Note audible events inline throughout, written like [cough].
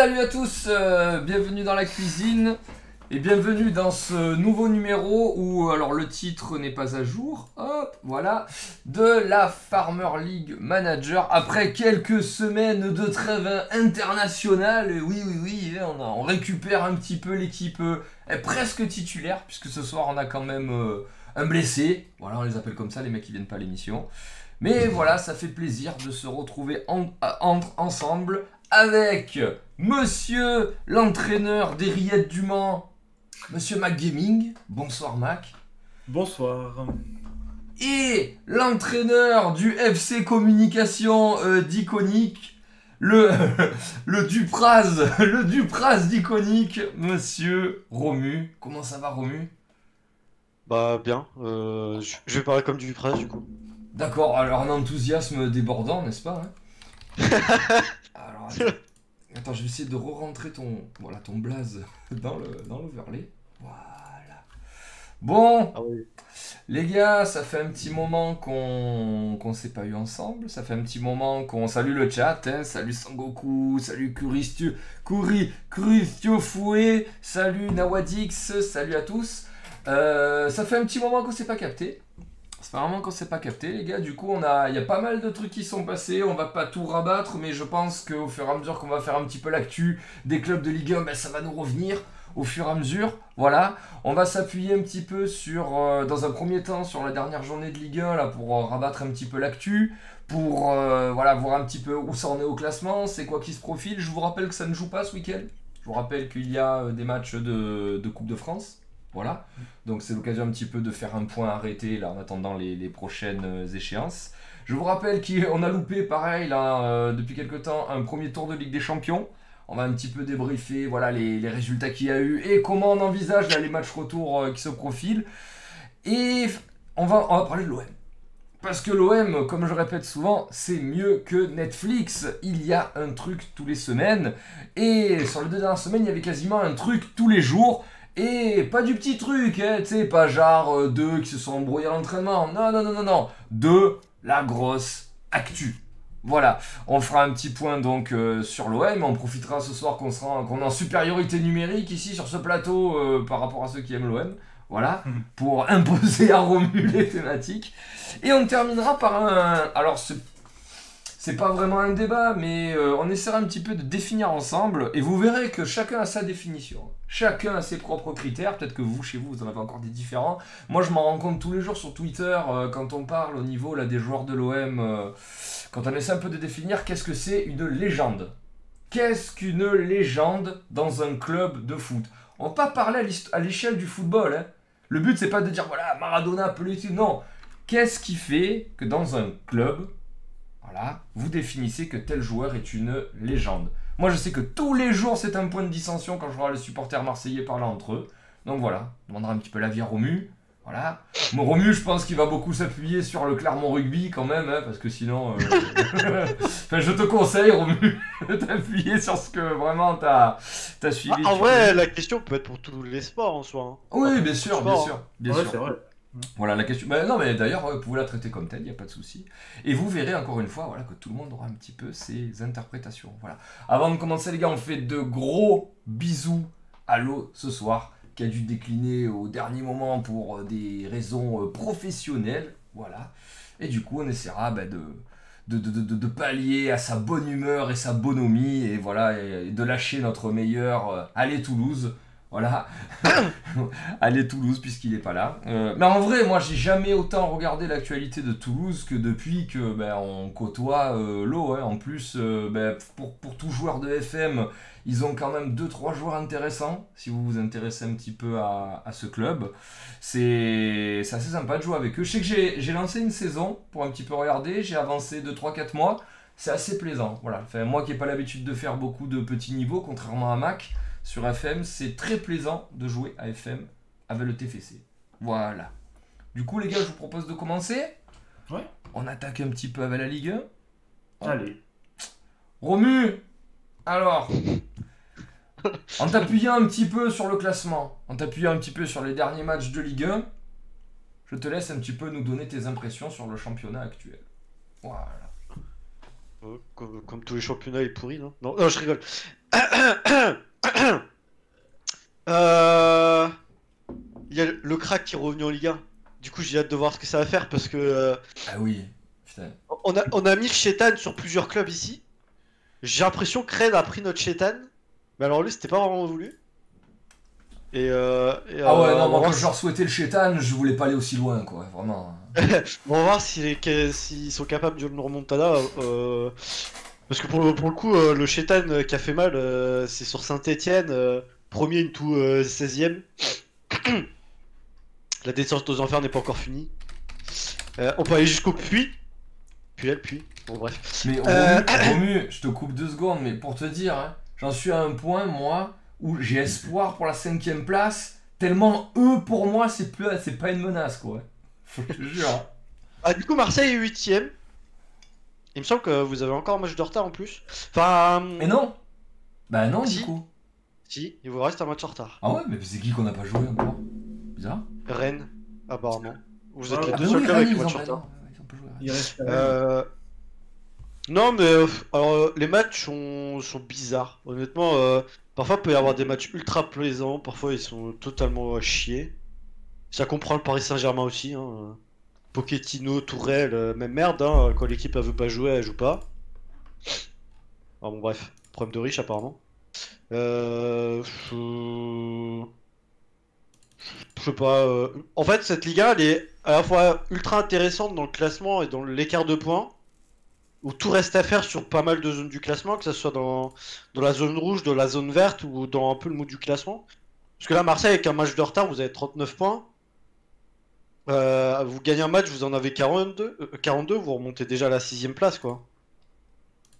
Salut à tous, euh, bienvenue dans la cuisine et bienvenue dans ce nouveau numéro où alors le titre n'est pas à jour. Hop, voilà, de la Farmer League Manager après quelques semaines de trêve internationale. Oui, oui, oui, hein, on, récupère un petit peu l'équipe euh, presque titulaire puisque ce soir on a quand même euh, un blessé. Voilà, on les appelle comme ça les mecs qui viennent pas à l'émission. Mais voilà, ça fait plaisir de se retrouver ensemble avec monsieur l'entraîneur des Rillettes du Mans, monsieur Mac Gaming. Bonsoir Mac. Bonsoir. Et l'entraîneur du FC Communication euh, d'Iconique, le, [laughs] le Dupraz, [laughs] le Dupraz d'Iconique, monsieur Romu. Comment ça va Romu? Bah bien, euh, je je vais parler comme du prince du coup. D'accord, alors un enthousiasme débordant, n'est-ce pas hein? [laughs] Alors, attends. Je vais essayer de re-rentrer ton, voilà, ton blaze [laughs] dans le dans l'overlay. Voilà. Bon, Ah oui. les gars, ça fait un petit moment qu'on qu'on s'est pas eu ensemble. Ça fait un petit moment qu'on salue le chat. hein. Salut Sangoku, salut Kuristio Fouet, salut Nawadix, salut à tous. Euh, ça fait un petit moment qu'on s'est pas capté. Fait vraiment qu'on s'est pas capté, les gars. Du coup, on a, il y a pas mal de trucs qui sont passés. On va pas tout rabattre, mais je pense qu'au fur et à mesure qu'on va faire un petit peu l'actu des clubs de Ligue 1, ben, ça va nous revenir au fur et à mesure. Voilà. On va s'appuyer un petit peu sur, euh, dans un premier temps, sur la dernière journée de Ligue 1, là, pour euh, rabattre un petit peu l'actu, pour euh, voilà, voir un petit peu où ça en est au classement, c'est quoi qui se profile. Je vous rappelle que ça ne joue pas ce week-end. Je vous rappelle qu'il y a des matchs de, de Coupe de France. Voilà. Donc c'est l'occasion un petit peu de faire un point arrêté là en attendant les, prochaines échéances. Je vous rappelle qu'on a loupé pareil euh, depuis quelques temps un premier tour de Ligue des Champions. On va un petit peu débriefer voilà, les, les résultats qu'il y a eu et comment on envisage là, les matchs retour euh, qui se profilent. Et on va, on va parler de l'OM. Parce que l'OM, comme je répète souvent, c'est mieux que Netflix. Il y a un truc tous les semaines. Et sur les deux dernières semaines, il y avait quasiment un truc tous les jours. Et pas du petit truc, hein, tu sais, pas genre euh, deux qui se sont embrouillés à l'entraînement. Non, non, non, non, non. De la grosse actu. Voilà, on fera un petit point donc euh, sur l'OM. On profitera ce soir qu'on sera qu'on est en supériorité numérique ici sur ce plateau euh, par rapport à ceux qui aiment l'OM. Voilà, [laughs] pour imposer à Romu les thématiques. Et on terminera par un. Alors, c'est c'est pas vraiment un débat, mais euh, on essaiera un petit peu de définir ensemble, et vous verrez que chacun a sa définition. Chacun a ses propres critères, peut-être que vous, chez vous, vous en avez encore des différents. Moi, je m'en rends compte tous les jours sur Twitter, euh, quand on parle au niveau là, des joueurs de l'OM, euh, quand on essaie un peu de définir qu'est-ce que c'est une légende. Qu'est-ce qu'une légende dans un club de foot? On va pas parler à l'échelle du football. hein. Le but, c'est pas de dire, voilà, Maradona, Pelé, non. Qu'est-ce qui fait que dans un club, voilà, vous définissez que tel joueur est une légende Moi, je sais que tous les jours, c'est un point de dissension quand je vois les supporters marseillais parler entre eux. Donc voilà, on demandera un petit peu l'avis à Romu. Voilà. Mon Romu, je pense qu'il va beaucoup s'appuyer sur le Clermont Rugby quand même, hein, parce que sinon. euh, [laughs] enfin, je te conseille, Romu, [laughs] de t'appuyer sur ce que vraiment t'as as suivi. Ah, en vrai, la question peut être pour tous les sports en soi. hein. Oui, bien sûr, bien sûr. Bien Ouais, sûr. Voilà la question. Non, mais d'ailleurs, vous pouvez la traiter comme telle, il n'y a pas de souci. Et vous verrez encore une fois voilà, que tout le monde aura un petit peu ses interprétations. Voilà. Avant de commencer, les gars, on fait de gros bisous à l'eau ce soir, qui a dû décliner au dernier moment pour euh, des raisons euh, professionnelles. Voilà. Et du coup, on essaiera bah, de. De, de, de- de pallier à sa bonne humeur et sa bonhomie et voilà et de lâcher notre meilleur euh, allez Toulouse voilà [coughs] Allez Toulouse puisqu'il est pas là. Euh, mais en vrai, moi j'ai jamais autant regardé l'actualité de Toulouse que depuis que ben, on côtoie euh, l'eau. hein. En plus, euh, ben, pour, pour tout joueur de FM, ils ont quand même 2-3 joueurs intéressants. Si vous vous intéressez un petit peu à, à ce club, c'est assez sympa de jouer avec eux. Je sais que j'ai lancé une saison pour un petit peu regarder. J'ai avancé 2-3-4 mois. C'est assez plaisant. Voilà. Moi qui n'ai pas l'habitude de faire beaucoup de petits niveaux, contrairement à Mac, sur FM, c'est très plaisant de jouer à FM avec le TFC. Voilà. Du coup, les gars, je vous propose de commencer. Ouais. On attaque un petit peu avec la Ligue 1. Allez. Romu, alors, en t'appuyant un petit peu sur le classement, en t'appuyant un petit peu sur les derniers matchs de Ligue 1, je te laisse un petit peu nous donner tes impressions sur le championnat actuel. Voilà. Euh, Comme, comme tous les championnats, il est pourri, non? Non, non, je rigole. [clears throat] [coughs] Euh, Il y a le crack qui est revenu en Ligue 1. Du coup, j'ai hâte de voir ce que ça va faire parce que euh, Ah oui, putain. on, a, on a mis le Chétan sur plusieurs clubs ici. J'ai l'impression que Red a pris notre Chétan. Mais alors lui, c'était pas vraiment voulu. Et, euh, et, Ah ouais, euh, non, moi quand je leur souhaitais le chétan, je voulais pas aller aussi loin, quoi, vraiment. si- [laughs] on va voir s'ils sont capables d'une remontada. euh, Parce que pour, le- pour le coup, euh, le Chétan euh, qui a fait mal, euh, c'est sur Saint-Etienne, premier into euh, 16ème. [clears throat] La descente aux enfers n'est pas encore finie. On peut aller jusqu'au puits. Puis elle, puis. Bon, bref. Mais [clears throat] Romu, je te coupe deux secondes, mais pour te dire, hein, j'en suis à un point, moi, où j'ai espoir pour la cinquième place, tellement eux, pour moi, c'est pas une menace, quoi. Faut [laughs] que je te jure. Ah, du coup, Marseille est 8ème. Il me semble que vous avez encore un match de retard en plus. Enfin. Mais non Bah non, Si. du coup. Si, il vous reste un match en retard. Ah ouais, mais c'est qui qu'on n'a pas joué encore? Bizarre. Rennes, apparemment. Vous êtes Ah, les ah, deux seuls avec match en retard. Il reste. Euh... Non, mais euh, alors, euh, les matchs sont, sont bizarres. Honnêtement, euh, parfois il peut y avoir des matchs ultra plaisants, parfois ils sont totalement à chier. Ça comprend le Paris Saint-Germain aussi. Hein. Pochettino, Tourelle, euh, même merde. Hein, quand l'équipe elle veut pas jouer, elle joue pas. Ah bon, bref, problème de riche apparemment. Euh... Je sais pas. euh, En fait, cette Liga, elle est à la fois ultra intéressante dans le classement et dans l'écart de points, où tout reste à faire sur pas mal de zones du classement, que ce soit dans, la zone rouge, dans la zone verte ou dans un peu le mou du classement. Parce que là, Marseille, avec un match de retard, vous avez 39 points. Euh, vous gagnez un match, vous en avez 42, euh, 42 vous remontez déjà à la sixième place, quoi.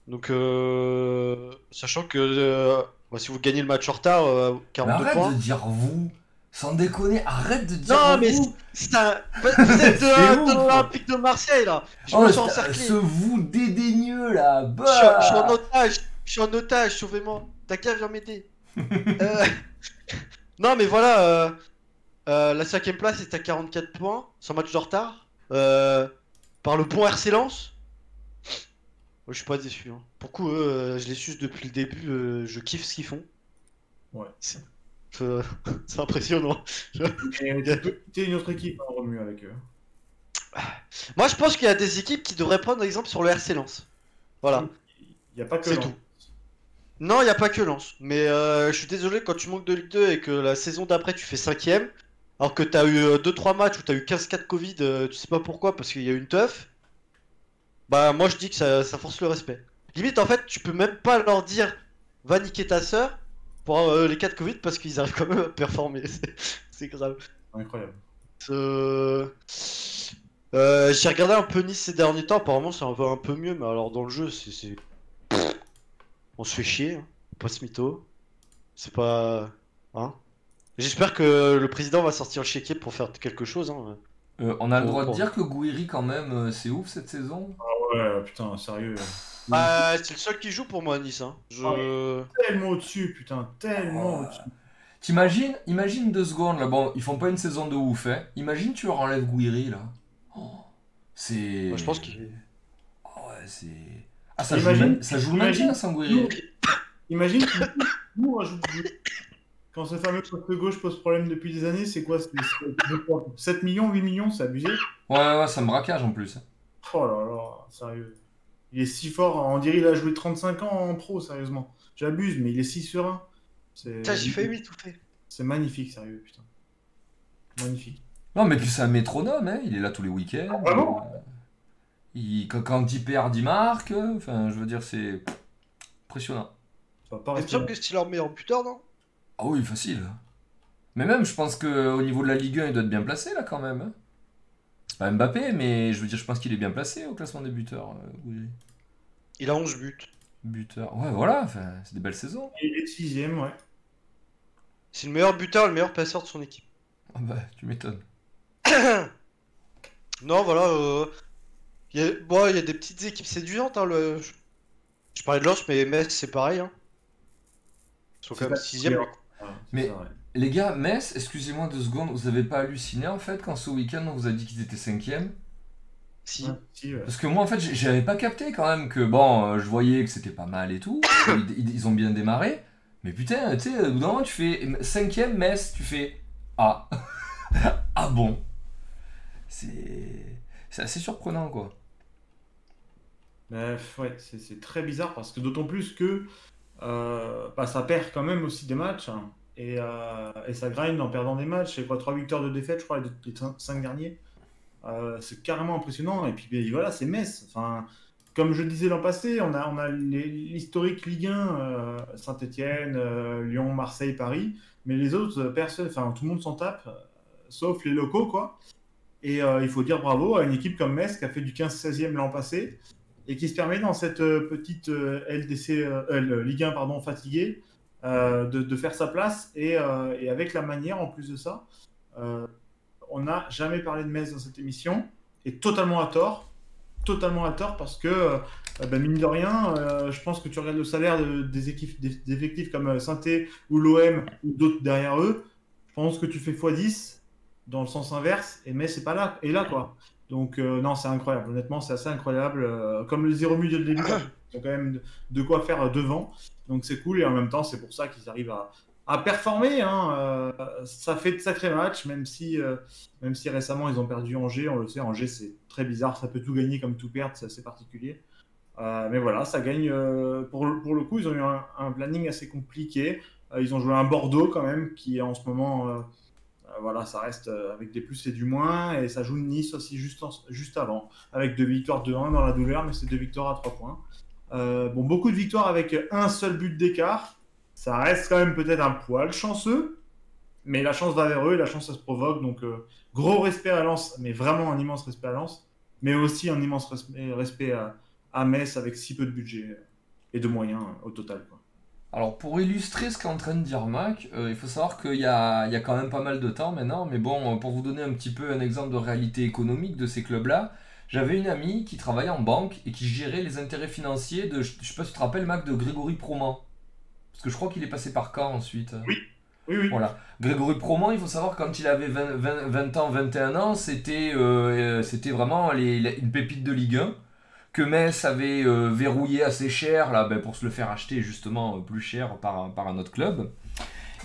Donc, euh, sachant que euh, bah, si vous gagnez le match en retard, euh, Mais 42 arrête points. de dire vous Sans déconner, arrête de dire Non, mais vous c'est un. Vous êtes [laughs] de, l'Olympique de Marseille, là. Je Oh, me sens encerclé. ce vous dédaigneux là Je suis, je suis en bah otage, je suis en otage, sauvez-moi. T'as qu'à venir m'aider. [laughs] Euh, [laughs] Non, mais voilà, euh, la cinquième place est à 44 points, sans match de retard, euh, par le bon RC Lens. Moi, je suis pas déçu. Hein. Pour coup, eux, euh, je les suis depuis le début, je kiffe ce qu'ils font. Ouais. C'est [laughs] c'est impressionnant. T'es une autre équipe, hein, Romu, avec eux. Moi, je pense qu'il y a des équipes qui devraient prendre exemple sur le RC Lens. Voilà. Il n'y a pas que C'est Lens. tout. Non, il n'y a pas que Lens. Mais euh, je suis désolé, quand tu manques de Ligue 2 et que la saison d'après tu fais cinquième, alors que tu as eu 2-3 matchs où tu as eu 15 cas de Covid, euh, tu sais pas pourquoi, parce qu'il y a eu une teuf, bah moi je dis que ça, ça force le respect. Limite, en fait, tu peux même pas leur dire va niquer ta sœur pour euh, les cas de Covid parce qu'ils arrivent quand même à performer. [laughs] C'est- grave. Incroyable. Euh, euh, J'ai regardé un peu Nice ces derniers temps, apparemment ça va un peu mieux, mais alors dans le jeu, c'est. c'est- On se fait chier, hein. pas ce mytho. C'est pas. Hein J'espère que le président va sortir le chéquier pour faire quelque chose. Hein. Euh, on a le droit de dire que Gouiri, quand même, euh, c'est ouf cette saison? Ouais, putain, sérieux. Bah, c'est le seul qui joue pour moi à Nice. Hein. Je... Tellement au-dessus, putain, tellement au-dessus. T'imagines Imagine deux secondes, là, bon, ils font pas une saison de ouf, hein. Imagine tu leur enlèves Gouiri, là. Oh, c'est... Je pense qu'il. Oh, ouais, c'est... Ah, ça joue, Imagine- le- ça joue le imagine- maintien sans Gouiri. Imagine que nous, on du- quand ce fameux poste gauche pose problème depuis des années, c'est quoi c'est- c'est- 7 millions, 8 millions, c'est abusé? Ouais, ouais, ça me braquage en plus. Oh là là, sérieux. Il est si fort, on dirait qu'il a joué 35 ans en pro, sérieusement. J'abuse, mais il est si serein. Putain, j'ai failli m'étouffer. c'est magnifique, sérieux, putain. Magnifique. Non, mais puis c'est un métronome, hein. Il est là tous les week-ends. Ah, vraiment Euh, il... quand, quand il perd, il marque. Enfin, je veux dire, c'est impressionnant. Ça va pas Il me semble que c'est leur meilleur buteur, non? Ah oui, facile. Mais même, je pense qu'au niveau de la Ligue 1, il doit être bien placé, là, quand même. hein. C'est pas Mbappé, mais je veux dire, je pense qu'il est bien placé au classement des buteurs. euh. Il a 11 buts. Buteur. Ouais, voilà, enfin, c'est des belles saisons. Il est sixième, ouais. C'est le meilleur buteur, le meilleur passeur de son équipe. Ah bah, tu m'étonnes. [coughs] Non, voilà. euh, Il y, a... bon, il y a des petites équipes séduisantes. Hein, le... Je parlais de Lens, mais Metz, c'est pareil. Hein. Ils sont C'est quand même pas- 6ème. Mais- c'est ça, ouais. Les gars, Metz, excusez-moi deux secondes, vous avez pas halluciné en fait quand ce week-end on vous a dit qu'ils étaient cinquième? Si. Ouais, si, ouais. Parce que moi en fait j'avais pas capté quand même que bon, euh, je voyais que c'était pas mal et tout, ils, ont bien démarré, mais putain, tu sais, au bout d'un moment tu fais cinquième Metz, tu fais ah, [laughs] ah bon, c'est c'est assez surprenant quoi. Bref, ouais, c'est c'est très bizarre parce que d'autant plus que bah, ça perd quand même aussi des matchs hein, et, euh, et ça grind en perdant des matchs. C'est quoi, 3 victoires de défaite, je crois, les, les 5 derniers. Euh, c'est carrément impressionnant. Et puis ben, voilà, c'est Metz. Enfin, comme je disais l'an passé, on a, on a l'historique Ligue 1, Saint-Etienne, Lyon, Marseille, Paris. Mais les autres, euh, personne, enfin tout le monde s'en tape, euh, sauf les locaux, quoi. Et euh, il faut dire bravo à une équipe comme Metz qui a fait du 15-16e l'an passé et qui se permet dans cette euh, petite euh, LDC, euh, Ligue 1 pardon, fatiguée de, faire sa place et, avec la manière en plus de ça. on n'a jamais parlé de Metz dans cette émission et totalement à tort. Totalement à tort parce que, ben, mine de rien, je pense que tu regardes le salaire de- des, effectifs comme saint ou l'OM ou d'autres derrière eux. Je pense que tu fais x10 dans le sens inverse et Metz c'est pas là. Et là quoi. Donc euh, non, c'est incroyable. Honnêtement, c'est assez incroyable. Euh, comme les 0 dès le début, [coughs] ils ont quand même de, de quoi faire euh, devant. Donc c'est cool et en même temps, c'est pour ça qu'ils arrivent à, à performer. hein. Euh, ça fait de sacrés matchs, même si, même si récemment ils ont perdu Angers. On le sait, Angers c'est très bizarre. Ça peut tout gagner comme tout perdre, c'est assez particulier. Mais voilà, ça gagne. pour, le- pour le coup, ils ont eu un, un planning assez compliqué. Ils ont joué un Bordeaux quand même, qui est en ce moment. Euh, voilà, ça reste euh, avec des plus et du moins. Et ça joue Nice aussi juste, avant, avec deux victoires de 1 dans la douleur, mais c'est deux victoires à 3 points. Euh, bon, beaucoup de victoires avec un seul but d'écart. Ça reste quand même peut-être un poil chanceux, mais la chance va vers eux et la chance ça se provoque. Donc, gros respect à Lens, mais vraiment un immense respect à Lens, mais aussi un immense respect, à, à Metz avec si peu de budget et de moyens au total. Alors pour illustrer ce qu'est en train de dire Mac, euh, il faut savoir qu'il y a, il y a quand même pas mal de temps maintenant, mais bon, euh, pour vous donner un petit peu un exemple de réalité économique de ces clubs-là, j'avais une amie qui travaillait en banque et qui gérait les intérêts financiers de, je je sais pas si tu te rappelles Mac, de Grégory Proman. Parce que je crois qu'il est passé par Caen ensuite. Oui, oui. Voilà. Grégory Proman, il faut savoir quand il avait 20, 20 20 ans, 21 ans, c'était euh, vraiment les- les- une pépite de Ligue 1 que Metz avait euh, verrouillé assez cher là, ben, pour se le faire acheter justement euh, plus cher par, par un autre club.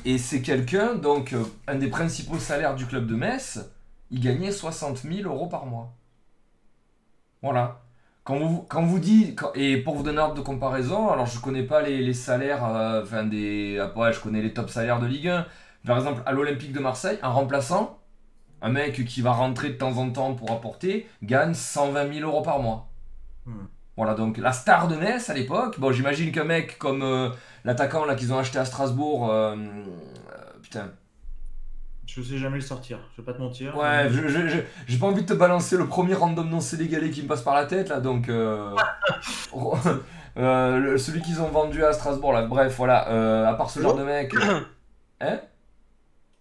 Et c'est quelqu'un, donc euh, un des principaux salaires du club de Metz, il gagnait 60 000 euros par mois. Voilà. quand vous, quand vous dites, et pour vous donner un ordre de comparaison, alors je connais pas les, les salaires, enfin des, après je connais les top salaires de Ligue 1. Par exemple, à l'Olympique de Marseille, un remplaçant, un mec qui va rentrer de temps en temps pour apporter, gagne 120 000 euros par mois. Hmm. Voilà, donc la star de Metz à l'époque, bon j'imagine qu'un mec comme euh, l'attaquant là qu'ils ont acheté à Strasbourg, euh, euh, putain, Je sais jamais le sortir, je vais pas te mentir. Ouais, je- je- je- j'ai pas envie de te balancer le premier random non sénégalais qui me passe par la tête là, donc euh, [laughs] euh, le- celui qu'ils ont vendu à Strasbourg là. Bref, voilà. euh, à part ce genre de mec, hein?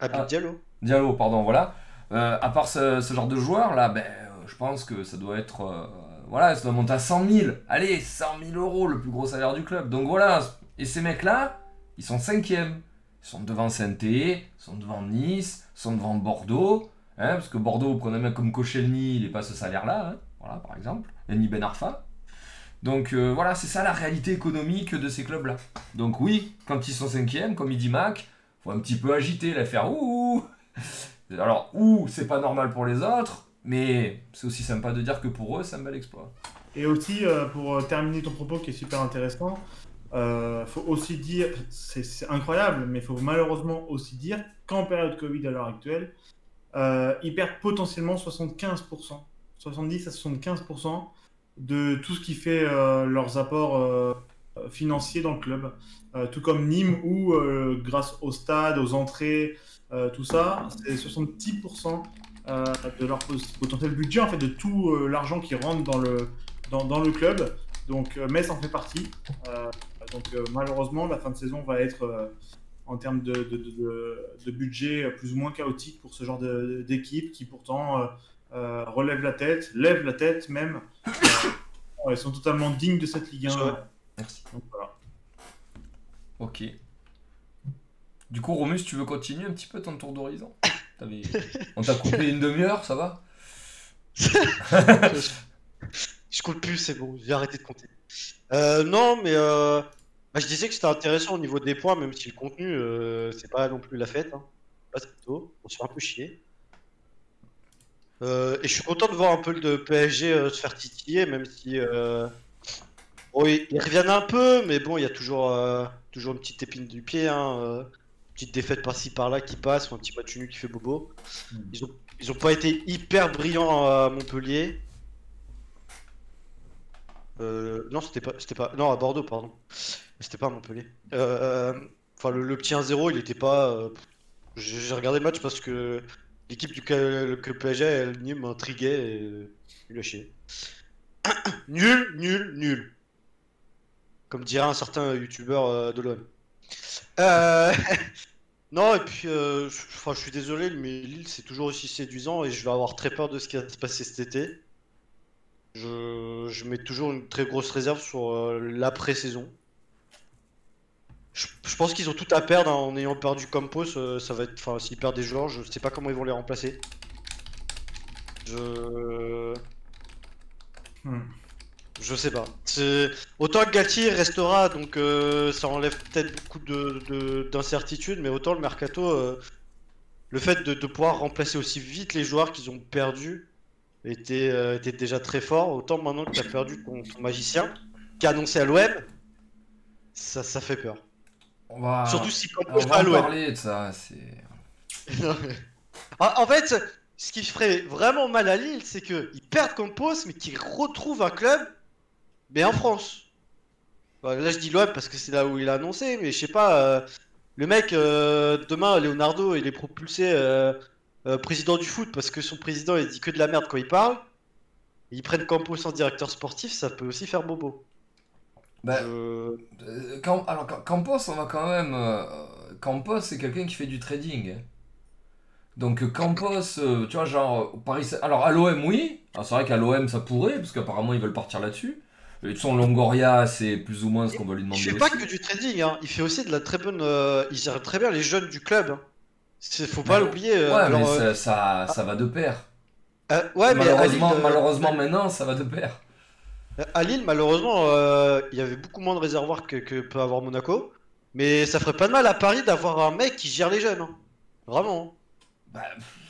Habib Ah. Diallo. Diallo, pardon, voilà. Euh, à part ce, ce genre de joueur là, ben, euh, je pense que ça doit être, euh, voilà, ça doit monter à 100 000. Allez, 100 000 euros, le plus gros salaire du club. Donc voilà. Et ces mecs là, ils sont cinquièmes. Ils sont devant Saint-Étienne, ils sont devant Nice, ils sont devant Bordeaux. Hein, parce que Bordeaux, vous un mec comme Koscielny, il n'est pas ce salaire-là. hein, voilà, par exemple. Yanni Ben Arfa. Donc euh, voilà, c'est ça la réalité économique de ces clubs-là. Donc oui, quand ils sont cinquièmes, comme il dit Mac, faut un petit peu agiter, la faire ouh. Alors ouh, c'est pas normal pour les autres, mais c'est aussi sympa de dire que pour eux, c'est un bel exploit. Et aussi, euh, pour euh, terminer ton propos qui est super intéressant, euh, faut aussi dire, c'est incroyable, mais il faut malheureusement aussi dire qu'en période Covid à l'heure actuelle, euh, ils perdent potentiellement 75%, 70 à 75% de tout ce qui fait leurs apports financiers dans le club. Tout comme Nîmes, où grâce au stade, aux entrées, tout ça, c'est 70% euh, de leur pot- potentiel budget, en fait, de tout euh, l'argent qui rentre dans le, dans, dans le club. Donc euh, Metz en fait partie. Euh, donc euh, malheureusement, la fin de saison va être euh, en termes de, de, de- de- de budget euh, plus ou moins chaotique pour ce genre de- d'équipe qui pourtant euh, euh, relève la tête, lève la tête même. Elles sont totalement dignes de cette Ligue 1. C'est vrai. Merci. Donc, voilà. Ok. Du coup, Romus, tu veux continuer un petit peu ton tour d'horizon? [laughs] On t'a coupé une demi-heure, ça va [laughs] Je compte plus, c'est bon, j'ai arrêté de compter. Euh, non, mais euh, bah, je disais que c'était intéressant au niveau des points, même si le contenu, euh, c'est pas non plus la fête. Hein. Là, c'est plutôt, on se fait un peu chier. Euh, et je suis content de voir un peu le PSG euh, se faire titiller, même si. Euh... bon, ils, ils reviennent un peu, mais bon, il y a toujours, euh, toujours une petite épine du pied. Hein, euh, petite défaite par-ci par-là qui passe, ou un petit match nul qui fait bobo. Mm. Ils ont, ils ont pas été hyper brillants à Montpellier. Euh, non, c'était pas, c'était pas, non à Bordeaux, pardon. C'était pas à Montpellier. Euh, Enfin, le, le petit 1-0, il était pas. euh, J'ai regardé le match parce que l'équipe du que, le PSG elle, m'intriguait et il a chié. [coughs] nul, nul, nul. Comme dirait un certain youtubeur de l'OM. Euh, [laughs] non, et puis, euh, je, enfin, je suis désolé, mais Lille c'est toujours aussi séduisant et je vais avoir très peur de ce qui va se passer cet été. Je, je mets toujours une très grosse réserve sur euh, l'après-saison. Je, je pense qu'ils ont tout à perdre hein, en ayant perdu Campos. euh, ça va être, enfin, s'ils perdent des joueurs, je sais pas comment ils vont les remplacer. Je, Hmm. Je sais pas. Autant que Galtier restera, donc euh, ça enlève peut-être beaucoup de de- d'incertitudes, mais autant le mercato, euh, le fait de, de pouvoir remplacer aussi vite les joueurs qu'ils ont perdus était, euh, était déjà très fort. Autant maintenant que tu as perdu ton, ton magicien, qui a annoncé à l'OM, ça, ça fait peur. On va, Surtout si on va à l'OM. parler de ça. En, [laughs] en fait, ce qui ferait vraiment mal à Lille, c'est qu'ils perdent Campos, mais qu'ils retrouvent un club, mais en France. Bah, là, je dis l'OM parce que c'est là où il a annoncé, mais je sais pas. euh, le mec, euh, demain, Leonardo, il est propulsé euh, euh, président du foot parce que son président, il dit que de la merde quand il parle. Ils prennent Campos en directeur sportif, ça peut aussi faire bobo. Cam- alors, Cam- Campos, on va quand même. euh, Campos, c'est quelqu'un qui fait du trading. Donc, Campos, euh, tu vois, genre, Paris. Alors, à l'OM, oui. Alors, c'est vrai qu'à l'OM, ça pourrait, parce qu'apparemment, ils veulent partir là-dessus. De toute façon, Longoria, c'est plus ou moins ce qu'on va lui Il demander. fait pas que du trading, hein. il fait aussi de la très bonne. euh, il gère très bien les jeunes du club. hein. Faut pas Ouais. l'oublier. euh, Ouais, alors, mais euh, ça, ça, ça va de pair. euh, ouais, mais Lille, malheureusement, euh, malheureusement, maintenant, ça va de pair. à Lille, malheureusement, il y avait beaucoup moins de réservoirs que, que peut avoir Monaco. Mais ça ferait pas de mal à Paris d'avoir un mec qui gère les jeunes. hein. Vraiment. Bah,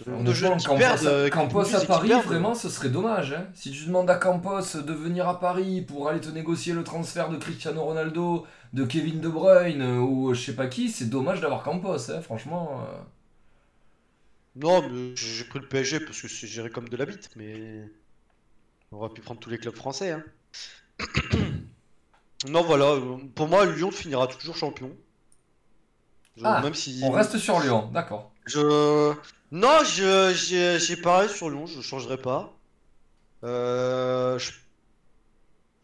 Euh, jeunes qui Campos, perdent, euh, Campos à Paris, vraiment, ce serait dommage. hein. Si tu demandes à Campos de venir à Paris pour aller te négocier le transfert de Cristiano Ronaldo, de Kevin De Bruyne euh, ou je sais pas qui, c'est dommage d'avoir Campos, hein, franchement. euh. Non, mais j'ai pris le PSG parce que c'est géré comme de la bite, mais on aurait pu prendre tous les clubs français. hein. [coughs] non, voilà, euh, pour moi, Lyon finira toujours champion. Je- Ah, même si On reste sur Lyon, d'accord. je non, je j'ai pareil sur Lyon, je changerai pas. Euh,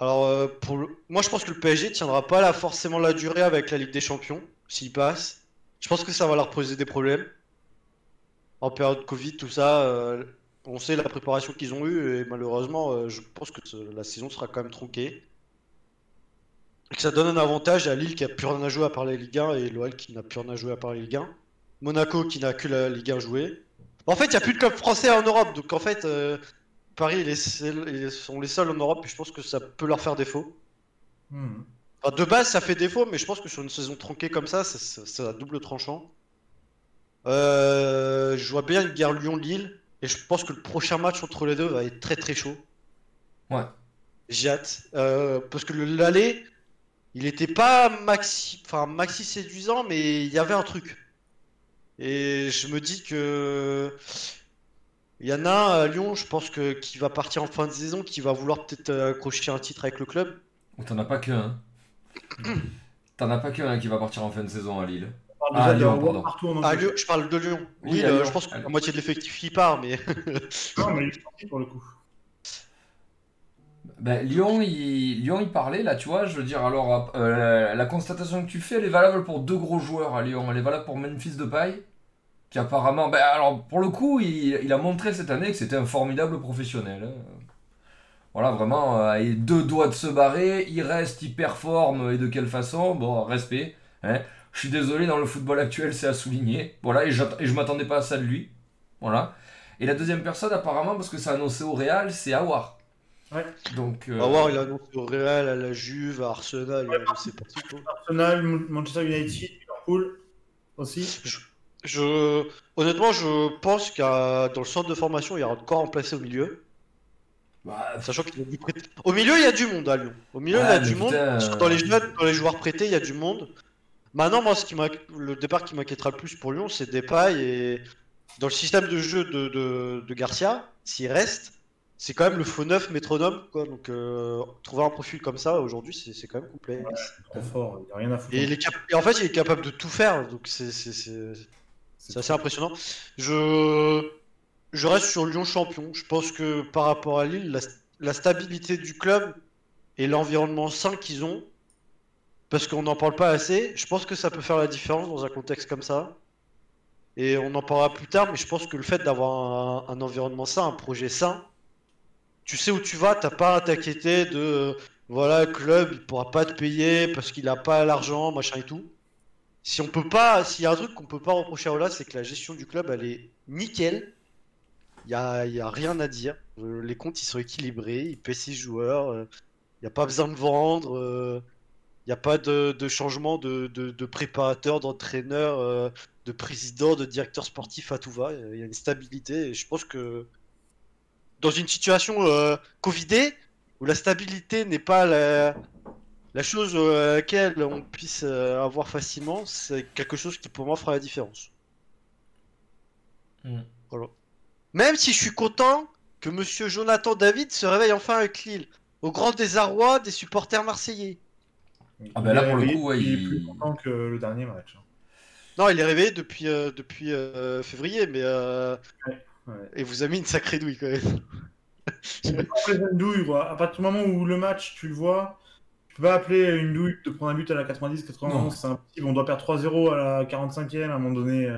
Alors euh, pour moi, je pense que le PSG tiendra pas forcément la durée avec la Ligue des Champions s'il passe. Je pense que ça va leur poser des problèmes en période Covid, tout ça. euh, on sait la préparation qu'ils ont eue et malheureusement, je pense que la saison sera quand même tronquée. Et que ça donne un avantage à Lille qui a plus rien à jouer à part la Ligue 1 et l'OL qui n'a plus rien à jouer à part la Ligue 1. Monaco qui n'a que la Ligue 1 jouée. En fait, il n'y a plus de club français en Europe, donc en fait, euh, Paris ils sont les seuls en Europe et je pense que ça peut leur faire défaut. Mhm. Enfin, de base, ça fait défaut, mais je pense que sur une saison tronquée comme ça, c'est à double tranchant. Euh, je vois bien une guerre Lyon-Lille, et je pense que le prochain match entre les deux va être très très chaud. Ouais. J'ai hâte. Euh, parce que le l'aller, il était pas maxi, enfin, maxi séduisant, mais il y avait un truc. Et je me dis que. Il y en a à Lyon, je pense que qui va partir en fin de saison, qui va vouloir peut-être euh, accrocher un titre avec le club. Ou t'en as pas qu'un. hein. [coughs] T'en as pas qu'un hein, qui va partir en fin de saison à Lille. On parle Ah, Lyon, Howard pardon. partout en Ah, Angleterre. Lyon, je parle de Lyon. Oui, euh, Lyon. je pense que la moitié de l'effectif qui part, mais. [laughs] [laughs] Non, mais il est parti pour le coup. Ben, Lyon, il... Lyon, il parlait là, tu vois. Je veux dire, alors, euh, la constatation que tu fais, elle est valable pour deux gros joueurs à Lyon. Elle est valable pour Memphis Depay, qui apparemment, ben, alors, pour le coup, il, il a montré cette année que c'était un formidable professionnel. hein. Voilà, vraiment, euh, il a deux doigts de se barrer, il reste, il performe, et de quelle façon? Bon, respect. Hein. Je suis désolé, dans le football actuel, c'est à souligner. Voilà, et, j'att- et je m'attendais pas à ça de lui. Voilà. Et la deuxième personne, apparemment, parce que c'est annoncé au Real, c'est Awar. Ouais. Donc, euh, voir, il a annoncé au Real, à la Juve, à Arsenal, il a annoncé partout. Arsenal, Manchester United, Liverpool aussi. Je... Honnêtement, je pense qu'à dans le centre de formation, il y aura de quoi remplacer au milieu. bah, Sachant qu'il y a du prêté. Au milieu, il y a du monde à Lyon. Au milieu, Ouais, il y a du monde. Parce que Dans les euh, jeunes, dans les joueurs prêtés, il y a du monde. Maintenant, moi, ce qui le départ qui m'inquiétera le plus pour Lyon, c'est Depay. Et dans le système de jeu de, de, de Garcia, s'il reste, c'est quand même le faux neuf métronome. Quoi. Donc, euh, trouver un profil comme ça, aujourd'hui, c'est quand même complet. Très fort, il n'y a rien à foutre. Et, il est cap- et en fait, il est capable de tout faire. Donc, c'est c'est- assez impressionnant. Je... reste sur Lyon champion. Je pense que par rapport à Lille, la, stabilité du club et l'environnement sain qu'ils ont, parce qu'on n'en parle pas assez, je pense que ça peut faire la différence dans un contexte comme ça. Et on en parlera plus tard, mais je pense que le fait d'avoir un, un environnement sain, un projet sain, tu sais où tu vas, t'as pas à t'inquiéter de voilà, le club, il pourra pas te payer parce qu'il a pas l'argent, machin et tout. Si on peut pas, s'il y a un truc qu'on peut pas reprocher à Ola, c'est que la gestion du club, elle est nickel. Il y a, rien à dire. Euh, les comptes, ils sont équilibrés, il paie ses joueurs, il n'y a pas besoin de vendre, il n'y a pas de, changement de, préparateur, d'entraîneur, euh, de président, de directeur sportif à tout va. Il y a une stabilité et je pense que dans une situation euh, Covidée, où la stabilité n'est pas la, la chose euh, à laquelle on puisse euh, avoir facilement, c'est quelque chose qui pour moi fera la différence. Mm. Voilà. Même si je suis content que monsieur Jonathan David se réveille enfin avec Lille, au grand désarroi des supporters marseillais. Ah ben là, pour le coup, ouais, il est plus content que le dernier match. hein. Non, il est réveillé depuis, euh, depuis euh, février, mais. euh, ouais. Et vous a mis une sacrée douille quand même. [laughs] Une douille, quoi. À partir du moment où le match, tu le vois, tu peux pas appeler une douille de prendre un but à la 90, Non. 91, c'est impossible. On doit perdre 3-0 à la 45e à un moment donné.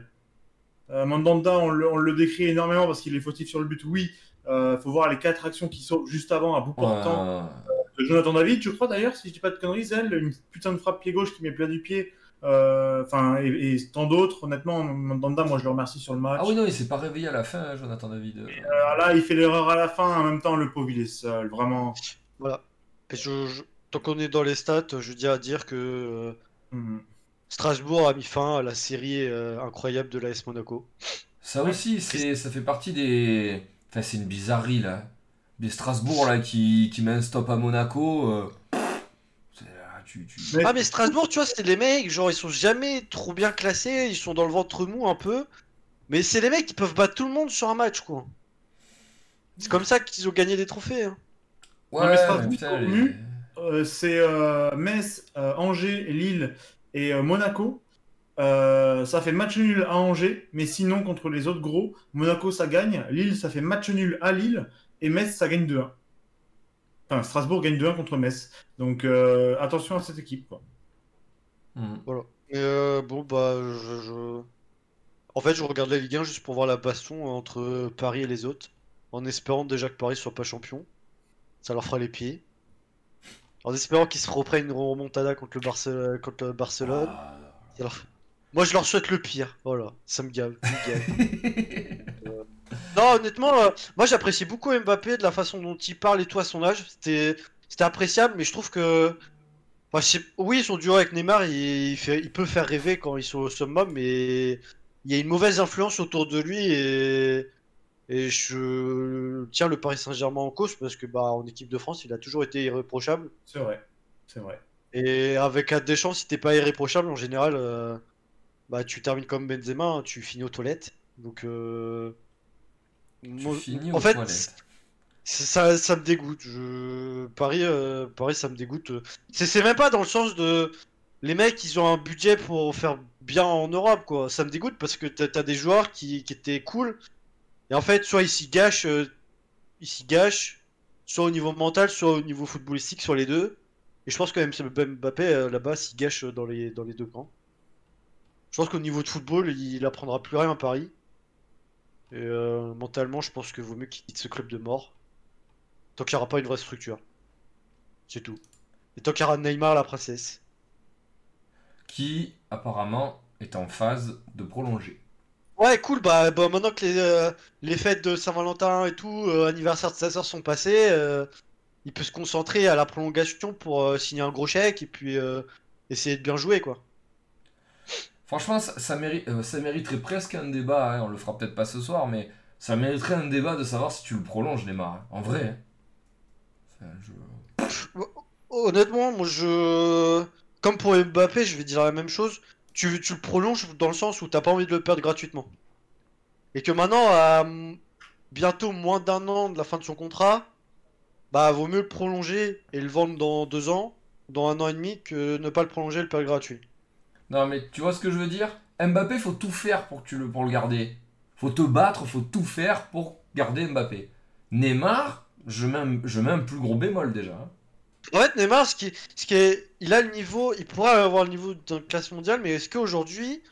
Euh, Mandanda, on le, on le décrit énormément parce qu'il est fautif sur le but, oui. Euh, faut voir les quatre actions qui sortent juste avant à bout portant. ouais, de Jonathan David, je crois d'ailleurs, si je dis pas de conneries, Zell, une putain de frappe pied gauche qui met plat du pied. Euh, Enfin, et, et tant d'autres, honnêtement, Mandanda, moi je le remercie sur le match. Ah oui, non, il s'est pas réveillé à la fin, hein, Jonathan David. Euh, là, il fait l'erreur à la fin, en même temps, le pauvre, il est seul, vraiment. Voilà. Et je, je- Tant qu'on est dans les stats, je dis à dire que euh, Mhm. Strasbourg a mis fin à la série euh, incroyable de l'AS Monaco. Ça aussi, c'est, ça fait partie des. Enfin, c'est une bizarrerie là. Des Strasbourg là qui, qui met un stop à Monaco. euh, c'est- ah, tu- tu- Mais- Ah mais Strasbourg, tu vois, c'est les mecs, genre ils sont jamais trop bien classés, ils sont dans le ventre mou un peu. Mais c'est les mecs qui peuvent battre tout le monde sur un match, quoi. C'est comme ça qu'ils ont gagné des trophées. hein. Ouais, Non, mais Strasbourg, putain, les-. Euh, c'est euh, Metz, euh, Angers, Lille et euh, Monaco. Euh, ça fait match nul à Angers, mais sinon contre les autres gros, Monaco ça gagne, Lille ça fait match nul à Lille et Metz ça gagne 2-1. Enfin, Strasbourg gagne 2-1 contre Metz. Donc euh, attention à cette équipe. Quoi. Hmm. Et euh, bon bah je, je- En fait je regarde la Ligue 1 juste pour voir la baston entre Paris et les autres. En espérant déjà que Paris soit pas champion. Ça leur fera les pieds. En espérant qu'ils se reprennent une remontada contre le, Barce- contre le Barcelone. Ah. Leur- Moi je leur souhaite le pire. Voilà, ça me gave. gave. [laughs] Non, honnêtement, euh, moi j'apprécie beaucoup Mbappé de la façon dont il parle et tout à son âge. C'était, c'était appréciable, mais je trouve que. Enfin, je sais- Oui, son duo avec Neymar, il, il fait... il peut faire rêver quand ils sont au summum, mais il y a une mauvaise influence autour de lui et. Et je tiens le Paris Saint-Germain en cause parce que bah en équipe de France, il a toujours été irréprochable. C'est vrai. C'est vrai. Et avec Ad Deschamps, si t'es pas irréprochable, en général, euh, bah tu termines comme Benzema, hein, tu finis aux toilettes. Donc, euh, Tu finis en aux fait, toilettes. ça, ça me dégoûte. Je... Paris, euh, Paris, ça me dégoûte. C'est c'est même pas dans le sens de les mecs, ils ont un budget pour faire bien en Europe, quoi. Ça me dégoûte parce que t'as as des joueurs qui, qui étaient cool. Et en fait, soit ils s'y gâchent, euh, gâchent, soit au niveau mental, soit au niveau footballistique, soit les deux. Et je pense que même Mbappé, euh, là-bas, s'y gâche dans les, dans les deux camps. Je pense qu'au niveau de football, il apprendra plus rien à Paris. Et euh, mentalement, je pense que vaut mieux qu'il quitte ce club de mort. Tant qu'il n'y aura pas une vraie structure. C'est tout. Et tant qu'il y aura Neymar, la princesse. Qui, apparemment, est en phase de prolonger. Ouais, cool, bah, bah, maintenant que les, euh, les fêtes de Saint-Valentin et tout, euh, anniversaire de sa sœur sont passées, euh, il peut se concentrer à la prolongation pour signer un gros chèque et puis essayer de bien jouer, quoi. Franchement, ça, ça mérite, ça mériterait presque un débat. hein, On le fera peut-être pas ce soir, mais ça mériterait un débat de savoir si tu le prolonges, Neymar. hein. En vrai. hein. Honnêtement, moi je. Comme pour Mbappé, je vais dire la même chose. Tu, le prolonges dans le sens où t'as pas envie de le perdre gratuitement. Et que maintenant, à mm, bientôt moins d'un an de la fin de son contrat, bah vaut mieux le prolonger et le vendre dans deux ans, dans un an et demi, que ne pas le prolonger et le perdre gratuit. Non, mais tu vois ce que je veux dire? Mbappé, faut tout faire pour, le, pour garder. Faut te battre, faut tout faire pour garder Mbappé. Neymar, je mets un, je mets un plus gros bémol déjà. En fait, Neymar, ce qui, ce qui est, il a le niveau, il pourrait avoir le niveau d'un classe mondiale, mais est-ce qu'aujourd'hui,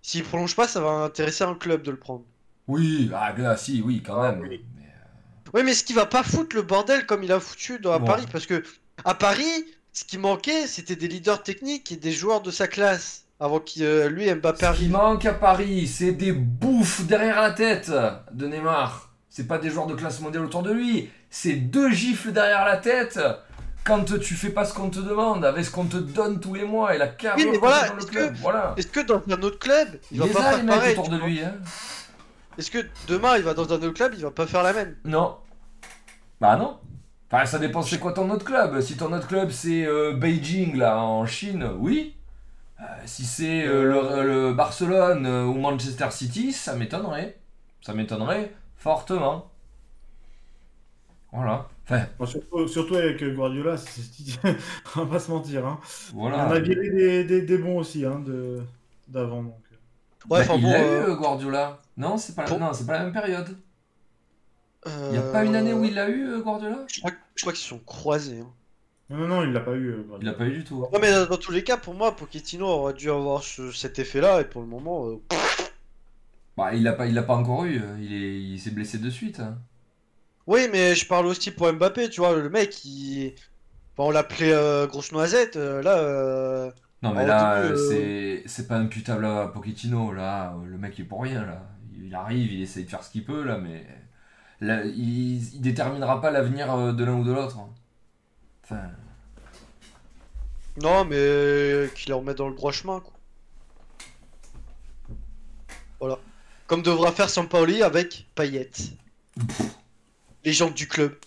s'il prolonge pas, ça va intéresser un club de le prendre? Oui, ah là, si, oui, quand Ah, même. oui. Mais, euh, Oui, mais ce qui va pas foutre le bordel comme il a foutu dans, à Bon. Paris, parce que à Paris, ce qui manquait, c'était des leaders techniques et des joueurs de sa classe avant qu'il euh, lui Mbappé Ce qui manque à Paris, c'est des bouffes derrière la tête de Neymar. C'est pas des joueurs de classe mondiale autour de lui. C'est deux gifles derrière la tête quand tu fais pas ce qu'on te demande, avec ce qu'on te donne tous les mois et la carrière Oui, voilà, dans le club. Voilà. Est-ce que dans un autre club, il Il va pas a, faire pareil autour de lui. Hein. Est-ce que demain il va dans un autre club, il va pas faire la même? Non. Bah non. Enfin, ça dépend c'est quoi ton autre club? Si ton autre club c'est euh, Beijing là en Chine, oui. Euh, si c'est euh, le, le Barcelone ou Manchester City, ça m'étonnerait. Ça m'étonnerait fortement. Voilà. Enfin, Bon, surtout, surtout avec Guardiola, [laughs] on va pas se mentir. Hein. voilà. On a viré des, des, des bons aussi hein, de- d'avant. donc. Ouais, Bah, enfin il bon. l'a euh, eu euh, Guardiola. Non, c'est pas, Pour- non, c'est pas la même période. Il y a euh, pas une année où il l'a eu euh, Guardiola? Je crois, je crois qu'ils se sont croisés. hein. Non, non, non, il l'a pas eu. euh, Il l'a pas eu du tout. Non, mais dans, dans tous les cas, pour moi, Pochettino aurait dû avoir ce- cet effet-là, et pour le moment, euh, Bah, il l'a pas, il l'a pas encore eu. Il est, il s'est blessé de suite. hein. Oui, mais je parle aussi pour Mbappé, tu vois, le mec, il... Enfin, on l'appelait euh, grosse noisette, euh, là... euh, Non mais là, début, c'est c'est pas imputable à Pochettino, là, le mec il est pour rien, là. Il arrive, il essaye de faire ce qu'il peut, là, mais... Là, il, il déterminera pas l'avenir de l'un ou de l'autre. Enfin, Non, mais qu'il les remette dans le droit chemin, quoi. Voilà. Comme devra faire Sampaoli avec [laughs] Payet. Légende du club. [laughs]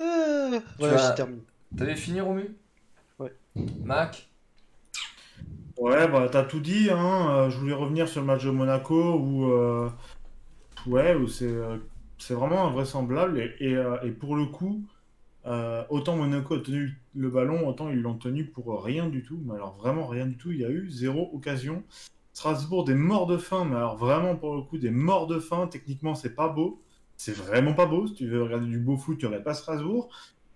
Ah, voilà, vas- j'ai terminé. T'avais fini, Romu? Ouais. Mac? Ouais, bah t'as tout dit, hein. euh, je voulais revenir sur le match de Monaco où, euh, ouais, où c'est euh, c'est vraiment invraisemblable. Et, et, euh, et pour le coup, euh, autant Monaco a tenu le ballon, autant ils l'ont tenu pour rien du tout. Mais alors vraiment rien du tout. Il y a eu zéro occasion. Strasbourg, des morts de faim, mais alors vraiment pour le coup, des morts de faim. Techniquement, c'est pas beau. C'est vraiment pas beau. Si tu veux regarder du beau foot, tu regardes pas Strasbourg.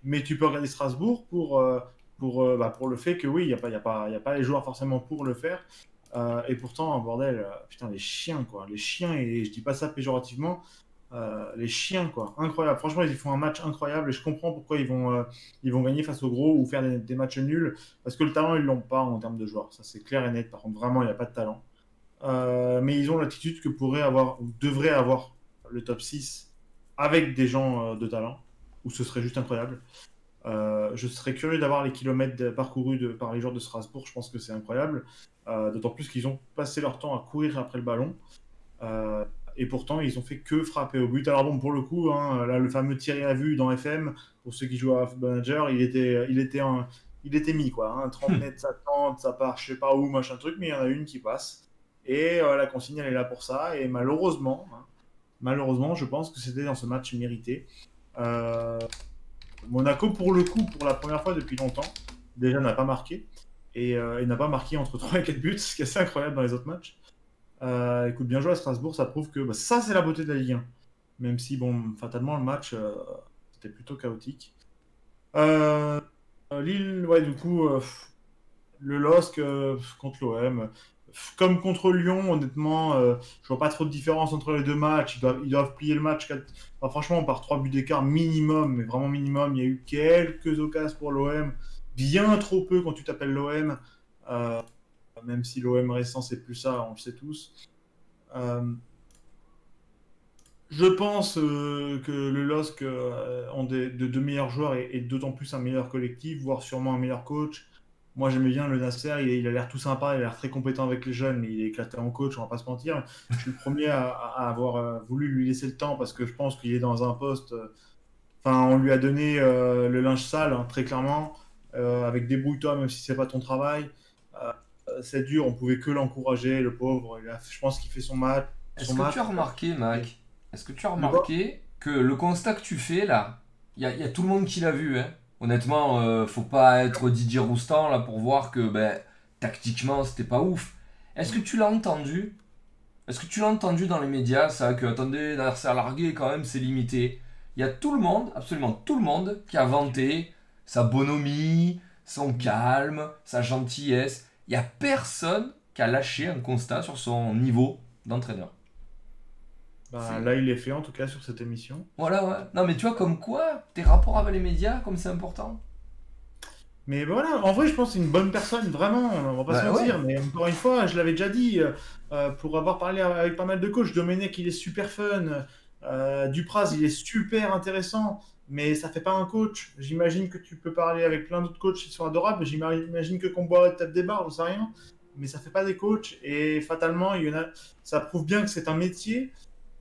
Mais tu peux regarder Strasbourg pour, euh, pour, euh, bah, pour le fait que oui, il n'y a, pas- y a, y a pas les joueurs forcément pour le faire. Euh, et pourtant, bordel, putain, les chiens, quoi. Les chiens, et je dis pas ça péjorativement, les chiens, quoi. Incroyable. Franchement, ils font un match incroyable et je comprends pourquoi ils vont, ils vont gagner face aux gros ou faire des, des matchs nuls. Parce que le talent, ils l'ont pas en termes de joueurs. Ça, c'est clair et net. Par contre, vraiment, il n'y a pas de talent. Euh, mais ils ont l'attitude que pourrait avoir, ou devrait avoir le top 6 avec des gens euh, de talent, où ce serait juste incroyable. Euh, je serais curieux d'avoir les kilomètres parcourus de- par les joueurs de Strasbourg. Je pense que c'est incroyable. D'autant plus qu'ils ont passé leur temps à courir après le ballon. Et pourtant, ils ont fait que frapper au but. Alors bon, pour le coup, hein, là, le fameux Thierry à vue dans FM, pour ceux qui jouent à Manager, il était, il était, en- il était mis, quoi. Hein, 30 [laughs] mètres, ça tente, ça part, je sais pas où, machin truc, mais il y en a une qui passe. Et euh, la consigne, elle est là pour ça. Et malheureusement, hein, malheureusement, je pense que c'était dans ce match mérité. Euh, Monaco, pour le coup, pour la première fois depuis longtemps, déjà n'a pas marqué. Et, euh, n'a pas marqué entre [laughs] 3 et 4 buts, ce qui est assez incroyable dans les autres matchs. Écoute, bien joué à Strasbourg, ça prouve que bah, ça, c'est la beauté de la Ligue 1. Même si, bon, fatalement, le match, c'était plutôt chaotique. Lille, ouais, du coup, le LOSC contre l'OM. Comme contre Lyon, honnêtement, euh, je vois pas trop de différence entre les deux matchs. Ils doivent, plier le match, franchement, par 3 buts d'écart minimum, mais vraiment minimum. Il y a eu quelques occasions pour l'OM, bien trop peu quand tu t'appelles l'OM. Euh, même si l'OM récent, c'est plus ça, on le sait tous. Euh, je pense euh, que le LOSC ont des, de meilleurs joueurs et, et d'autant plus un meilleur collectif, voire sûrement un meilleur coach. Moi, j'aimais bien le Nasser, il, il a l'air tout sympa, il a l'air très compétent avec les jeunes, mais il est éclaté en coach, on va pas se mentir. Je suis le premier à, à avoir euh, voulu lui laisser le temps parce que je pense qu'il est dans un poste. euh, Enfin, on lui a donné euh, le linge sale, hein, très clairement, euh, avec débrouille-toi, même si c'est pas ton travail. Euh, c'est dur, on pouvait que l'encourager, le pauvre. Il a- je pense qu'il fait son match. Est-ce que tu as remarqué, Mac Est-ce que tu as remarqué que le constat que tu fais là, il y, a- il y a tout le monde qui l'a vu, hein? Honnêtement, euh, faut pas être Didier Roustan là pour voir que ben, tactiquement c'était pas ouf. Est-ce que tu l'as entendu? Est-ce que tu l'as entendu dans les médias ça que attendez l'adversaire largué quand même c'est limité Il y a tout le monde, absolument tout le monde qui a vanté sa bonhomie, son calme, sa gentillesse. Il y a personne qui a lâché un constat sur son niveau d'entraîneur. Bah, là, il est fait en tout cas sur cette émission. Voilà, ouais. Non, mais tu vois, comme quoi, tes rapports avec les médias, comme c'est important. Mais voilà, en vrai, je pense que c'est une bonne personne, vraiment, on va pas Bah se mentir. Mais encore une fois, je l'avais déjà dit, euh, euh, pour avoir parlé avec pas mal de coachs, Domenech, il est super fun, euh, Dupraz, il est super intéressant, mais ça fait pas un coach. J'imagine que tu peux parler avec plein d'autres coachs qui sont adorables, j'imagine que Comboire tape des barres, j'en sais rien, mais ça fait pas des coachs, et fatalement, il y en a... ça prouve bien que c'est un métier.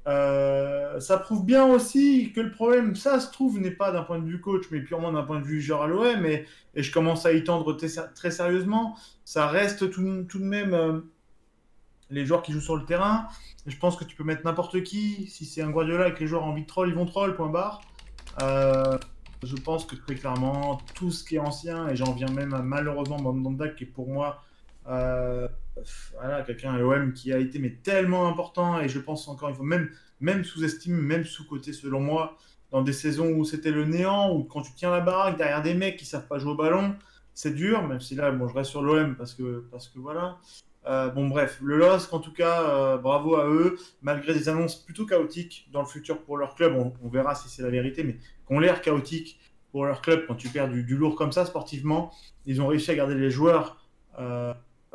Euh, ça prouve bien aussi que le problème, ça se trouve, n'est pas d'un point de vue coach, mais purement d'un point de vue genre à l'OM, et, je commence à y tendre très, sérieusement. Ça reste tout, tout de même euh, les joueurs qui jouent sur le terrain. Je pense que tu peux mettre n'importe qui. Si c'est un Guardiola et que les joueurs ont envie de troll, ils vont troll, point barre. Euh, je pense que très clairement, tout ce qui est ancien, et j'en viens même à malheureusement Mandanda, qui est pour moi euh, voilà, quelqu'un à l'OM qui a été mais tellement important, et je pense encore une fois, même, même sous-estimé, même sous-côté selon moi, dans des saisons où c'était le néant, où quand tu tiens la baraque derrière des mecs qui savent pas jouer au ballon, c'est dur, même si là, bon, je reste sur l'OM parce que, parce que voilà. Euh, bon, bref, le LOSC, en tout cas, euh, bravo à eux, malgré des annonces plutôt chaotiques dans le futur pour leur club, on, verra si c'est la vérité, mais qu'on l'air chaotique pour leur club quand tu perds du, lourd comme ça sportivement, ils ont réussi à garder les joueurs,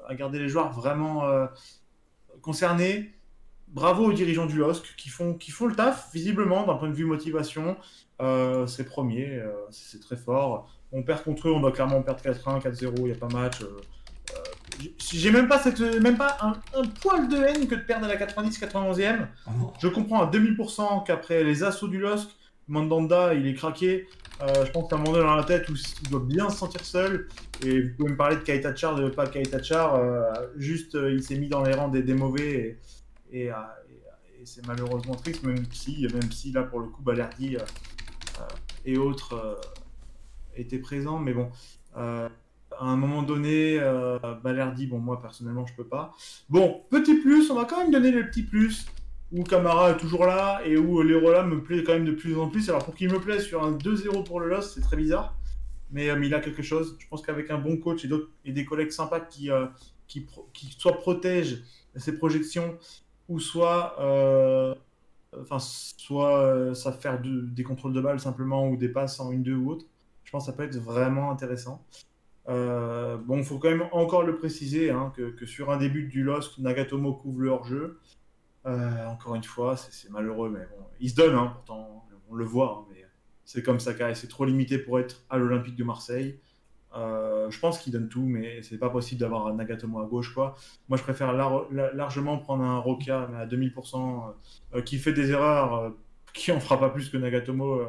à garder les joueurs vraiment euh, concernés. Bravo aux dirigeants du LOSC qui font, qui font le taf, visiblement, d'un point de vue motivation. Euh, c'est premier, c'est très fort. On perd contre eux, on doit clairement perdre 4-1, 4-0, il n'y a pas match. Euh, j'ai même pas, cette, même pas un, poil de haine que de perdre à la 90-91e. Ah je comprends à 2000% qu'après les assauts du LOSC, Mandanda, il est craqué. Euh, je pense qu'à un moment donné dans la tête où il doit bien se sentir seul. Et vous pouvez me parler de Kaitachar, de pas Kaitachar. Euh, juste, euh, il s'est mis dans les rangs des, mauvais. Et, c'est malheureusement triste, même si, même si là, pour le coup, Balerdi et autres étaient présents. Mais bon, à un moment donné, Balerdi, bon, moi personnellement, je peux pas. Bon, petit plus, on va quand même donner le petit plus où Camara est toujours là et où Lerola me plaît quand même de plus en plus. Alors pour qu'il me plaise sur un 2-0 pour le Lost, c'est très bizarre. Mais, euh, il a quelque chose. Je pense qu'avec un bon coach et, des collègues sympas qui, euh, qui, qui, soit protègent ses projections ou soit, euh, ça faire des contrôles de balles simplement ou des passes en 1-2 ou autre, je pense que ça peut être vraiment intéressant. bon, il faut quand même encore le préciser hein, que, que, sur un début du Lost, Nagatomo couvre le hors-jeu. Euh, encore une fois, c'est malheureux, mais bon, il se donne, hein, pourtant, on le voit, hein, mais c'est comme ça, c'est trop limité pour être à l'Olympique de Marseille. Euh, je pense qu'il donne tout, mais c'est pas possible d'avoir un Nagatomo à gauche, quoi. Moi, je préfère largement prendre un Roca, à 2000%, euh, qui fait des erreurs, qui en fera pas plus que Nagatomo,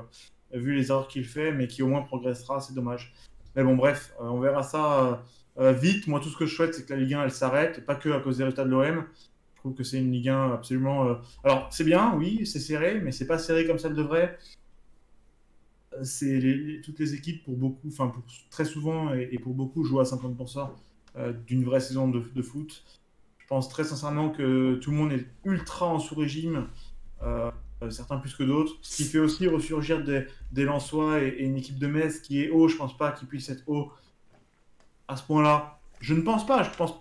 vu les erreurs qu'il fait, mais qui au moins progressera, c'est dommage. Mais bon, bref, on verra ça vite. Moi, tout ce que je souhaite, c'est que la Ligue 1, elle s'arrête, pas que à cause des résultats de l'OM que c'est une Ligue 1 absolument. Euh, alors, c'est bien, oui, c'est serré, mais c'est pas serré comme ça le devrait. C'est toutes les équipes, pour beaucoup, enfin, très souvent et, pour beaucoup, jouent à 50% euh, d'une vraie saison de, foot. Je pense très sincèrement que tout le monde est ultra en sous-régime. Euh, certains plus que d'autres, ce qui fait aussi ressurgir des, des Lensois et, une équipe de Metz qui est haut. Je pense pas qu'il puisse être haut à ce point-là. Je ne pense pas. Je pense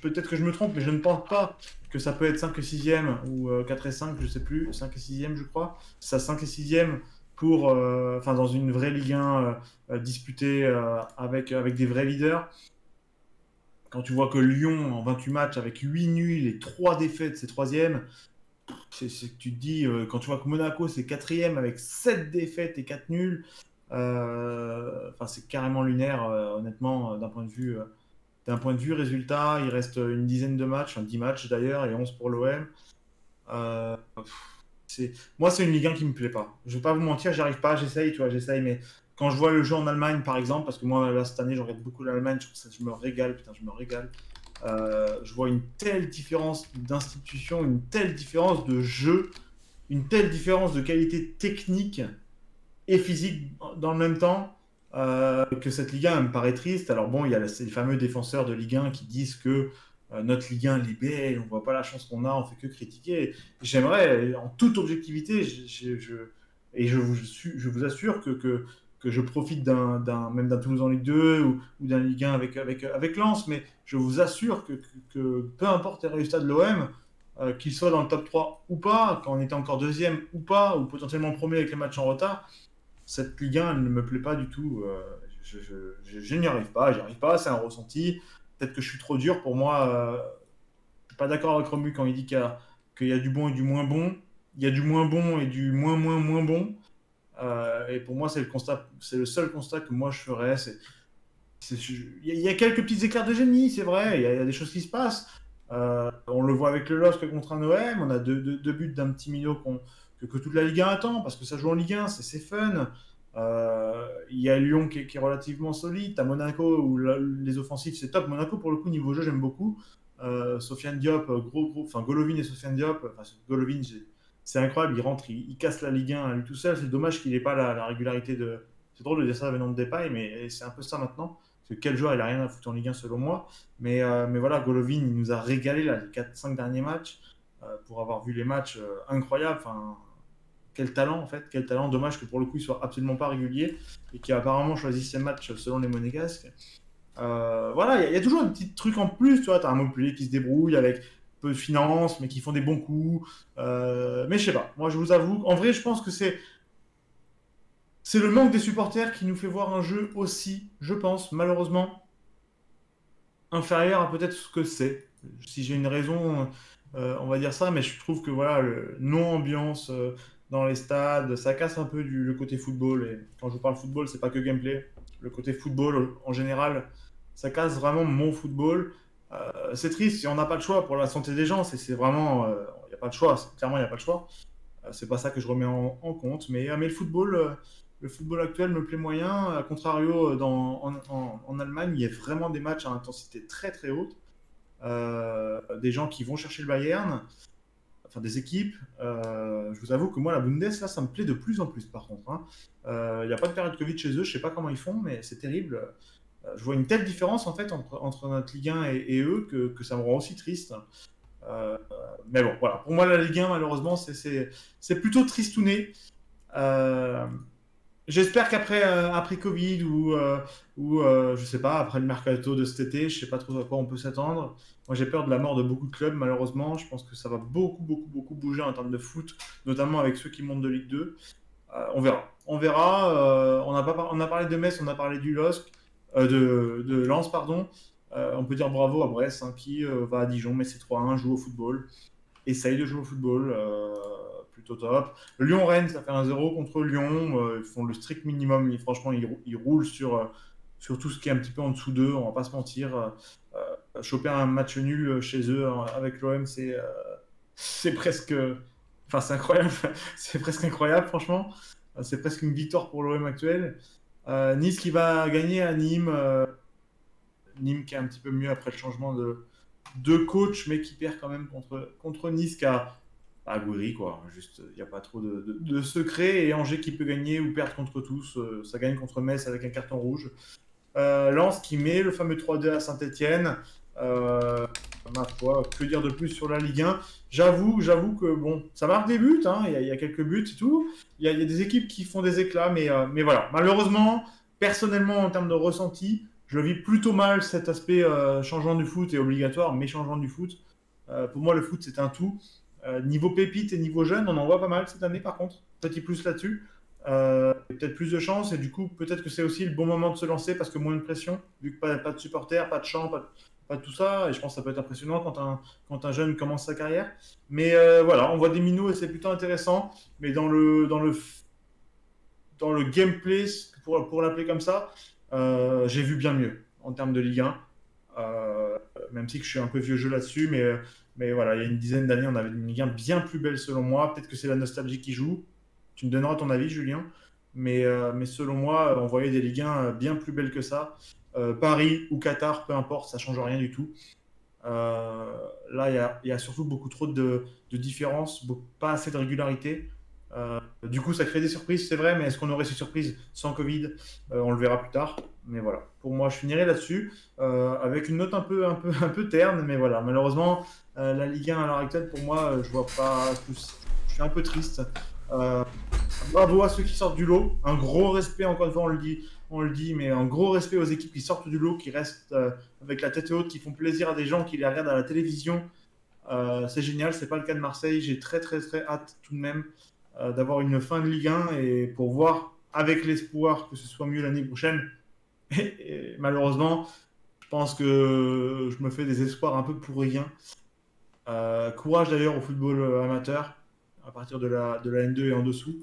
peut-être que je me trompe, mais je ne pense pas que ça peut être 5 et 6e ou 4 euh, et 5, je sais plus, 5 et 6e je crois. Ça 5 et 6e pour, euh, enfin dans une vraie Ligue 1 euh, disputée avec, avec des vrais leaders. Quand tu vois que Lyon en 28 matchs avec 8 nuls et 3 défaites, c'est 3e. C'est que tu te dis, quand tu vois que Monaco c'est 4e avec 7 défaites et 4 nuls, enfin c'est carrément lunaire honnêtement d'un point de vue d'un point de vue résultat, il reste une dizaine de matchs, 10 matchs d'ailleurs, et 11 pour l'OM. Euh, moi, c'est une Ligue 1 qui me plaît pas. Je vais pas vous mentir, j'arrive pas, j'essaye, tu vois, j'essaye, mais quand je vois le jeu en Allemagne, par exemple, parce que moi, là, cette année, je regarde beaucoup l'Allemagne, je, je, me régale, putain, je me régale. Euh, je vois une telle différence d'institution, une telle différence de jeu, une telle différence de qualité technique et physique dans le même temps. Euh, que cette Ligue 1 me paraît triste. Alors bon, il y a les fameux défenseurs de Ligue 1 qui disent que euh, notre Ligue 1 est belle, on voit pas la chance qu'on a, on fait que critiquer. J'aimerais, en toute objectivité, je, et je vous, assure que, je profite même d'un Toulouse en Ligue 2 ou, d'un Ligue 1 avec, avec, Lens, mais je vous assure que, que, peu importe les résultats de l'OM, euh, qu'il soit dans le top 3 ou pas, quand on était encore deuxième ou pas, ou potentiellement premier avec les matchs en retard, cette Ligue 1, elle ne me plaît pas du tout. Euh, je, n'y arrive pas, j'y arrive pas, c'est un ressenti. Peut-être que je suis trop dur. Pour moi, euh, je suis pas d'accord avec Romu quand il dit qu'il y, a du bon et du moins bon. Il y a du moins bon et du moins moins moins bon. Euh, et pour moi, c'est le le seul constat que moi je ferais. Il y, a quelques petits éclairs de génie, c'est vrai. Il y, a des choses qui se passent. on le voit avec le LOSC contre un OM. On a deux, deux buts d'un petit minot qu'on que, toute la Ligue 1 attend, parce que ça joue en Ligue 1, c'est fun. Euh, il y a Lyon qui est, relativement solide. à Monaco où les offensifs c'est top. Monaco pour le coup niveau jeu j'aime beaucoup. Euh, Sofiane Diop, gros gros, enfin Golovin et Sofiane Diop. Golovin c'est incroyable, il rentre, il, casse la Ligue 1 à lui tout seul. C'est dommage qu'il n'ait pas la, régularité de. C'est drôle de dire ça venant de Depay, mais c'est un peu ça maintenant. Parce que quel joueur il a rien à foutre en Ligue 1 selon moi. Mais, euh, mais voilà, Golovin il nous a régalé là, les 4-5 derniers matchs. pour avoir vu les matchs incroyables. Quel talent en fait, quel talent. Dommage que pour le coup il soit absolument pas régulier et qui a apparemment choisi ses matchs selon les monégasques. Euh, voilà, il y, a toujours un petit truc en plus, tu vois, t'as un Montpellier qui se débrouille avec peu de finances, mais qui font des bons coups. Euh, mais je sais pas, moi je vous avoue, en vrai je pense que c'est c'est le manque des supporters qui nous fait voir un jeu aussi, je pense, malheureusement, inférieur à peut-être ce que c'est. Si j'ai une raison, euh, on va dire ça, mais je trouve que voilà, le non-ambiance, dans les stades, ça casse un peu du, le côté football. Et quand je vous parle football, c'est pas que gameplay. Le côté football en général, ça casse vraiment mon football. Euh, c'est triste, si on n'a pas de choix pour la santé des gens, c'est vraiment, il n'y a pas de choix, clairement il n'y a pas de choix. c'est pas ça que je remets en, compte, mais, mais le football, le football actuel me plaît moyen. A contrario, dans, en, Allemagne, il y a vraiment des matchs à intensité très très haute. des gens qui vont chercher le Bayern, des équipes. je vous avoue que moi, la Bundes, là, ça me plaît de plus en plus par contre. Hein. Il n'y a pas de période Covid chez eux, je sais pas comment ils font, mais c'est terrible. Euh, je vois une telle différence en fait entre, notre Ligue 1 et, eux que, ça me rend aussi triste. Euh, mais bon, voilà. Pour moi, la Ligue 1, malheureusement, c'est plutôt tristouné. Euh, j'espère qu'après après Covid ou, ou je sais pas, après le mercato de cet été, je sais pas trop à quoi on peut s'attendre. Moi, j'ai peur de la mort de beaucoup de clubs, malheureusement. Je pense que ça va beaucoup, beaucoup, beaucoup bouger en termes de foot, notamment avec ceux qui montent de Ligue 2. on verra. On verra. on, a pas, on a parlé de Metz, on a parlé du LOSC. Euh, de, de Lens, pardon. Euh, on peut dire bravo à Brest hein, qui euh, va à Dijon, mais c'est 3-1, joue au football, essaye de jouer au football, plutôt top. Lyon-Rennes, ça fait un 0 contre Lyon, ils font le strict minimum, franchement, ils, roulent sur, sur tout ce qui est un petit peu en dessous d'eux, on va pas se mentir. Choper un match nul chez eux avec l'OM, c'est c'est presque. Enfin, c'est incroyable. [laughs] c'est presque incroyable, franchement. C'est presque une victoire pour l'OM actuel. Euh, nice qui va gagner à Nîmes. Euh, Nîmes qui est un petit peu mieux après le changement de, de coach, mais qui perd quand même contre, contre Nice qui a à quoi. Juste, il n'y a pas trop de, de, secret. Et Angers qui peut gagner ou perdre contre tous. Euh, ça gagne contre Metz avec un carton rouge. Lens qui met le fameux 3-2 à Saint-Etienne. Euh, ma foi, que dire de plus sur la Ligue 1 J'avoue, j'avoue que bon, ça marque des buts, hein, il y, a quelques buts et tout. Il y, a des équipes qui font des éclats, mais, euh, mais voilà. Malheureusement, personnellement, en termes de ressenti, je vis plutôt mal cet aspect euh, changeant du foot et obligatoire, mais changeant du foot. pour moi, le foot, c'est un tout. niveau pépite et niveau jeune, on en voit pas mal cette année, par contre. Petit plus là-dessus. peut-être plus de chance et du coup peut-être que c'est aussi le bon moment de se lancer parce que moins de pression vu que pas, de supporters, pas de chants, pas de pas tout ça. Et je pense que ça peut être impressionnant quand un, quand un jeune commence sa carrière. Mais euh, voilà, on voit des minots et c'est plutôt intéressant. Mais dans le, dans le, dans le gameplay, pour, pour l'appeler comme ça, euh, j'ai vu bien mieux en termes de Ligue 1. Euh, même si je suis un peu vieux jeu là-dessus, mais, mais voilà, il y a une dizaine d'années, on avait une Ligue 1 bien plus belle selon moi. Peut-être que c'est la nostalgie qui joue. Tu me donneras ton avis, Julien. Mais, mais selon moi, on voyait des Ligue 1 bien plus belles que ça. Euh, Paris ou Qatar, peu importe, ça change rien du tout. Euh, là, il y, a surtout beaucoup trop de, différences, pas assez de régularité. Euh, du coup, ça crée des surprises, c'est vrai, mais est-ce qu'on aurait ces surprises sans Covid? On le verra plus tard. Mais voilà, pour moi, je finirai là-dessus avec une note un peu, un peu, un peu terne, mais voilà, malheureusement, la Ligue 1 à l'heure actuelle, pour moi, je vois pas plus. Je suis un peu triste. bravo à ceux qui sortent du lot. Un gros respect, encore une fois, on le dit, on le dit, mais un gros respect aux équipes qui sortent du lot, qui restent euh, avec la tête haute, qui font plaisir à des gens qui les regardent à la télévision. Euh, c'est génial, c'est pas le cas de Marseille. J'ai très très très hâte tout de même euh, d'avoir une fin de Ligue 1 et pour voir avec l'espoir que ce soit mieux l'année prochaine. [laughs] Et, malheureusement, je pense que je me fais des espoirs un peu pour rien. courage d'ailleurs au football amateur à partir de la, de la N2 et en dessous.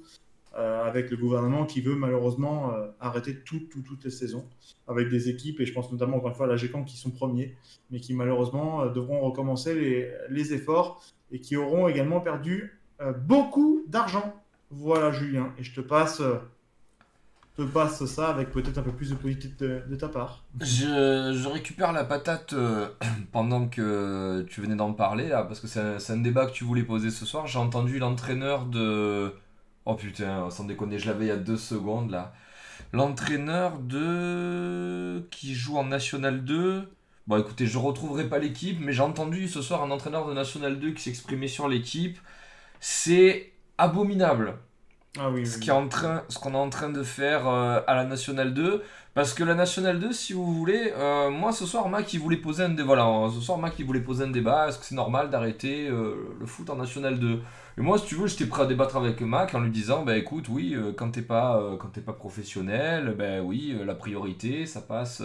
Euh, avec le gouvernement qui veut malheureusement euh, arrêter toutes les saisons avec des équipes, et je pense notamment encore une fois à la GECAM qui sont premiers, mais qui malheureusement euh, devront recommencer les, efforts et qui auront également perdu beaucoup d'argent. Voilà Julien, et je te passe te passe ça avec peut-être un peu plus de politique de, ta part. Je, récupère la patate [clears throat] pendant que tu venais d'en parler, là, parce que c'est un, débat que tu voulais poser ce soir. J'ai entendu l'entraîneur de, Oh putain, sans déconner, je l'avais il y a deux secondes là. L'entraîneur de. qui joue en National 2. Bon écoutez, je retrouverai pas l'équipe, mais j'ai entendu ce soir un entraîneur de National 2 qui s'exprimait sur l'équipe. C'est abominable. Ah oui, ce qu'on est en train de faire euh, à la National 2. Parce que la National 2, si vous voulez, euh, moi ce soir, Mac, il voulait poser un débat. Voilà, ce soir, Mac, il voulait poser un débat. Est-ce que c'est normal d'arrêter euh, le foot en National 2 et moi, si tu veux, j'étais prêt à débattre avec Mac en lui disant, bah écoute, oui, euh, quand t'es pas, quand pas professionnel, ben oui, euh, la priorité, ça passe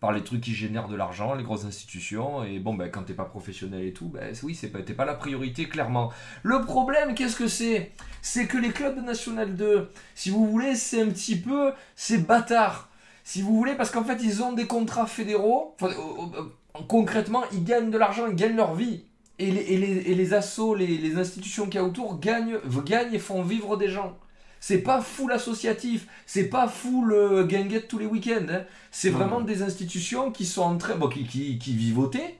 par les trucs qui génèrent de l'argent, les grosses institutions. Et bon, ben quand t'es pas professionnel et tout, ben oui, c'est pas, t'es pas la priorité, clairement. Le problème, qu'est-ce que c'est? C'est que les clubs de National 2, si vous voulez, c'est un petit peu, c'est bâtard. Si vous voulez, parce qu'en fait, ils ont des contrats fédéraux. Enfin, concrètement, ils gagnent de l'argent, ils gagnent leur vie. Et les, et les, et les assos, les, les institutions qu'il y a autour gagnent, gagnent et font vivre des gens. C'est pas full associatif, c'est pas full euh, ganguette tous les week-ends. hein. C'est vraiment des institutions qui sont en train, bon, qui, qui, qui vivotaient,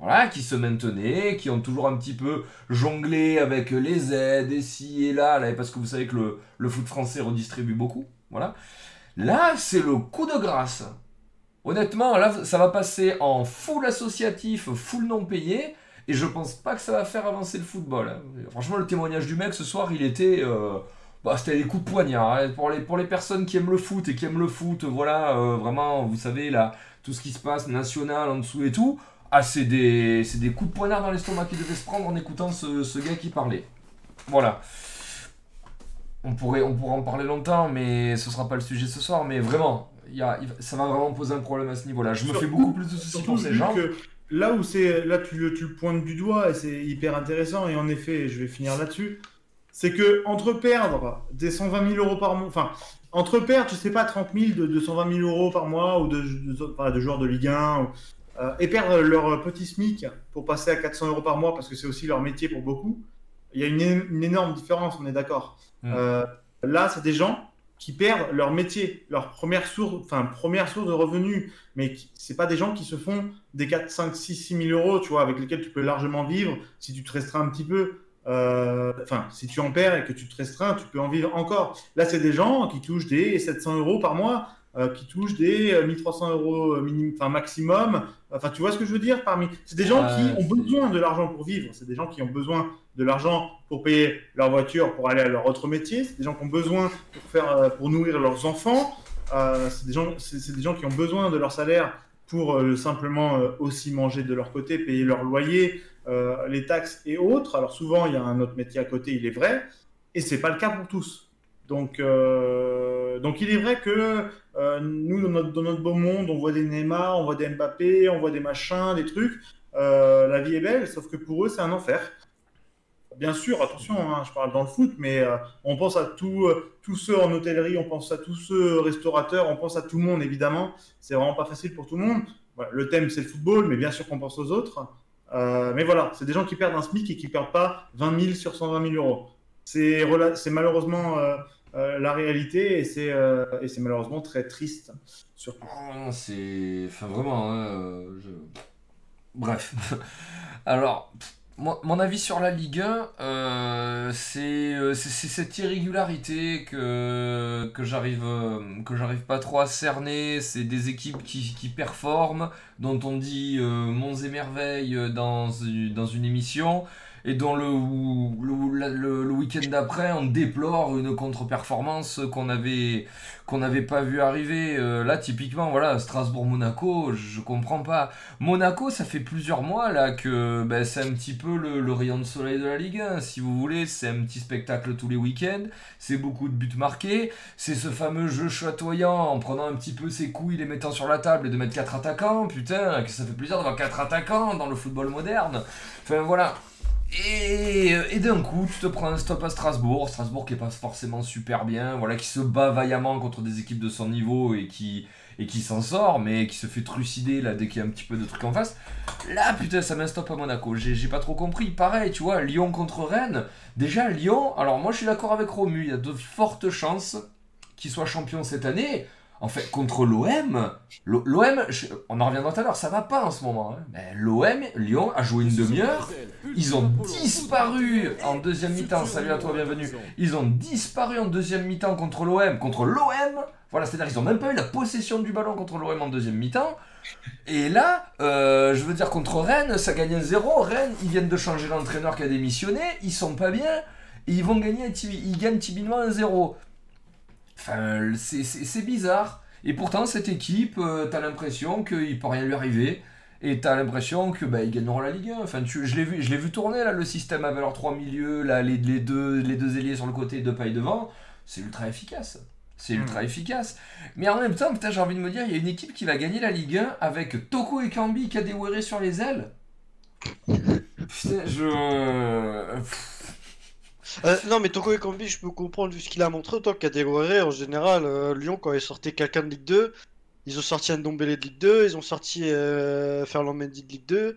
voilà, qui se maintenaient, qui ont toujours un petit peu jonglé avec les aides et ci et là, là parce que vous savez que le, le foot français redistribue beaucoup, voilà. Là, c'est le coup de grâce. Honnêtement, là, ça va passer en full associatif, full non payé, et je pense pas que ça va faire avancer le football. hein. Franchement, le témoignage du mec ce soir, il était. euh, bah, c'était des coups de poignard. hein. Pour, les, pour les personnes qui aiment le foot et qui aiment le foot, voilà, euh, vraiment, vous savez, là, tout ce qui se passe national en dessous et tout, ah, c'est des, des coups de poignard dans l'estomac qui devaient se prendre en écoutant ce, ce gars qui parlait. Voilà. On pourrait, on pourrait en parler longtemps, mais ce sera pas le sujet ce soir. Mais vraiment, y a, ça va vraiment poser un problème à ce niveau-là. Je me fais beaucoup plus de soucis pour ces gens. que là où c'est là tu, le- tu le pointes du doigt et c'est hyper intéressant et en effet je vais finir là-dessus c'est que entre perdre des 120 000 euros par mois enfin entre perdre je sais pas 30 000 de 220 000 euros par mois ou de, de, enfin, de joueurs de Ligue 1 ou, euh, et perdre leur petit SMIC pour passer à 400 euros par mois parce que c'est aussi leur métier pour beaucoup il y a une énorme différence on est d'accord Mm. Euh, là c'est des gens qui perdent leur métier leur première source enfin première source de revenus mais c'est pas des gens qui se font des 4, 5, 6, 6 000 euros, tu vois, avec lesquels tu peux largement vivre si tu te restreins un petit peu. Euh, Enfin, si tu en perds et que tu te restreins, tu peux en vivre encore. Là, c'est des gens qui touchent des 700 euros par mois, euh, qui touchent des euh, 1300 euros minimum, enfin maximum. Enfin, tu vois ce que je veux dire parmi. C'est des gens qui ont c'est- besoin de l'argent pour vivre. C'est des gens qui ont besoin de l'argent pour payer leur voiture, pour aller à leur autre métier. C'est des gens qui ont besoin pour faire, euh, pour nourrir leurs enfants. Euh, c'est des gens, c'est des gens qui ont besoin de leur salaire pour euh, simplement euh, aussi manger de leur côté, payer leur loyer, euh, les taxes et autres. Alors souvent, il y a un autre métier à côté, il est vrai, et c'est pas le cas pour tous. Donc, euh, donc il est vrai que euh, nous, dans notre, beau monde, on voit des Neymar, on voit des Mbappé, on voit des machins, des trucs. Euh, la vie est belle, sauf que pour eux, c'est un enfer. Bien sûr, attention, hein, je parle dans le foot, mais on pense à euh, tous ceux en hôtellerie, on pense à tous ceux restaurateurs, on pense à tout le monde, évidemment. C'est vraiment pas facile pour tout le monde. Le thème, c'est le football, mais bien sûr qu'on pense aux autres. Mais voilà, c'est des gens qui perdent un SMIC et qui perdent pas 20 000 sur 120 000 euros. C'est malheureusement euh, la réalité et c'est euh, et c'est malheureusement très triste. Surtout. Ah, c'est. Enfin, vraiment. hein, euh, Bref. [laughs] Alors, mon, avis sur la Ligue 1, euh, c'est cette irrégularité que, que j'arrive que j'arrive pas trop à cerner. C'est des équipes qui, qui performent, dont on dit monts et merveilles dans, dans une émission. Et dont le, le, le week-end d'après, on déplore une contre-performance qu'on avait, qu'on n'avait pas vu arriver. Euh, là, typiquement, voilà, Strasbourg-Monaco, je comprends pas. Monaco, ça fait plusieurs mois là que ben, c'est un petit peu le, le rayon de soleil de la Ligue 1, si vous voulez. C'est un petit spectacle tous les week-ends, c'est beaucoup de buts marqués, c'est ce fameux jeu chatoyant en prenant un petit peu ses couilles, les mettant sur la table et de mettre quatre attaquants. Putain, que ça fait plaisir d'avoir quatre attaquants dans le football moderne. Enfin voilà. Et, d'un coup, tu te prends un stop à Strasbourg. Strasbourg qui est pas forcément super bien, voilà, qui se bat vaillamment contre des équipes de son niveau et qui, et qui s'en sort, mais qui se fait trucider là dès qu'il y a un petit peu de trucs en face. Là, putain, ça met un stop à Monaco. J'ai pas trop compris. Pareil, tu vois, Lyon contre Rennes. Déjà, Lyon, alors moi je suis d'accord avec Romu, il y a de fortes chances qu'il soit champion cette année. En fait, contre l'OM, l'OM, on en reviendra tout à l'heure, ça va pas en ce moment. hein. L'OM, Lyon a joué une demi-heure. Ils ont disparu en deuxième mi-temps. Salut à toi, bienvenue. Ils ont disparu en deuxième mi-temps contre l'OM. Contre l'OM Voilà, c'est-à-dire qu'ils ont même pas eu la possession du ballon contre l'OM en deuxième mi-temps. Et là, euh, je veux dire, contre Rennes, ça gagne un 0. Rennes, ils viennent de changer l'entraîneur qui a démissionné. Ils sont pas bien. Et ils vont gagner, ils gagnent timidement un 0. Enfin, c'est- bizarre. Et pourtant, cette équipe, euh, t'as l'impression qu'il peut rien lui arriver. Et t'as l'impression que bah, ils gagneront la Ligue 1. Enfin, tu, je l'ai vu, je l'ai vu tourner là, le système avec leurs trois milieux, là, les, les deux, les deux ailiers sur le côté, deux pailles devant. C'est ultra efficace. C'est ultra efficace. Mais en même temps, putain, j'ai envie de me dire, il y a une équipe qui va gagner la Ligue 1 avec Toko et Kambi qui a déouéré sur les ailes. [laughs] Putain, je. Euh, non, mais Toko Ekambi, je peux comprendre vu ce qu'il a montré. Autant Dégouré, en général, euh, Lyon, quand il sortait quelqu'un de Ligue 2, Ils ont sorti Ndombele de Ligue 2, ils ont sorti euh, Ferland Mendy de Ligue 2.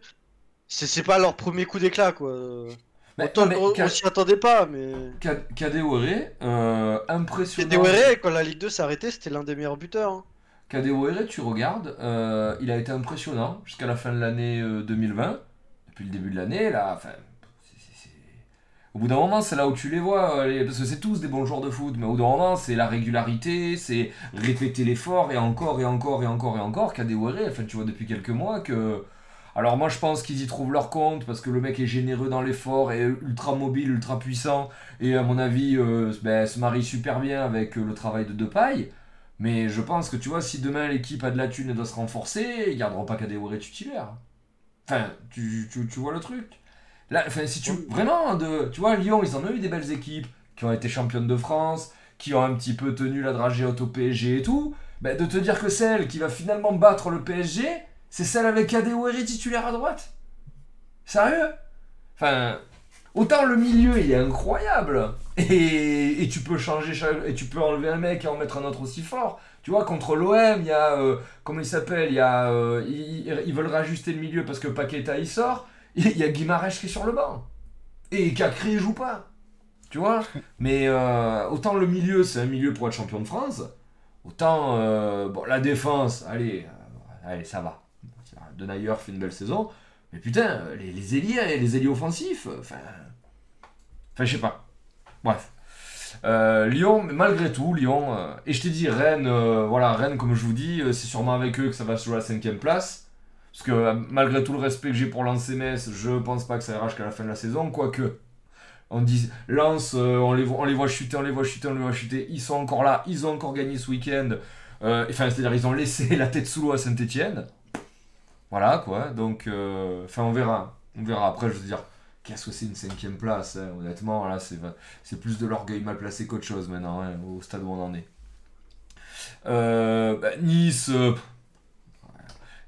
C'est pas leur premier coup d'éclat, quoi. Mais, Autant, mais on, s'y attendait pas, mais. Ka- Kadewere, euh, impressionnant. Kadewere, quand la Ligue 2 s'est arrêtée, c'était l'un des meilleurs buteurs. hein. Kadewere, tu regardes, euh, il a été impressionnant jusqu'à la fin de l'année euh, 2020. Depuis le début de l'année, là, enfin, au bout d'un moment, c'est là où tu les vois, euh, parce que c'est tous des bons joueurs de foot, mais au bout d'un moment, c'est la régularité, c'est répéter l'effort, et encore, et encore, et encore, et encore. Kadewere, enfin, tu vois depuis quelques mois que... Alors moi, je pense qu'ils y trouvent leur compte, parce que le mec est généreux dans l'effort, et ultra mobile, ultra puissant, et à mon avis, euh, ben, se marie super bien avec euh, le travail de Depay. Mais je pense que tu vois, si demain l'équipe a de la thune et doit se renforcer, ils garderont pas Kadewere titulaire. Enfin, tu, tu vois le truc. Là, si tu vraiment de, tu vois, Lyon, ils en ont eu des belles équipes qui ont été championnes de France, qui ont un petit peu tenu la dragée au PSG et tout. Ben, de te dire que celle qui va finalement battre le PSG, c'est celle avec Kadewere titulaire à droite. Sérieux? Enfin, autant le milieu il est incroyable et, et tu peux changer chaque- et tu peux enlever un mec et en mettre un autre aussi fort. Tu vois, contre l'OM, il y a. euh, comment il s'appelle Il y a. euh, ils, ils veulent rajuster le milieu parce que Paqueta il sort. [laughs] Il y a Guimarães qui est sur le banc. Et Cacré il joue pas. Tu vois? [laughs] Mais euh, autant le milieu, c'est un milieu pour être champion de France. Autant. euh, bon, la défense, allez, euh, allez, ça va. Denayer fait une belle saison. Mais putain, les, les ailiers, les ailiers offensifs, enfin. Enfin, je sais pas. Bref. Euh, Lyon, mais malgré tout, Lyon, euh, et je t'ai dit, Rennes, euh, voilà, Rennes, comme je vous dis, c'est sûrement avec eux que ça va à la cinquième place. Parce que euh, malgré tout le respect que j'ai pour Lens et Metz, je pense pas que ça ira jusqu'à la fin de la saison, quoique. On dit, Lens, euh, on, les voit, chuter, on les voit chuter, on les voit chuter. Ils sont encore là, ils ont encore gagné ce week-end. Euh, enfin, c'est-à-dire, ils ont laissé la tête sous l'eau à Saint-Etienne. Voilà, quoi. Donc, enfin, on verra. On verra. Après, je veux dire, qu'est-ce que c'est une cinquième place hein, Honnêtement, là, c'est plus de l'orgueil mal placé qu'autre chose maintenant, hein, au stade où on en est. Bah, nice.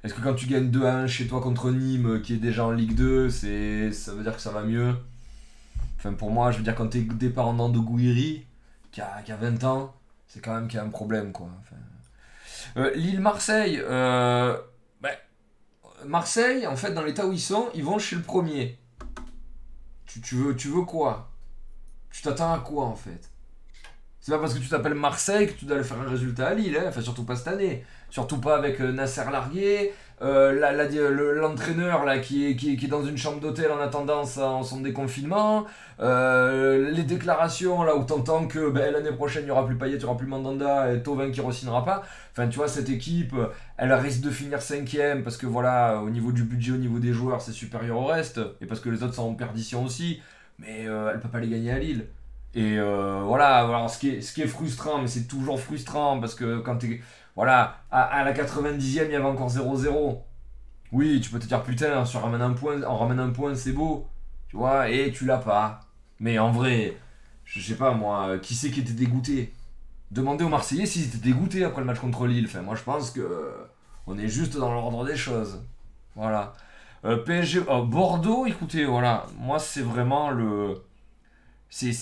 Est-ce que quand tu gagnes 2 à 1 chez toi contre Nîmes, qui est déjà en Ligue 2, c'est, ça veut dire que ça va mieux? Enfin, pour moi, je veux dire, quand t'es dépendant de Gouiri, qui a, qui a 20 ans, c'est quand même qu'il y a un problème, quoi. Euh, Lille-Marseille, euh, bah, Marseille, en fait, dans l'état où ils sont, ils vont chez le premier. Tu, tu veux, tu veux quoi? Tu t'attends à quoi, en fait? C'est pas parce que tu t'appelles Marseille que tu dois aller faire un résultat à Lille, hein. enfin, surtout pas cette année. Surtout pas avec euh, Nasser Largué, euh, l'entraîneur qui est, qui, est, dans une chambre d'hôtel en attendant son, déconfinement, euh, les déclarations là où t'entends que ben, l'année prochaine il y aura plus Payet, il y aura plus Mandanda et Tovin qui re-signera pas. Enfin tu vois cette équipe, elle risque de finir cinquième parce que voilà au niveau du budget, au niveau des joueurs c'est supérieur au reste et parce que les autres sont en perdition aussi. Mais euh, elle peut pas les gagner à Lille. Et voilà, alors ce qui, est, ce qui est frustrant, mais c'est toujours frustrant parce que quand t'es. Voilà, à, la 90e, il y avait encore 0-0. Oui, tu peux te dire putain, on ramène un point, on ramène un point, c'est beau. Tu vois, et tu l'as pas. Mais en vrai, je sais pas moi, euh, qui c'est qui était dégoûté? Demandez aux Marseillais s'ils étaient dégoûtés après le match contre Lille. Moi je pense que euh, on est juste dans l'ordre des choses. Voilà. Euh, PSG, Bordeaux, écoutez, voilà, moi c'est vraiment le. C'est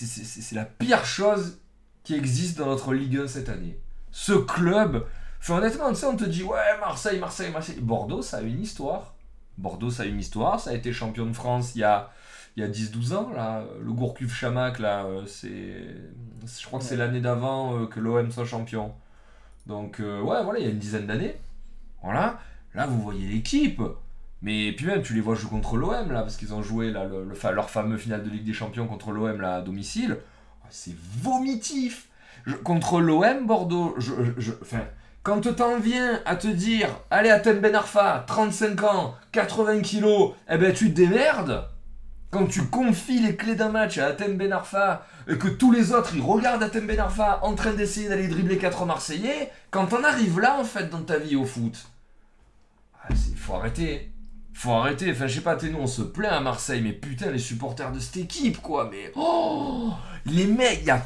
la pire chose qui existe dans notre Ligue 1 cette année. Ce club. Honnêtement, tu sais, on te dit, ouais, Marseille, Marseille, Marseille. Bordeaux, ça a une histoire. Bordeaux, ça a une histoire. Ça a été champion de France il y a, il y a 10-12 ans. Là. Le Gourcuff Chamac, là, euh, c'est. Je crois que c'est l'année d'avant euh, que l'OM soit champion. Donc, euh, ouais, voilà, il y a une dizaine d'années. Voilà. Là, vous voyez l'équipe. Mais puis même, tu les vois jouer contre l'OM, là, parce qu'ils ont joué là, le, le fa- leur fameux finale de Ligue des Champions contre l'OM, là, à domicile. C'est vomitif. Je- contre l'OM, Bordeaux, je, je- quand t'en viens à te dire, allez, Atem Ben Arfa, 35 ans, 80 kilos, eh ben tu te démerdes. Quand tu confies les clés d'un match à Atem Ben Arfa et que tous les autres ils regardent Atem Ben Arfa en train d'essayer d'aller dribbler 4 Marseillais, quand t'en arrives là en fait dans ta vie au foot, il faut arrêter. Faut arrêter. Enfin, je sais pas, t'es nous on se plaint à Marseille, mais putain, les supporters de cette équipe quoi, mais oh Les mecs, y a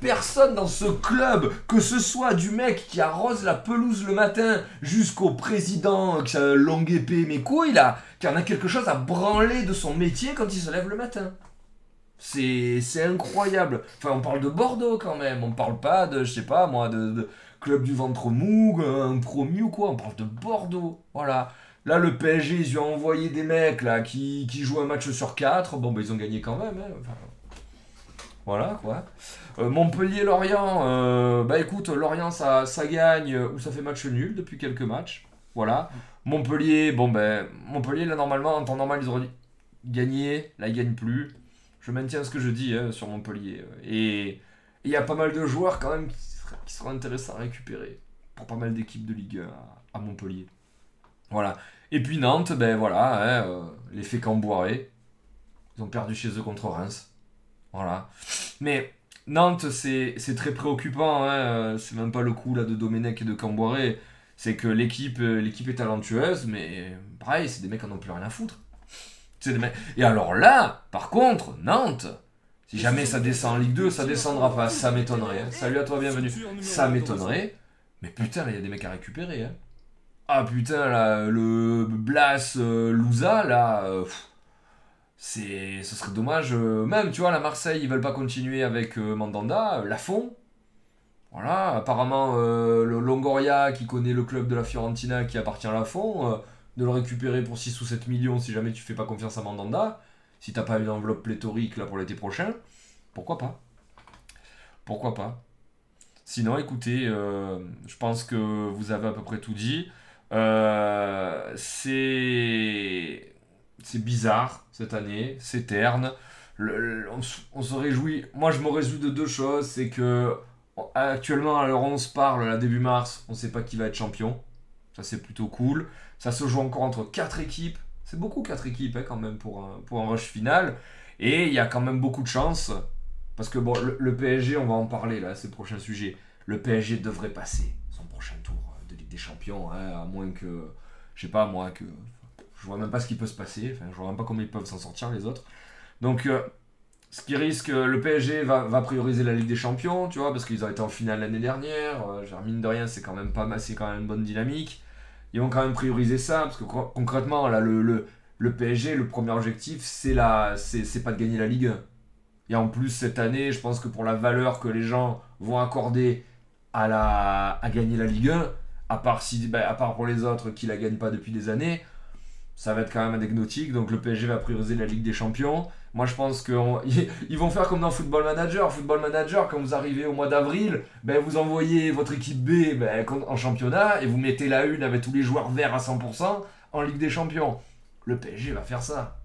personne dans ce club, que ce soit du mec qui arrose la pelouse le matin jusqu'au président qui a une longue épée mes couilles là, qui en a quelque chose à branler de son métier quand il se lève le matin. C'est incroyable. Enfin, on parle de Bordeaux quand même, on parle pas de, je sais pas moi, de, club du ventre mou, un promu ou quoi. On parle de Bordeaux. Voilà. Là, le PSG, ils ont envoyé des mecs là, qui, jouent un match sur 4. Bon, bah, ils ont gagné quand même. hein. Voilà, quoi. Euh, Montpellier-Lorient, euh, bah écoute, Lorient, ça, ça gagne euh, ou ça fait match nul depuis quelques matchs. Voilà. Montpellier, bon, ben, Montpellier, là, normalement, en temps normal, ils auraient dû gagner. Là, ils gagnent plus. Je maintiens ce que je dis hein, sur Montpellier. Et il y a pas mal de joueurs, quand même, qui, seraient- intéressants à récupérer pour pas mal d'équipes de Ligue 1 à, Montpellier. Voilà. Et puis Nantes, ben voilà, hein, euh, l'effet. Ils ont perdu chez eux contre Reims. Voilà. Mais Nantes, c'est c'est très préoccupant. Hein. euh, C'est même pas le coup là de Domenech et de Camboiré. C'est que l'équipe euh, l'équipe est talentueuse, mais pareil, c'est des mecs qui en ont plus rien à foutre. C'est des mecs- Et alors là, par contre, Nantes, si jamais ça descend en Ligue 2, ça descendra pas. Ça m'étonnerait. hein. Salut à toi, bienvenue. Ça m'étonnerait. Mais putain, là, il y a des mecs à récupérer. Hein. Ah putain, là, le Blas euh, Louza, là, euh, pff, c'est, ce serait dommage. euh, même, tu vois, la Marseille, ils veulent pas continuer avec euh, Mandanda. euh, Lafont, voilà, apparemment, euh, le Longoria, qui connaît le club de la Fiorentina, qui appartient à Lafont, de le récupérer pour 6 ou 7 millions si jamais tu fais pas confiance à Mandanda, si t'as pas une enveloppe pléthorique là pour l'été prochain, pourquoi pas? Pourquoi pas? Sinon, écoutez, je pense que vous avez à peu près tout dit. C'est c'est bizarre cette année, c'est terne. On, se- réjouit. Moi, je me réjouis de deux choses. C'est que actuellement, où on se parle, là début mars, on sait pas qui va être champion. Ça, c'est plutôt cool. Ça se joue encore entre quatre équipes. C'est beaucoup quatre équipes hein, quand même pour un, pour un rush final. Et il y a quand même beaucoup de chance. Parce que le, PSG, on va en parler là, c'est le prochain sujet. Le PSG devrait passer son prochain tour de Ligue des Champions, hein, à moins que, je sais pas moi, que je vois même pas ce qui peut se passer. Enfin, je vois même pas comment ils peuvent s'en sortir les autres. Donc, euh, ce qui risque, le PSG va, prioriser la Ligue des Champions, tu vois, parce qu'ils ont été en finale l'année dernière. Euh, mine de rien, c'est quand même pas mal, c'est quand même une bonne dynamique. Ils vont quand même prioriser ça, parce que con- concrètement, là, le, le, le PSG, le premier objectif, c'est pas de gagner la Ligue 1. Et en plus, cette année, je pense que pour la valeur que les gens vont accorder à, la, à gagner la Ligue 1, à part, si, bah, à part pour les autres qui la gagnent pas depuis des années, ça va être quand même anecdotique. Donc le PSG va prioriser la Ligue des Champions. Moi, je pense qu'ils [laughs] vont faire comme dans Football Manager. Football Manager, quand vous arrivez au mois d'avril, ben, vous envoyez votre équipe B ben, en championnat et vous mettez la une avec tous les joueurs verts à 100% en Ligue des Champions. Le PSG va faire ça.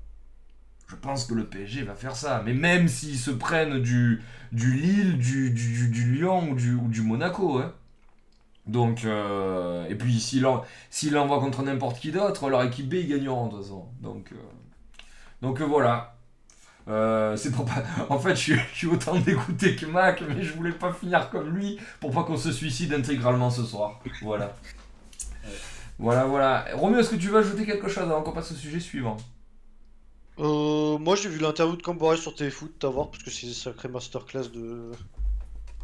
Je pense que le PSG va faire ça. Mais même s'ils se prennent du, Lille, du Lyon ou du, ou du Monaco. hein. Donc, euh, et puis s'ils en- s'ils l'envoient contre n'importe qui d'autre, leur équipe B, ils gagneront de toute façon. Donc, euh, donc euh, voilà. Euh, pas... [laughs] En fait, je suis, autant dégoûté que Mac, mais je voulais pas finir comme lui pour pas qu'on se suicide intégralement ce soir. Voilà. Voilà, voilà. Roméo, est-ce que tu veux ajouter quelque chose avant qu'on passe au sujet suivant? Euh, moi j'ai vu l'interview de Camboré sur Téléfoot, à voir, parce que c'est une sacrée masterclass de...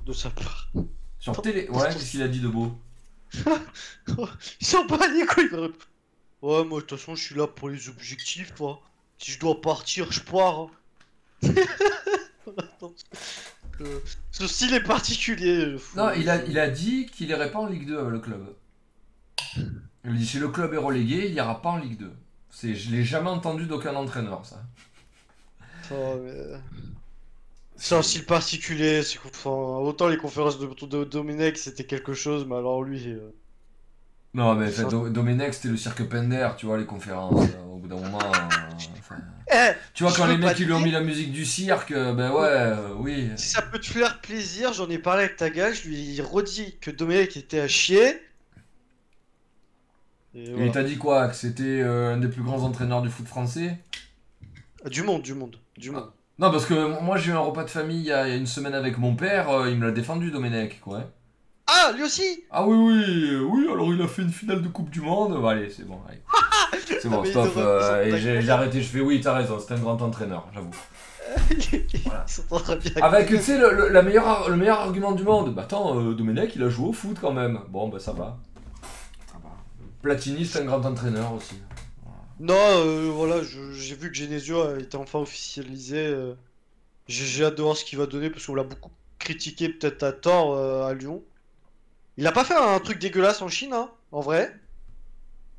de sa part. Sur télé. Ouais, qu'est-ce qu'il a dit de beau [laughs] Ils sont pas les couilles Ouais, moi de toute façon je suis là pour les objectifs, toi. Si je dois partir, je pars. hein. [laughs] Euh, Ce style est particulier. faut- Non, il a, il a dit qu'il irait pas en Ligue 2 avec le club. Il dit si le club est relégué, il ira pas en Ligue 2. C'est, je l'ai jamais entendu d'aucun entraîneur, ça. Enfin, mais- C'est un style particulier, c'est qu'enfin, autant les conférences de, de Domenech c'était quelque chose, mais alors lui... euh, Non, mais enfin, Do- Domenech, c'était le cirque Pender, tu vois, les conférences. euh, au bout d'un moment. euh, enfin, Eh Tu vois, quand les mecs ils lui ont mis la musique du cirque, euh, ben ouais, euh, oui. Si ça peut te faire plaisir, j'en ai parlé avec ta gars, je lui ai redit que Domenech était à chier. Et Et il voilà. t'a dit quoi Que c'était euh, un des plus grands entraîneurs du foot français? Ah, Du monde, du monde, du monde. Non, parce que moi j'ai eu un repas de famille il y a, il y a une semaine avec mon père, euh, il me l'a défendu, Domenech, quoi. Ah, lui aussi? Ah oui, oui, euh, oui, alors il a fait une finale de Coupe du Monde. Bon, allez, c'est bon, allez. [laughs] C'est bon, stop. euh, et j'ai j'ai arrêté, je fais oui, t'as raison, c'était un grand entraîneur, j'avoue. [laughs] Voilà. Ils sont très bien. Avec, tu sais, le, le- la meilleure ar- le meilleur argument du monde. Bah attends, euh, Domenech, il a joué au foot quand même. Bon, bah ça va. Ça va. Platini, c'est un grand entraîneur aussi. Non, euh, voilà, j'ai vu que Genesio a été enfin officialisé. euh, J'ai hâte de voir ce qu'il va donner parce qu'on l'a beaucoup critiqué, peut-être à tort, euh, à Lyon. Il a pas fait un truc dégueulasse en Chine, hein, en vrai.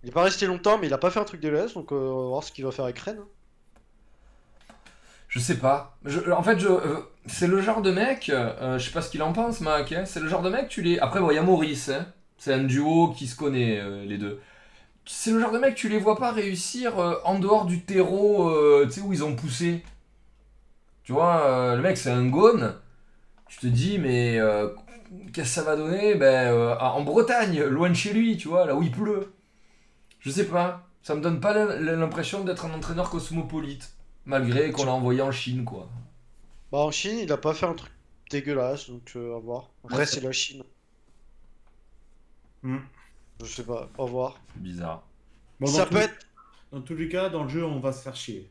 Il est pas resté longtemps, mais il a pas fait un truc dégueulasse, donc on va voir ce qu'il va faire avec Rennes. Je sais pas. En fait, c'est le genre de mec, euh, je sais pas ce qu'il en pense, Mac, hein, c'est le genre de mec, tu les... Après, il y a Maurice, hein. c'est un duo qui se connaît, les deux. C'est le genre de mec, tu les vois pas réussir euh, en dehors du terreau, euh, tu sais, où ils ont poussé. Tu vois, euh, le mec, c'est un gone. Tu te dis, mais euh, qu'est-ce que ça va donner? Ben, euh, En Bretagne, loin de chez lui, tu vois, là où il pleut. Je sais pas. Ça me donne pas l'im- l'impression d'être un entraîneur cosmopolite. Malgré qu'on l'a envoyé en Chine, quoi. Bah en Chine, il a pas fait un truc dégueulasse, donc euh, à voir. Après, Ouais, c'est la Chine. Hmm. Je sais pas, au revoir. Bizarre. Bon, ça tous- peut être. Dans tous les cas, dans le jeu, on va se faire chier.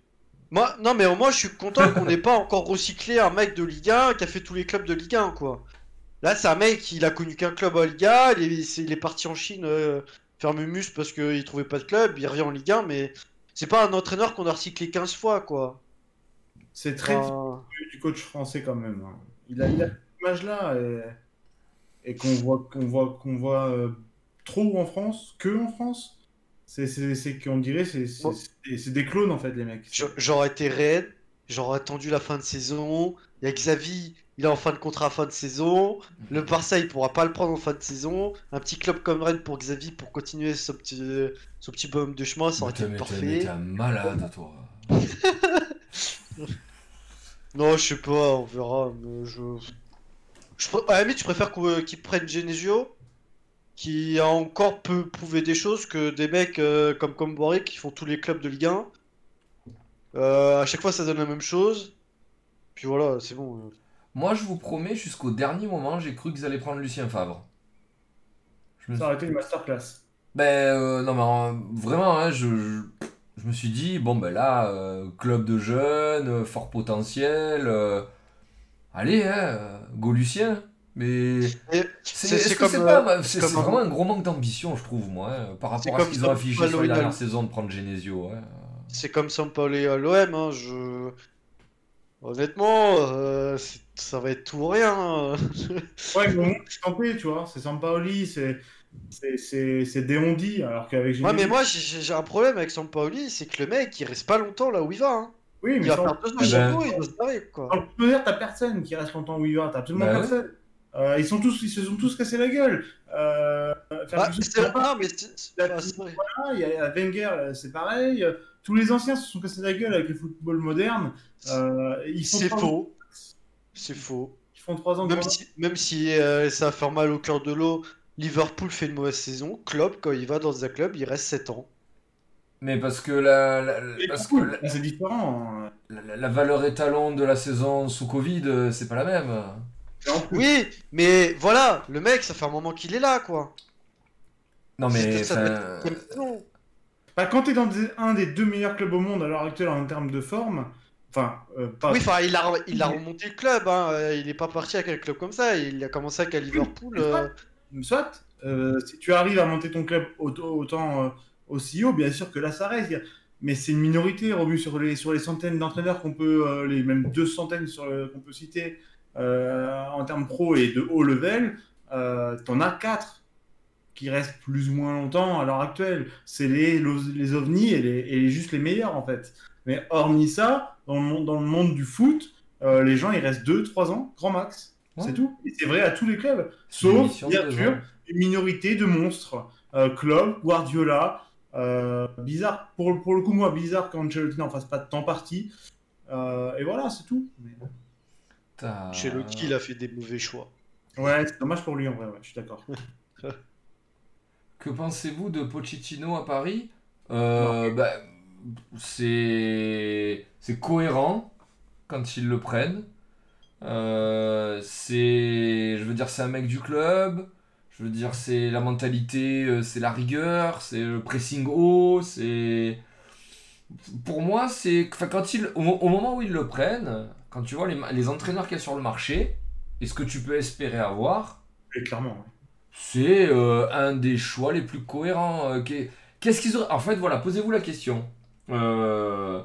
Moi, non, mais au moins, je suis content qu'on n'ait pas encore recyclé un mec de Ligue 1 qui a fait tous les clubs de Ligue 1, quoi. Là, c'est un mec, il a connu qu'un club en Ligue 1, il est, c'est- il est parti en Chine euh, faire Mumus parce qu'il trouvait pas de club, il revient en Ligue 1, mais c'est pas un entraîneur qu'on a recyclé 15 fois, quoi. C'est très Enfin, du- du coach français quand même. hein. Il a, il a cette image-là et, et qu'on voit, qu'on voit, qu'on voit euh, trop en France, que en France. C'est, c'est, c'est qu'on dirait, c'est, c'est, Bon. c'est- c'est des clones en fait, les mecs. J'aurais été raide, j'aurais attendu la fin de saison. Il y a Xavi, il est en fin de contrat à fin de saison. Le Barça, il pourra pas le prendre en fin de saison. Un petit club comme Rennes pour Xavi pour continuer ce petit, ce petit bonhomme de chemin, ça aurait été parfait. t'es un malade, toi. [laughs] Non, je sais pas, on verra. Mais je... je À la limite, je préfère qu'on- qu'ils prennent Genesio, qui a encore peu prouvé des choses que des mecs euh, comme Comboiré qui font tous les clubs de Ligue 1. Euh, à chaque fois, ça donne la même chose. Puis voilà, c'est bon. Moi, je vous promets, jusqu'au dernier moment, j'ai cru qu'ils allaient prendre Lucien Favre. Je me Ça aurait été une masterclass. Ben euh, non mais euh, vraiment hein, je, je, je me suis dit bon ben là euh, club de jeunes fort potentiel euh, allez hein go Lucien mais Et c'est comme, c'est euh, pas c'est comme c'est un- vraiment un gros manque d'ambition je trouve moi hein, par C'est rapport à ce comme qu'ils ont ça, affiché sur dernières Dal- saisons de prendre Genesio ouais. c'est comme Sampaoli à l'OM. Hein, je... Honnêtement, euh, ça va être tout ou rien. hein. [laughs] Ouais, mais c'est campé, tu vois. C'est Sampaoli, c'est, c'est, Deondi, alors qu'avec Ouais, mais Genesio- moi, j'ai un problème avec Sampaoli, c'est que le mec, il reste pas longtemps là où il va. Hein. Oui, mais Il va faire deux ans Eh ben- il va se barrer, quoi. Dans le foot moderne, t'as personne qui reste longtemps où il va, t'as absolument Bah ouais. Euh, ils, sont tous, ils se sont tous cassés la gueule. Euh, Bah, Ferguson, c'est vrai, pas, mais vrai. il y a Wenger, euh, c'est pareil. Tous les anciens se sont cassés la gueule avec le football moderne. Euh, C'est faux. C'est faux. Ils font trois ans de Même si, même si euh, ça faire mal au cœur de l'eau, Liverpool fait une mauvaise saison. Klopp, quand il va dans un club, il reste 7 ans. mais parce que la, la- parce cool, c'est différent. hein. la- la valeur étalon de la saison sous Covid c'est pas la même Oui, mais voilà, le mec, ça fait un moment qu'il est là, quoi. non mais Ça- être bah, quand t'es dans des- un des deux meilleurs clubs au monde à l'heure actuelle en termes de forme, enfin, euh, pas. Oui, enfin, il a, il a remonté le club, hein. euh, il est pas parti avec un club comme ça, il a commencé avec un Liverpool. euh, Soit, euh, si tu arrives à monter ton club autant, autant euh, aussi haut, bien sûr que là ça reste. Mais c'est une minorité, revu sur les, sur les centaines d'entraîneurs qu'on peut, euh, les même deux centaines sur le- qu'on peut citer euh, en termes pro et de haut level, euh, t'en as quatre qui restent plus ou moins longtemps à l'heure actuelle. C'est les, les ovnis et, les, et juste les meilleurs en fait. Mais hormis ça, dans le monde, dans le monde du foot, euh, les gens ils restent 2-3 ans, grand max. Ouais. C'est tout. Et c'est vrai à tous les clubs. Sauf, bien sûr, une minorité de monstres. Euh, Klopp, Guardiola, euh, bizarre. Pour, pour le coup, moi, bizarre qu'Ancelotti n'en fasse pas de temps partie. Euh, et voilà, c'est tout. Mais- Chez Loki, il a fait des mauvais choix. Ouais, c'est dommage pour lui en vrai, ouais, je suis d'accord. [laughs] Que pensez-vous de Pochettino à Paris? Euh, bah, C'est c'est cohérent quand ils le prennent. Euh, c'est, je veux dire, c'est un mec du club. Je veux dire, c'est la mentalité, euh, c'est la rigueur, c'est le pressing haut, c'est. Pour moi, c'est. Enfin, quand ils, au, au moment où ils le prennent, quand tu vois les, les entraîneurs qu'il y a sur le marché, et ce que tu peux espérer avoir, Et clairement. ouais. c'est euh, un des choix les plus cohérents. euh, qu'est- Qu'est-ce qu'ils auraient... En fait, voilà, posez-vous la question. Euh,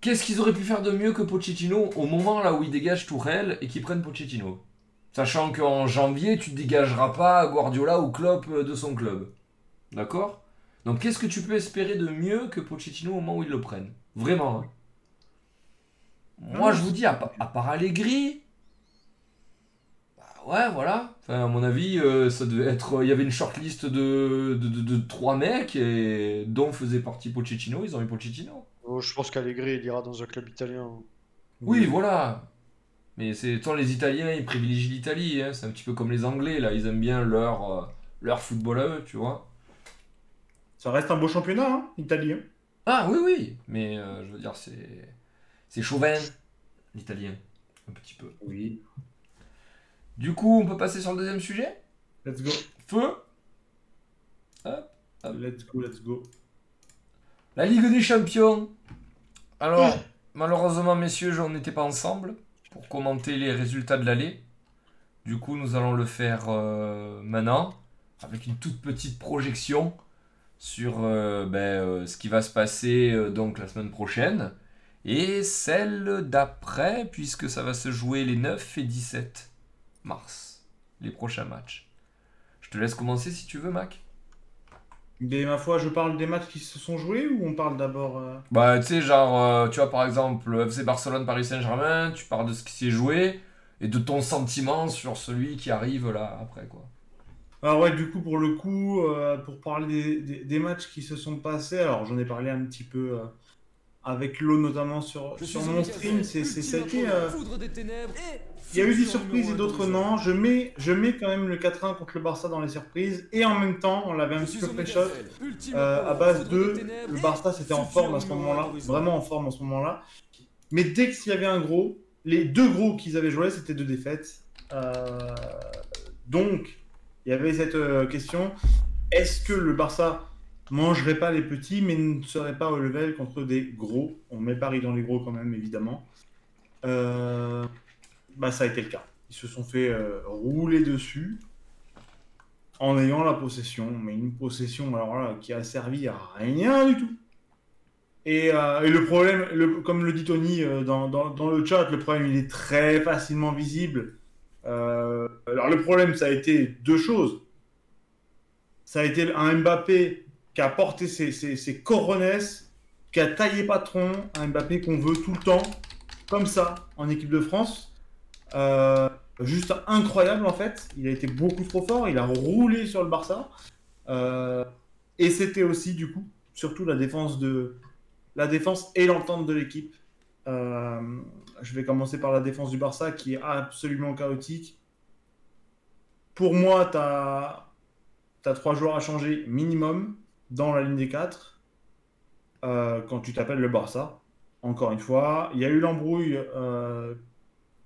Qu'est-ce qu'ils auraient pu faire de mieux que Pochettino au moment là où ils dégagent Tourelle et qu'ils prennent Pochettino? Sachant qu'en janvier, tu ne dégageras pas Guardiola ou Klopp de son club. D'accord? Donc qu'est-ce que tu peux espérer de mieux que Pochettino au moment où ils le prennent? Vraiment. hein. Moi, je vous dis, à, pa- à part Allegri, bah ouais, voilà. Enfin, à mon avis, euh, ça devait être. Il y avait une shortlist de, de, de, de trois mecs, et dont faisait partie Pochettino. Ils ont eu Pochettino. Oh, je pense qu'Allegri il ira dans un club italien. Oui, voilà. Mais c'est tant les Italiens, ils privilégient l'Italie. hein. C'est un petit peu comme les Anglais, là. Ils aiment bien leur, euh, leur football à eux, tu vois. Ça reste un beau championnat, hein, italien. Ah oui, oui. Mais euh, je veux dire, c'est. C'est chauvin, l'italien. Un petit peu. Oui. Du coup, on peut passer sur le deuxième sujet? Let's go. Feu Let's go, let's go. La Ligue des Champions. Alors, malheureusement, messieurs, on n'était pas ensemble pour commenter les résultats de l'allée. Du coup, nous allons le faire euh, maintenant avec une toute petite projection sur euh, ben, euh, ce qui va se passer donc la semaine prochaine et celle d'après, puisque ça va se jouer les 9 et 17 mars, les prochains matchs. Je te laisse commencer si tu veux, Mac. Mais ma foi, je parle des matchs qui se sont joués ou on parle d'abord. euh, Bah, tu sais, genre, euh, tu vois, par exemple, le FC Barcelone, Paris Saint-Germain, tu parles de ce qui s'est joué et de ton sentiment sur celui qui arrive là après, quoi. Alors ouais, du coup, pour le coup, euh, pour parler des, des- des matchs qui se sont passés, alors j'en ai parlé un petit peu euh, avec l'eau notamment sur, sur mon stream, c'est été, euh, Il y a eu des surprises et d'autres non. Je mets, je mets quand même le 4-1 contre le Barça dans les surprises. Et en même temps, on l'avait un petit peu pré-shot. euh, à base de. Le Barça, c'était en forme à ce moment-là. Vraiment en forme en ce moment-là. Mais dès qu'il y avait un gros, les deux gros qu'ils avaient joué, c'était deux défaites. Euh, donc, il y avait cette euh, question est-ce que le Barça mangerait pas les petits, mais ne serait pas au level contre des gros On met Paris dans les gros quand même, évidemment. Euh, bah, ça a été le cas. Ils se sont fait euh, rouler dessus en ayant la possession, mais une possession alors là, qui a servi à rien du tout. Et, euh, le problème, comme le dit Tony dans, dans- dans le chat, le problème il est très facilement visible. Alors le problème, ça a été deux choses. Ça a été un Mbappé qui a porté ses, ses, qui a taillé patron, un Mbappé qu'on veut tout le temps, comme ça, en équipe de France. Euh, juste incroyable en fait. Il a été beaucoup trop fort. Il a roulé sur le Barça. Euh, et c'était aussi du coup surtout la défense de la défense et l'entente de l'équipe. Euh, je vais commencer par la défense du Barça qui est absolument chaotique. Pour moi, tu as, trois joueurs à changer minimum dans la ligne des quatre euh, quand tu t'appelles le Barça. Encore une fois, il y a eu l'embrouille. euh,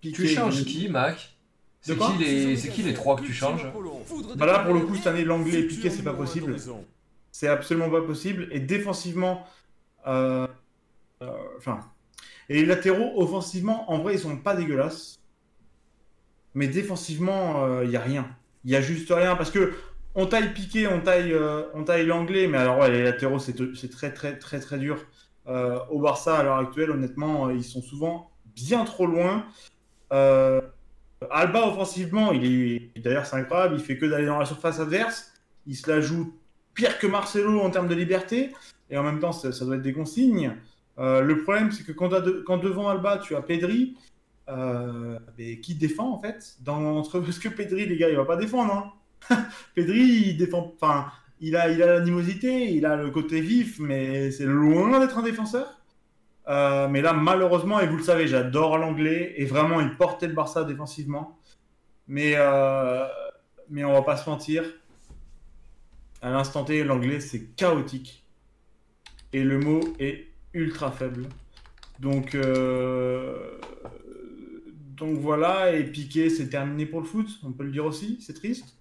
Tu changes qui, Mac? C'est De quoi qui, les... c'est qui les trois que tu changes? Bah là, pour le coup, cette année, l'anglais et Piqué, c'est pas possible. C'est absolument pas possible. Et défensivement, euh, euh, enfin, et les latéraux, offensivement, en vrai, ils sont pas dégueulasses. Mais défensivement, il y a rien. Il y a juste rien parce que on taille Piqué, on taille, euh, on taille l'anglais, mais alors les latéraux, c'est très très très très dur. Euh, au Barça, à l'heure actuelle, honnêtement, euh, ils sont souvent bien trop loin. Alba, offensivement, il est d'ailleurs c'est incroyable, il fait que d'aller dans la surface adverse. Il se la joue pire que Marcelo en termes de liberté, et en même temps, ça, doit être des consignes. Le problème, c'est que quand, quand devant Alba, tu as Pedri, mais qui défend en fait entre, [laughs] Parce que Pedri, les gars, il va pas défendre. hein. [laughs] Pedri, il défend. Enfin, il a, il a l'animosité, il a le côté vif, mais c'est loin d'être un défenseur. Euh, mais là, malheureusement, et vous le savez, j'adore l'anglais, et vraiment, il portait le Barça défensivement. Mais, euh, mais on va pas se mentir, à l'instant T, l'anglais, c'est chaotique. Et le mot est ultra faible. Donc, euh, donc voilà, et Piqué, c'est terminé pour le foot, on peut le dire aussi, c'est triste.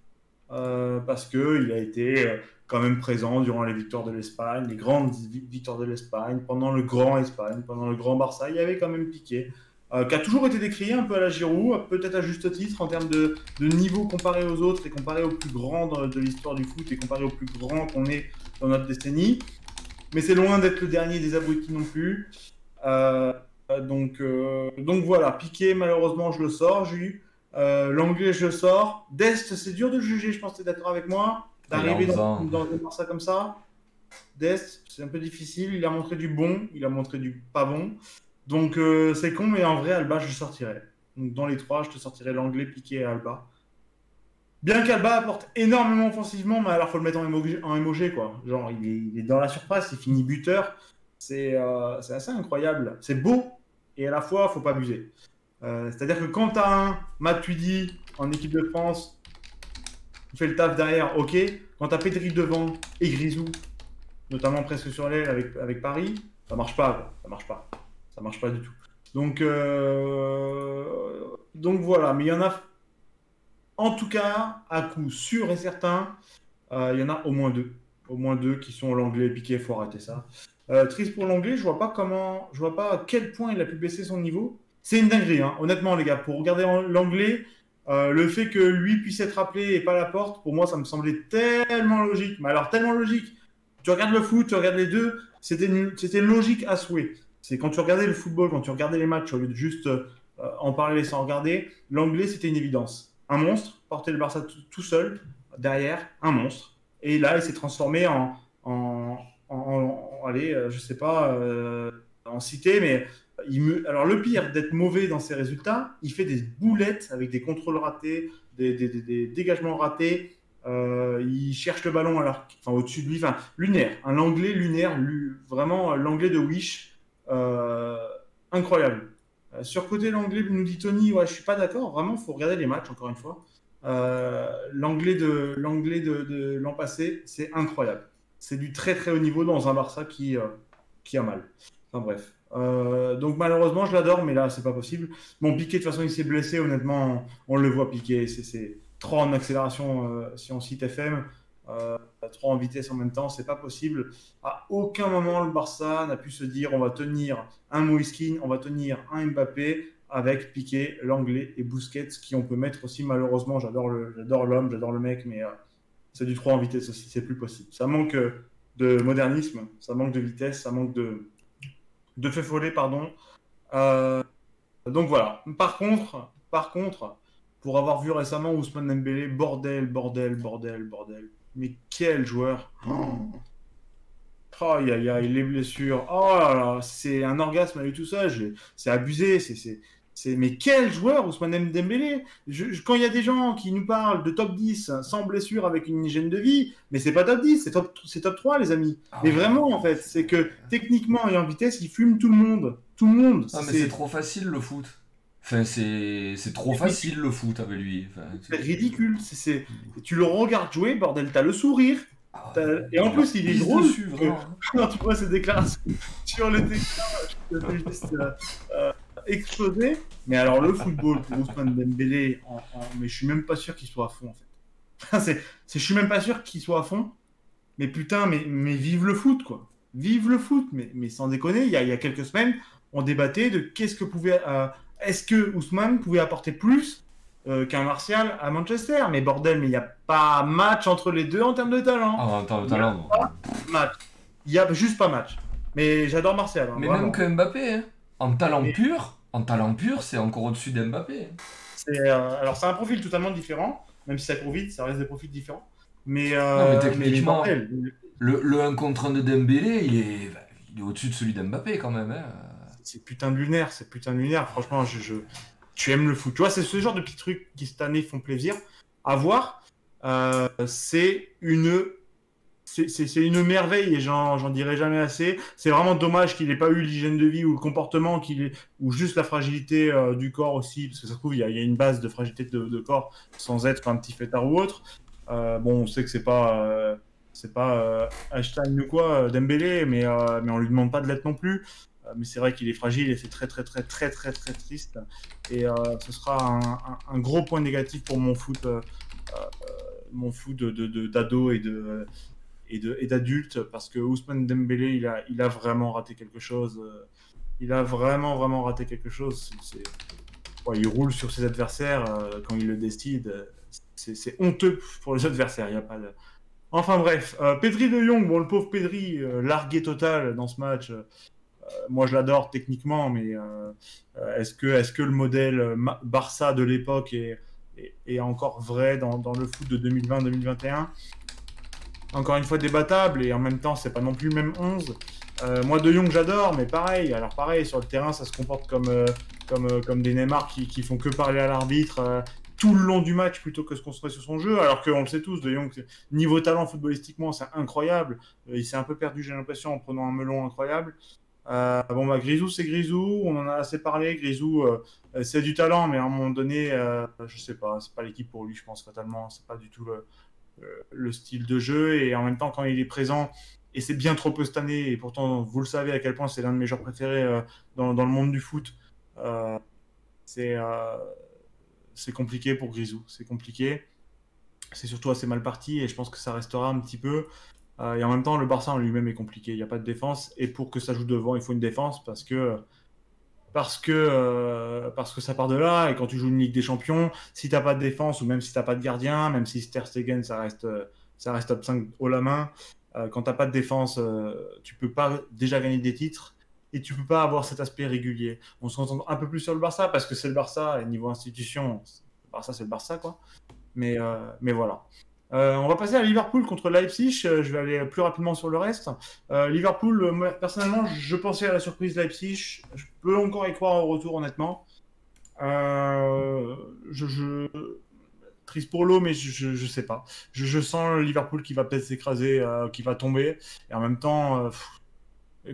Euh, parce qu'il a été euh, quand même présent durant les victoires de l'Espagne, les grandes vi- victoires de l'Espagne, pendant le grand Espagne, pendant le grand Barça, il y avait quand même Piqué. euh, qui a toujours été décrié un peu à la Giroud, peut-être à juste titre en termes de, niveau comparé aux autres et comparé aux plus grands de, l'histoire du foot et comparé aux plus grands qu'on est dans notre décennie. Mais c'est loin d'être le dernier des abrutis non plus. Donc, donc voilà, Piqué, malheureusement, je le sors. J'ai eu Euh, L'anglais, je sors. Dest, c'est dur de juger, je pense que tu es d'accord avec moi. D'arriver dans, dans un Barça comme ça. Dest, c'est un peu difficile. Il a montré du bon, il a montré du pas bon. Donc euh, c'est con, mais en vrai, Alba, je sortirais. Donc dans les trois, je te sortirais l'anglais, Piqué et Alba. Bien qu'Alba apporte énormément offensivement, mais alors faut le mettre en emoji, en quoi. Genre, il est, il est, dans la surface, il finit buteur. C'est euh, assez incroyable. C'est beau, et à la fois, faut pas abuser. Euh, c'est-à-dire que quand tu as un Matuidi en équipe de France, qui fait le taf derrière, ok. Quand tu as Pedri devant et Grisou, notamment presque sur l'aile avec, Paris, ça marche pas. Ça marche pas. Ça marche pas du tout. Donc, euh, donc voilà. Mais il y en a, en tout cas, à coup sûr et certain, euh, il y en a au moins deux. Au moins deux qui sont l'anglais piqué, il faut arrêter ça. triste pour l'anglais, je vois pas comment, je vois pas à quel point il a pu baisser son niveau. C'est une dinguerie, hein. honnêtement, les gars. Pour regarder l'anglais, euh, le fait que lui puisse être appelé et pas la porte, pour moi, ça me semblait tellement logique. Mais alors, tellement logique. Tu regardes le foot, tu regardes les deux, c'était logique à souhait. C'est quand tu regardais le football, quand tu regardais les matchs, au lieu de juste euh, en parler sans regarder, l'anglais, c'était une évidence. Un monstre, porter le Barça tout seul, derrière, un monstre. Et là, il s'est transformé en, en, allez, euh, je sais pas, en cité, mais alors le pire d'être mauvais dans ses résultats, il fait des boulettes avec des contrôles ratés, des, dégagements ratés. Euh, il cherche le ballon alors, enfin, au-dessus de lui, enfin, lunaire, un anglais lunaire, vraiment l'anglais de Wish, euh, incroyable. Euh, sur côté l'anglais, nous dit Tony, ouais, je suis pas d'accord, vraiment, faut regarder les matchs encore une fois. l'anglais de l'anglais de, l'an passé, c'est incroyable. C'est du très très haut niveau dans un Barça qui, qui a mal. Enfin bref. Euh, donc malheureusement, je l'adore, mais là, c'est pas possible. Mon Piqué, de toute façon, il s'est blessé. Honnêtement, on, le voit piquer. C'est trop en accélération euh, si on cite FM. Euh, trop en vitesse en même temps, c'est pas possible. À aucun moment, le Barça n'a pu se dire on va tenir un Moiskin, on va tenir un Mbappé avec Piqué, l'anglais et Busquets, qui on peut mettre aussi malheureusement. J'adore l'homme, j'adore le mec, mais c'est du trop en vitesse aussi, c'est plus possible. Ça manque de modernisme, ça manque de vitesse, ça manque de, de fait follet, pardon. Euh, donc voilà. Par contre, par contre, pour avoir vu récemment Ousmane Dembélé, bordel, bordel, bordel, bordel. Mais quel joueur Oh, aïe, aïe, aïe, les blessures. Oh là là, c'est un orgasme à lui tout ça. C'est abusé. C'est mais quel joueur Ousmane Dembélé? Quand il y a des gens qui nous parlent de top 10 sans blessure avec une hygiène de vie, mais c'est pas top 10, c'est top, top 3 les amis. Ah mais vraiment en fait, c'est que techniquement et en vitesse, il fume tout le monde. Tout le monde. Ah, mais c'est trop facile le foot. Enfin, c'est trop facile le foot avec lui. c'est ridicule. C'est Tu le regardes jouer, bordel, t'as le sourire. Ah et en plus, il est drôle. Dessus, Quand [laughs] tu vois ses déclarations sur le explosé. Mais alors, le football pour Ousmane Dembélé, en, mais je suis même pas sûr qu'il soit à fond, en fait. [laughs] c'est, je suis même pas sûr qu'il soit à fond. Mais putain, mais, mais vive le foot, quoi. Vive le foot. Mais, mais sans déconner, il y, a, il y a quelques semaines, on débattait de qu'est-ce que pouvait. Euh, est-ce que Ousmane pouvait apporter plus euh, qu'un Martial à Manchester Mais bordel, mais il n'y a pas match entre les deux en termes de talent. Ah, en termes de talent, match. Il n'y a juste pas match. Mais j'adore Martial. Hein, mais même que Mbappé, hein. En talent pur, en talent pur, c'est encore au-dessus d'Mbappé. Euh, alors c'est un profil totalement différent, même si ça court vite, ça reste des profils différents. Mais, euh, non, mais techniquement, le, 1 contre 1 de Dembélé, il est, il est au-dessus de celui d'Mbappé quand même. Hein. C'est putain de lunaire, c'est putain de lunaire. Franchement, je, tu aimes le foot. Tu vois, c'est ce genre de petits trucs qui cette année font plaisir à voir. Euh, c'est une c'est une merveille et j'en dirai jamais assez. C'est vraiment dommage qu'il n'ait pas eu l'hygiène de vie ou le comportement ou juste la fragilité euh, du corps aussi, parce que ça se trouve il y, a, une base de fragilité de, corps sans être un petit fêtard ou autre. Euh, bon, on sait que c'est pas euh, c'est pas Einstein ou quoi Dembélé, mais mais on lui demande pas de l'être non plus. mais c'est vrai qu'il est fragile et c'est très très très très très très triste. Et ce sera un, gros point négatif pour mon foot mon foot d'ado et de et d'adultes parce que Ousmane Dembélé il a, il a vraiment raté quelque chose. Euh, il a vraiment vraiment raté quelque chose. il roule sur ses adversaires euh, quand il le décide. C'est honteux pour les adversaires. Y a pas. Enfin bref, euh, Pedri de Jong, bon le pauvre Pedri largué total dans ce match. moi, je l'adore techniquement, mais euh, euh, est-ce que, est que le modèle Barça de l'époque est, est, encore vrai dans, dans le foot de 2020-2021 Encore une fois, débattable, et en même temps, c'est pas non plus le même 11. moi, De Jong, j'adore, mais pareil. Alors, pareil, sur le terrain, ça se comporte comme, comme, comme des Neymar qui, qui font que parler à l'arbitre tout le long du match plutôt que se construire sur son jeu, alors qu'on le sait tous, De Jong, niveau talent footballistiquement, c'est incroyable. Euh, il s'est un peu perdu, j'ai l'impression, en prenant un melon incroyable. Euh, bon, bah, Grisou, c'est Grisou, on en a assez parlé. Grisou, euh, c'est du talent, mais à un moment donné, je sais pas, c'est pas l'équipe pour lui, je pense, fatalement. C'est pas du tout le, le, style de jeu. Et en même temps, quand il est présent, et c'est bien trop peu cette année, et pourtant, vous le savez à quel point c'est l'un de mes joueurs préférés dans, dans, le monde du foot. c'est c'est compliqué pour Grisou. C'est compliqué. C'est surtout assez mal parti et je pense que ça restera un petit peu. Euh, et en même temps, le Barça en lui-même est compliqué. Il n'y a pas de défense. Et pour que ça joue devant, il faut une défense parce que, parce que, euh, parce que ça part de là. Et quand tu joues une Ligue des Champions, si tu n'as pas de défense ou même si tu n'as pas de gardien, même si Ter Stegen, ça reste, ça reste top 5 haut la main, euh, quand tu n'as pas de défense, tu peux pas déjà gagner des titres et tu peux pas avoir cet aspect régulier. On se concentre un peu plus sur le Barça parce que c'est le Barça et niveau institution, le Barça c'est le Barça quoi. Mais, euh, mais voilà. Euh, on va passer à Liverpool contre Leipzig. Euh, je vais aller plus rapidement sur le reste. Liverpool, personnellement, je pensais à la surprise Leipzig. Je peux encore y croire au retour, honnêtement. Triste pour l'eau, mais je, je, sais pas. Je, sens Liverpool qui va peut-être s'écraser, qui va tomber. Et en même temps,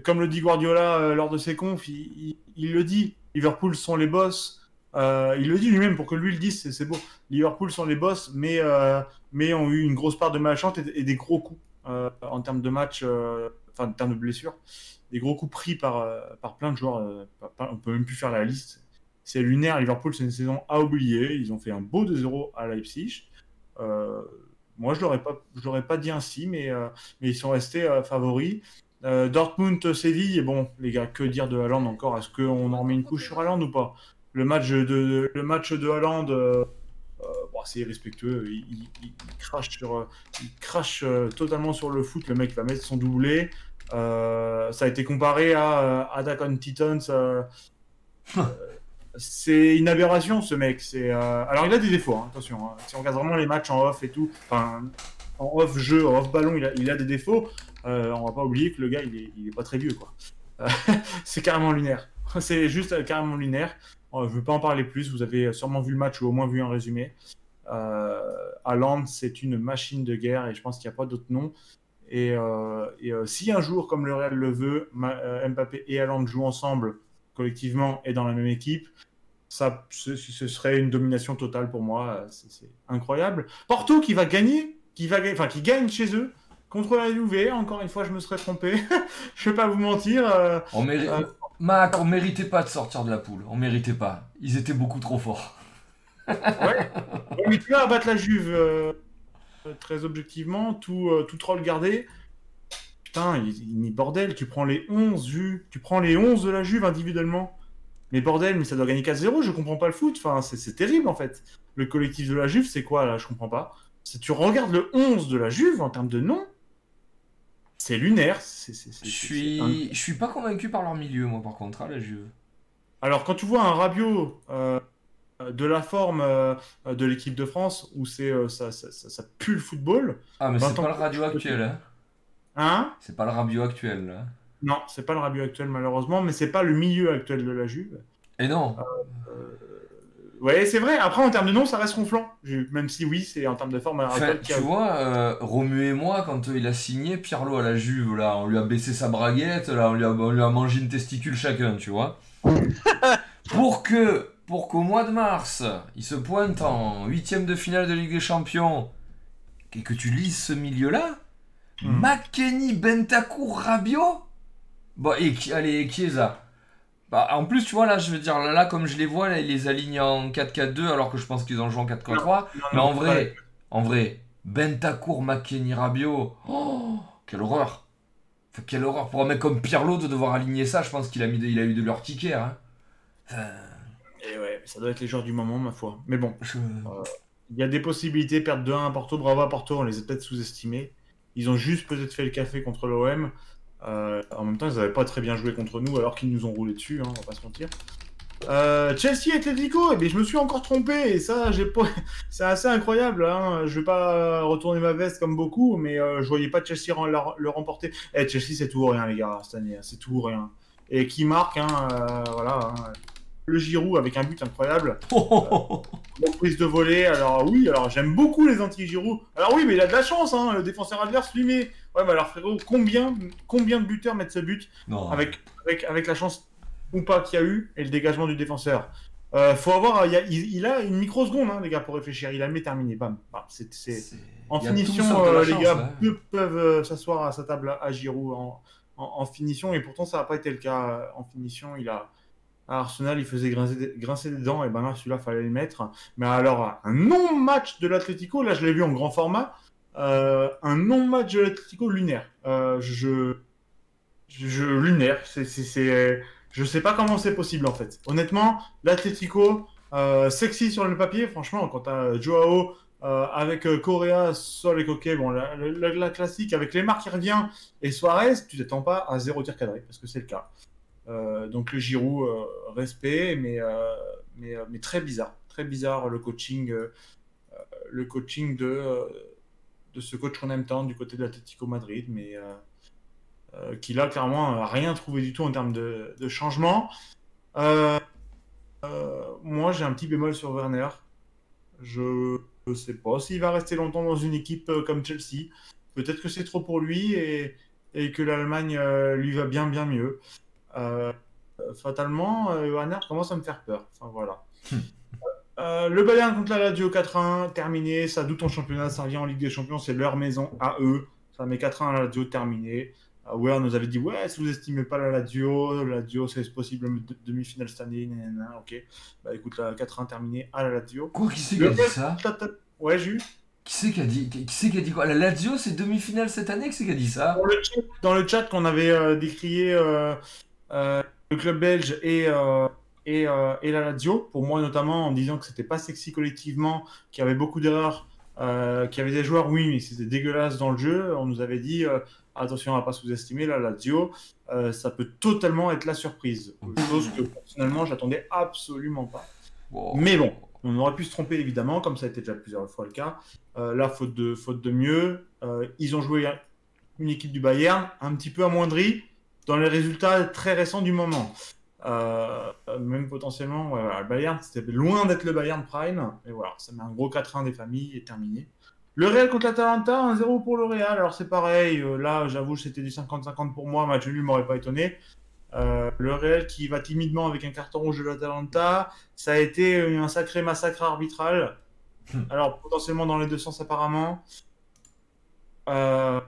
comme le dit Guardiola euh, lors de ses confs, il, le dit, Liverpool sont les boss. Euh, il le dit lui-même pour que lui le dise, c'est beau. Liverpool sont les boss, mais, euh, mais ont eu une grosse part de malchance et, des gros coups en termes de match, enfin en termes de blessures. Des gros coups pris par, par plein de joueurs. on peut même plus faire la liste. C'est lunaire. Liverpool, c'est une saison à oublier. Ils ont fait un beau 2-0 à Leipzig. moi, je ne l'aurais pas, dit ainsi, mais, mais ils sont restés favoris. Euh, Dortmund, Séville, et bon, les gars, que dire de Haaland encore? Est-ce qu'on en remet une couche sur Haaland ou pas? Le match de, le match de Haaland, euh, euh, c'est irrespectueux. Il, crache, sur, il crache totalement sur le foot. Le mec va mettre son doublé. ça a été comparé à Attack on Titans. c'est une aberration, ce mec. C'est alors il a des défauts. Hein, attention, hein. si on regarde vraiment les matchs en off et tout, enfin en off jeu, en off ballon, il a, il a des défauts. Euh, on va pas oublier que le gars, il est, pas très vieux, quoi. Euh, [laughs] c'est carrément lunaire. [laughs] C'est juste euh, carrément lunaire. Je veux pas en parler plus. Vous avez sûrement vu le match ou au moins vu un résumé. Euh, Haaland, c'est une machine de guerre et je pense qu'il n'y a pas d'autre nom. Et, si un jour, comme le Real le veut, Mbappé et Haaland jouent ensemble collectivement et dans la même équipe, ça, ce, serait une domination totale pour moi. C'est incroyable. Porto qui va gagner, qui va, enfin qui gagne chez eux. Contre la Juve, encore une fois, je me serais trompé. [laughs] je vais pas vous mentir. Euh, on euh, Mac, on méritait pas de sortir de la poule. On méritait pas. Ils étaient beaucoup trop forts. ouais. Mais tu vas abattre la Juve euh, très objectivement, tout, tout troll gardé. Putain, il, il, bordel, tu prends les 11 Juve, tu prends les 11 de la Juve individuellement. Mais bordel, mais ça doit gagner 4-0, je comprends pas le foot. Enfin, c'est terrible en fait. Le collectif de la Juve, c'est quoi là? Je comprends pas. Si tu regardes le 11 de la Juve en termes de nom, c'est lunaire. je suis, je suis pas convaincu par leur milieu, moi, par contre, à la Juve. Alors, quand tu vois un Rabiot euh, de la forme euh, de l'équipe de France, où c'est euh, ça, ça, ça, pue le football. Ah, mais c'est pas le radio actuel, hein Hein? C'est pas le Rabiot actuel, là. Non, c'est pas le Rabiot actuel, malheureusement, mais c'est pas le milieu actuel de la Juve. Et non. Ouais, c'est vrai. Après, en termes de nom, ça reste ronflant. Même si, oui, c'est en termes de forme. tu vois, euh, Romu et moi, quand euh, il a signé Pirlo à la Juve, là, on lui a baissé sa braguette, là, on lui a, lui a mangé une testicule chacun, tu vois. [laughs] pour que, pour qu'au mois de mars, il se pointe en huitième de finale de Ligue des Champions et que tu lises ce milieu-là, hmm. McKenny, Bentancur, Rabiot, bon, et allez, Chiesa. Bah, en plus, tu vois, là, je veux dire, là, comme je les vois, là, ils les alignent en 4-4-2, alors que je pense qu'ils ont joué en 4-4-3. Mais en vrai, en vrai, Bentacour, McKenny, Rabiot, oh, quelle horreur! quelle horreur pour un mec comme Pirlo de devoir aligner ça, je pense qu'il a, mis il a eu de leur ticket. Hein. Et ouais, ça doit être les joueurs du moment, ma foi. Mais bon, euh, il y a des possibilités, perdre 2-1 à Porto, bravo à Porto, on les a peut-être sous-estimés. Ils ont juste peut-être fait le café contre l'OM. Euh, en même temps, ils n'avaient pas très bien joué contre nous alors qu'ils nous ont roulé dessus, hein, on va pas se mentir. Euh, Chelsea Atletico, eh bien, je me suis encore trompé et ça, j'ai pas... [laughs] c'est assez incroyable. Hein. Je vais pas retourner ma veste comme beaucoup, mais euh, je voyais pas Chelsea le remporter. Eh, Chelsea, c'est tout ou rien, les gars, cette année, hein. c'est tout ou rien. Et qui marque, hein, euh, voilà. Hein. Le Giroud avec un but incroyable. [laughs] Oh prise de volée. Alors oui, alors j'aime beaucoup les anti-Giroud. Alors oui, mais il a de la chance, hein, le défenseur adverse lui met. Ouais, mais alors frérot, combien, combien de buteurs mettent ce but avec, avec, avec la chance ou pas qu'il y a eu et le dégagement du défenseur? Euh, faut avoir, il, a, une microseconde, hein, les gars, pour réfléchir. Il a mis terminé, bam. c'est, En finition, euh, les gars peuvent euh, s'asseoir à sa table à, Giroud en, en, finition, et pourtant ça n'a pas été le cas en finition. Il a à Arsenal, il faisait grincer, grincer des dents, et ben là, celui-là, fallait le mettre. Mais alors, un non-match de l'Atlético, là, je l'ai vu en grand format, un non-match de l'Atlético lunaire. je, je, lunaire, c'est je sais pas comment c'est possible en fait. Honnêtement, l'Atletico, euh, sexy sur le papier, franchement, quand t'as Joao euh, avec euh, Correa, Sol et Coquet, bon, la, classique avec les marques qui revient et Suarez, tu t'attends pas à zéro tir cadré parce que c'est le cas. donc le Giroud, respect, mais, mais, mais, très bizarre. Très bizarre le coaching, le coaching de, ce coach qu'on aime tant du côté de l'Atlético Madrid, mais euh, qui là clairement rien trouvé du tout en termes de, changement. Euh, euh, moi j'ai un petit bémol sur Werner. Je ne sais pas s'il va rester longtemps dans une équipe comme Chelsea. Peut-être que c'est trop pour lui et, que l'Allemagne lui va bien bien mieux. fatalement, Werner commence à me faire peur. Enfin voilà. Le Bayern contre la Lazio 4-1, terminé. Ça doute en championnat, ça revient en Ligue des Champions, c'est leur maison à eux. Ça met 4-1 à la Lazio, terminé. On nous avait dit, ouais, si vous estimez pas la Lazio, la Lazio, c'est possible demi-finale cette année, ok. Bah écoute, la 4-1 terminée à la Lazio. Quoi, qui c'est qui a dit ça Ouais, Jules qui c'est qui a dit qui c'est qui a dit quoi? La Lazio, c'est demi-finale cette année Qui c'est qui a dit ça? Dans le chat, qu'on avait euh, décrié euh, euh, le club belge et, et, et, la Lazio, pour moi notamment, en disant que c'était pas sexy collectivement, qu'il y avait beaucoup d'erreurs, qu'il y avait des joueurs, oui, mais c'était dégueulasse dans le jeu. On nous avait dit attention à ne pas sous-estimer, la Lazio, euh, ça peut totalement être la surprise. Chose que personnellement, j'attendais absolument pas. Mais bon, on aurait pu se tromper évidemment, comme ça a été déjà plusieurs fois le cas. Euh, là, faute de, faute de mieux, euh, ils ont joué une équipe du Bayern un petit peu amoindrie dans les résultats très récents du moment. Même potentiellement, le Bayern, c'était loin d'être le Bayern Prime. Et voilà, ça met un gros 4-1 des familles et terminé. Le Real contre l'Atalanta, 1-0 pour le Real. Alors c'est pareil, euh, là j'avoue c'était du 50-50 pour moi, match nul m'aurait pas étonné. Euh, le Real qui va timidement avec un carton rouge de l'Atalanta, ça a été un sacré massacre arbitral. Hmm. Alors potentiellement dans les deux sens apparemment. Euh,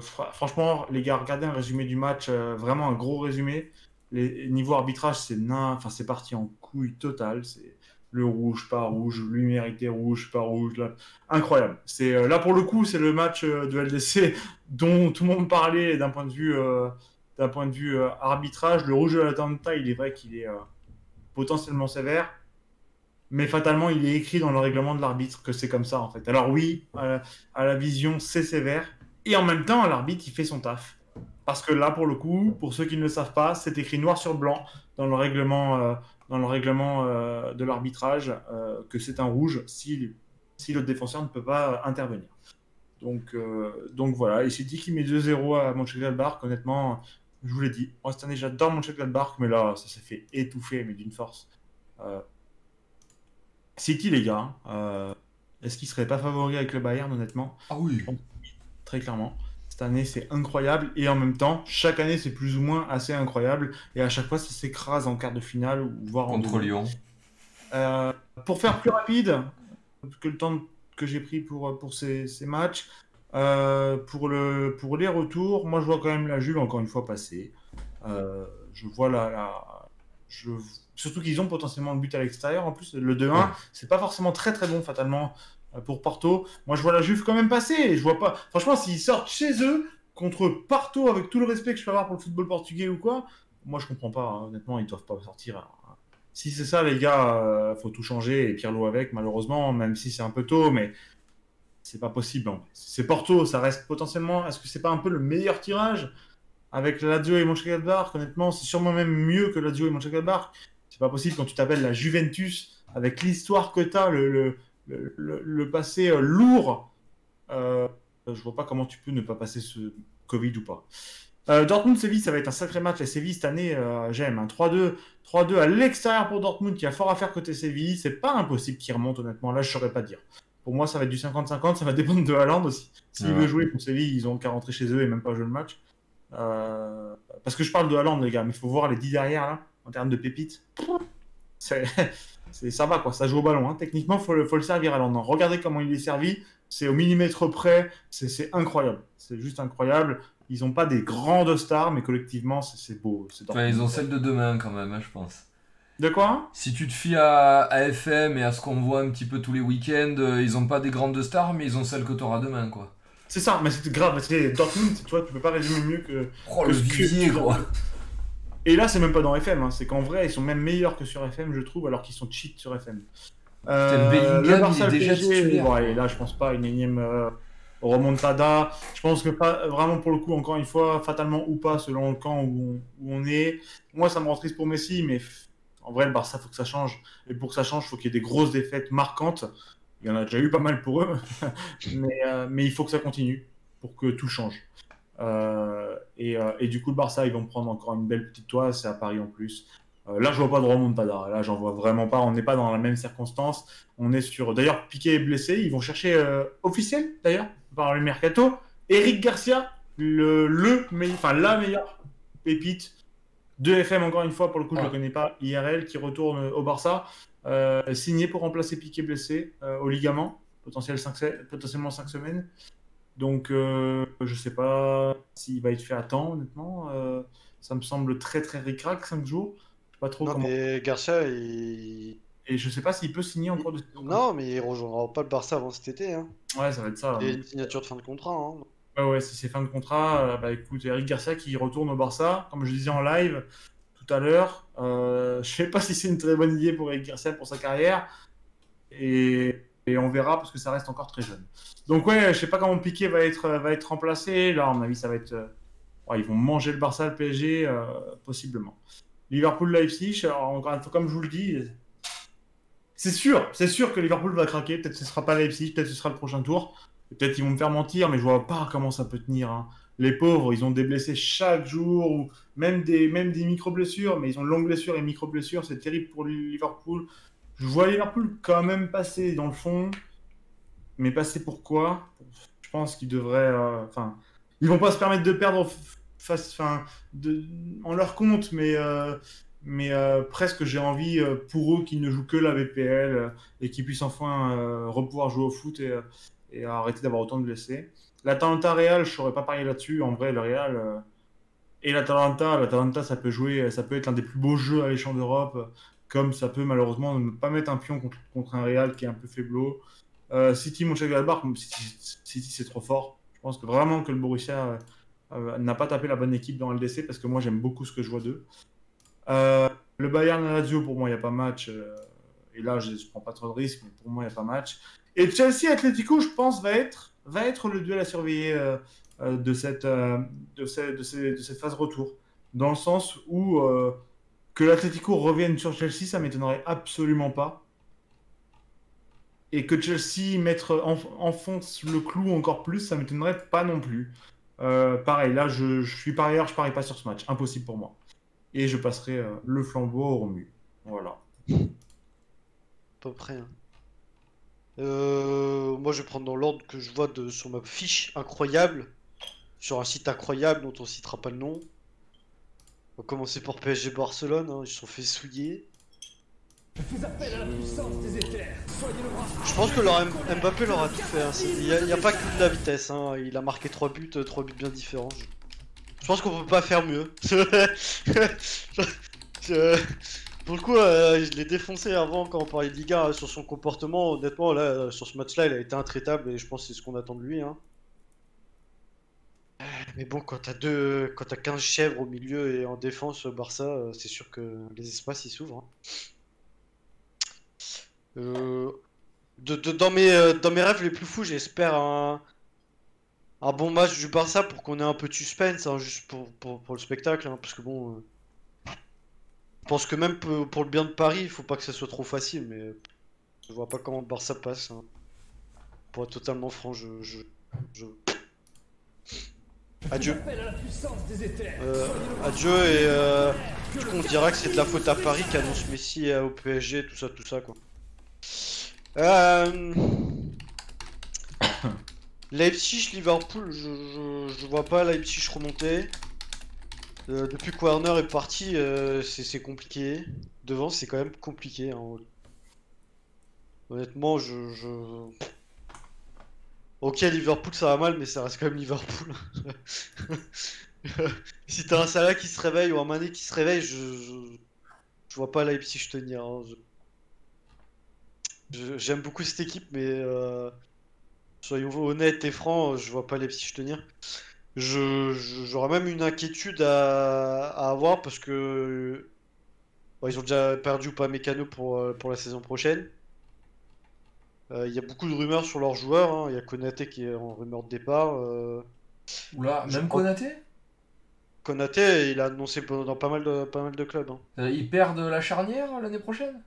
franchement, les gars, regardez un résumé du match, vraiment un gros résumé. Les niveaux arbitrage, c'est enfin c'est parti en couille totale. C'est le rouge, pas rouge, lumière était rouge, pas rouge. Incroyable. C'est euh, là pour le coup, c'est le match euh, de LDC [laughs] dont tout le monde parlait d'un point de vue, euh, d'un point de vue arbitrage. Le rouge de l'Atlanta, il est vrai qu'il est potentiellement sévère, mais fatalement, il est écrit dans le règlement de l'arbitre que c'est comme ça en fait. Alors oui, à la, vision, c'est sévère, et en même temps, l'arbitre, il fait son taf. Parce que là, pour le coup, pour ceux qui ne le savent pas, c'est écrit noir sur blanc dans le règlement, dans le règlement euh, de l'arbitrage euh, que c'est un rouge si, si le défenseur ne peut pas euh, intervenir. Donc, donc voilà, et c'est dit qu'il met 2-0 à Mönchengladbach. Honnêtement, je vous l'ai dit, moi cette année j'adore Mönchengladbach, mais là ça s'est fait étouffer, mais d'une force. City, les gars, est-ce qu'il serait pas favori avec le Bayern, honnêtement? Ah oui. Très clairement. Cette année, c'est incroyable. Et en même temps, chaque année, c'est plus ou moins assez incroyable. Et à chaque fois, ça s'écrase en quart de finale ou voire Contre en Lyon. Euh, pour faire plus rapide que le temps que j'ai pris pour, pour ces, ces matchs, euh, pour, le, pour les retours, moi, je vois quand même la Juve encore une fois passer. Euh, je vois la, la je... Surtout qu'ils ont potentiellement le but à l'extérieur. En plus, le 2-1, c'est pas forcément très très bon fatalement pour Porto. Moi, je vois la Juve quand même passer. Je vois pas. Franchement, s'ils sortent chez eux contre Porto, avec tout le respect que je peux avoir pour le football portugais ou quoi, moi, je comprends pas. Hein. Honnêtement, ils doivent pas sortir. Hein. Si c'est ça, les gars, euh, faut tout changer et Pirlo avec, malheureusement, même si c'est un peu tôt, mais c'est pas possible. C'est Porto, ça reste potentiellement. Est-ce que c'est pas un peu le meilleur tirage avec la Lazio et Mönchengladbach, honnêtement, c'est sûrement même mieux que la Lazio et Mönchengladbach. C'est pas possible quand tu t'appelles la Juventus, avec l'histoire que tu as, le, le, le, le passé euh, lourd. Euh, je vois pas comment tu peux ne pas passer ce Covid ou pas. Euh, Dortmund-Séville, ça va être un sacré match. Et Séville, cette année, euh, j'aime. Hein. 3-2 3-2 à l'extérieur pour Dortmund, qui a fort à faire côté Séville. C'est pas impossible qu'il remonte, honnêtement. Là, je saurais pas dire. Pour moi, ça va être du 50-50. Ça va [laughs] dépendre de Haaland aussi. S'il Ouais. veut jouer pour Séville, ils ont qu'à rentrer chez eux et même pas jouer le match. Euh, parce que je parle de Haaland, les gars, mais il faut voir les 10 derrière, là, en termes de pépites. C'est... [laughs] c'est- ça va, quoi. Ça joue au ballon. Hein. Techniquement, il faut, le- faut le servir Haaland. Non, Regardez comment il est servi. C'est au millimètre près. C'est, c'est incroyable. C'est juste incroyable. Ils n'ont pas des grandes stars, mais collectivement, c'est, c'est beau. C'est Enfin, ils ont celle de demain quand même, hein, je pense. De quoi? Si tu te fies à, à FM et à ce qu'on voit un petit peu tous les week-ends, euh, ils ont pas des grandes stars, mais ils ont celle que t'auras demain, quoi. C'est ça, mais c'est grave. C'est Dortmund, tu vois, tu peux pas résumer mieux que. Oh, le que que- vivier, quoi. Et là, c'est même pas dans FM. hein. C'est qu'en vrai, ils sont même meilleurs que sur FM, je trouve, alors qu'ils sont cheat sur FM. Euh, Bellingham, le Barça, déjà PSG, allez, là, je pense pas à une énième euh, remontada. Je pense que pas, vraiment, pour le coup, encore une fois, fatalement ou pas, selon le camp où on, où on est. Moi, ça me rend triste pour Messi, mais en vrai, le Barça, faut que ça change. Et pour que ça change, il faut qu'il y ait des grosses défaites marquantes. Il y en a déjà eu pas mal pour eux, [laughs] mais, euh, mais il faut que ça continue pour que tout change. Euh, et, euh, et du coup, le Barça, ils vont prendre encore une belle petite toise, c'est à Paris en plus. Euh, là, je vois pas de remontada. Là, j'en vois vraiment pas. On n'est pas dans la même circonstance. On est sur. D'ailleurs, Piqué est blessé. Ils vont chercher officiel, d'ailleurs, par le mercato. Eric Garcia, le, le enfin, la meilleure pépite de FM, encore une fois, pour le coup, je le connais pas. IRL qui retourne au Barça, euh, signé pour remplacer Piqué blessé euh, au ligament, potentiel potentiellement 5 semaines. Donc, euh, je sais pas s'il va être fait à temps, honnêtement. Euh, ça me semble très, très ric-rac, 5 jours. Je sais pas trop Non, comment. mais Garcia, il. Et je sais pas s'il peut signer encore de. Non, mais il rejoindra pas le Barça avant cet été. Hein. Ouais, ça va être ça. Il y a hein. une signature de fin de contrat. Hein. Ouais, ouais, si c'est fin de contrat, euh, bah écoute, Eric Garcia qui retourne au Barça, comme je disais en live tout à l'heure. Euh, [laughs] je sais pas si c'est une très bonne idée pour Eric Garcia pour sa carrière. Et, et on verra parce que ça reste encore très jeune. Donc ouais, je sais pas comment Piqué va être, va être remplacé. Là, à mon avis, ça va être. euh, ils vont manger le Barça, le PSG, euh, possiblement. Liverpool-Leipzig, alors encore une fois, comme je vous le dis, c'est sûr, c'est sûr que Liverpool va craquer. Peut-être ce sera pas Leipzig, peut-être ce sera le prochain tour. Peut-être qu'ils vont me faire mentir, mais je vois pas comment ça peut tenir. hein. Les pauvres, ils ont des blessés chaque jour, ou même des, même des micro-blessures, mais ils ont longues blessures et micro-blessures, c'est terrible pour Liverpool. Je vois Liverpool quand même passer dans le fond, mais passer pourquoi? Je pense qu'ils devraient. euh, Enfin, ils vont pas se permettre de perdre face, en leur compte, mais, euh, euh, presque j'ai envie pour eux qu'ils ne jouent que la VPL et qu'ils puissent enfin repouvoir jouer au foot et, arrêter d'avoir autant de blessés. L'Atalanta Real, je saurais pas parier là-dessus. En vrai, le Real et l'Atalanta, l'Atalanta, ça peut jouer, ça peut être l'un des plus beaux jeux alléchants d'Europe, euh, comme ça peut malheureusement ne pas mettre un pion contre, contre un Real qui est un peu faiblo. Euh, City, Mönchengladbach, City, City c'est trop fort. Je pense vraiment que le Borussia euh, euh, n'a pas tapé la bonne équipe dans LDC parce que moi j'aime beaucoup ce que je vois d'eux. Euh, le Bayern Lazio, pour moi, il n'y a pas match. euh, et là, je ne prends pas trop de risques, mais pour moi, il n'y a pas match. Et Chelsea Atletico, je pense, va être, va être le duel à surveiller de, cette, de, ces- de, de cette phase retour. Dans le sens où que l'Atletico revienne sur Chelsea, ça m'étonnerait absolument pas. Et que Chelsea mettre, enf- enfonce le clou encore plus, ça m'étonnerait pas non plus. Euh, pareil, là, je, suis parieur, je parie pas sur ce match. Impossible pour moi. Et je passerai euh, le flambeau au Romu. Voilà. À peu près. Euh, moi, je vais prendre dans l'ordre que je vois de, sur ma fiche incroyable, sur un site incroyable dont on citera pas le nom. On va commencer par PSG Barcelone, hein, ils se sont fait souiller. Je pense que leur M- Mbappé leur a tout fait. hein. Il n'y a, pas que de la vitesse. hein. Il a marqué 3 buts, 3 buts bien différents. Je, je pense qu'on peut pas faire mieux. [laughs] Je- Pour le coup, euh, je l'ai défoncé avant quand on parlait de Liga euh, sur son comportement. Honnêtement, là, euh, sur ce match-là, il a été intraitable et je pense que c'est ce qu'on attend de lui. hein. Euh, Mais bon, quand t'as deux, quand t'as 15 chèvres au milieu et en défense, au Barça, euh, c'est sûr que les espaces ils s'ouvrent. hein. Euh, dans mes, euh, dans mes rêves les plus fous, j'espère un, bon match du Barça pour qu'on ait un peu de suspense, hein, juste pour, le spectacle, hein, parce que bon, euh, je pense que même pour, le bien de Paris, il faut pas que ça soit trop facile, mais je vois pas comment Barça passe. Pour être totalement franc, je- Adieu. Euh, adieu et euh, du coup on dira que c'est de la faute à Paris qui annonce Messi au PSG, tout ça, tout ça quoi. Euh... [coughs] Leipzig, Liverpool, je, je, je vois pas Leipzig remonter. Euh, depuis que Warner est parti, euh, c'est c'est compliqué. Devant, c'est quand même compliqué. hein. Honnêtement, je, je- Ok, Liverpool, ça va mal, mais ça reste quand même Liverpool. [laughs] si t'as un Salah qui se réveille ou un Mané qui se réveille, je, je, vois pas Leipzig tenir. hein. J'aime beaucoup cette équipe, mais euh, soyons honnêtes et francs, je vois pas Leipzig tenir. Je, j'aurais même une inquiétude à, à avoir parce que ils ont déjà perdu ou pas Mécano pour, euh, pour la saison prochaine. Euh, Il y a beaucoup de rumeurs sur leurs joueurs. hein. Il y a Konaté qui est en rumeur de départ. euh, Oula, même crois- Konaté? Konaté, il a annoncé dans pas mal de, pas mal de clubs. hein. Euh, Ils perdent la charnière l'année prochaine?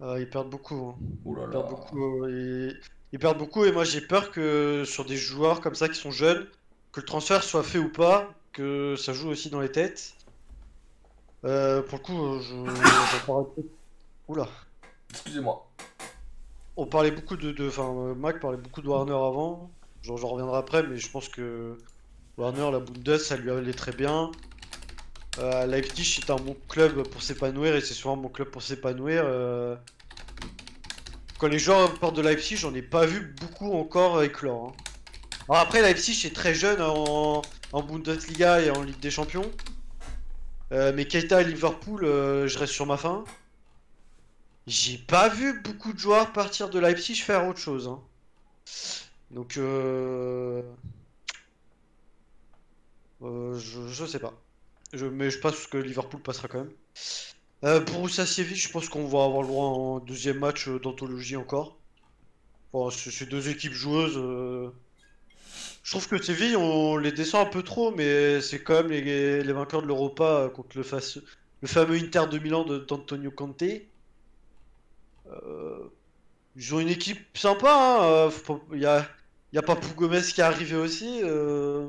Euh, ils perdent beaucoup. hein. Ils là. perdent beaucoup. et- Ils perdent beaucoup et moi j'ai peur que sur des joueurs comme ça qui sont jeunes, que le transfert soit fait ou pas, que ça joue aussi dans les têtes. Euh, pour le coup, je, Oula. Excusez-moi. On parlait beaucoup de, enfin, euh, Mac parlait beaucoup de Warner avant. Genre, j'en reviendrai après, mais je pense que Warner, la Bundes, ça lui allait très bien. Euh, Leipzig est un bon club pour s'épanouir et c'est souvent un bon club pour s'épanouir. euh. Quand les joueurs partent de Leipzig, j'en ai pas vu beaucoup encore éclore. hein. Après, Leipzig est très jeune en, Bundesliga et en Ligue des Champions. Mais Keita à Liverpool, je reste sur ma faim. J'ai pas vu beaucoup de joueurs partir de Leipzig faire autre chose. hein. Donc, euh... euh, je, sais pas. Mais je pense que Liverpool passera quand même. Euh, pour Séville, je pense qu'on va avoir le droit un deuxième match euh, d'anthologie encore. Bon, c'est deux équipes joueuses. euh. Je trouve que Séville, on les descend un peu trop, mais c'est quand même les, vainqueurs de l'Europa contre le, le fameux Inter de Milan d'Antonio Conte. Euh, ils ont une équipe sympa. hein, euh, Il y a, il y a Papou Gomez qui est arrivé aussi. euh.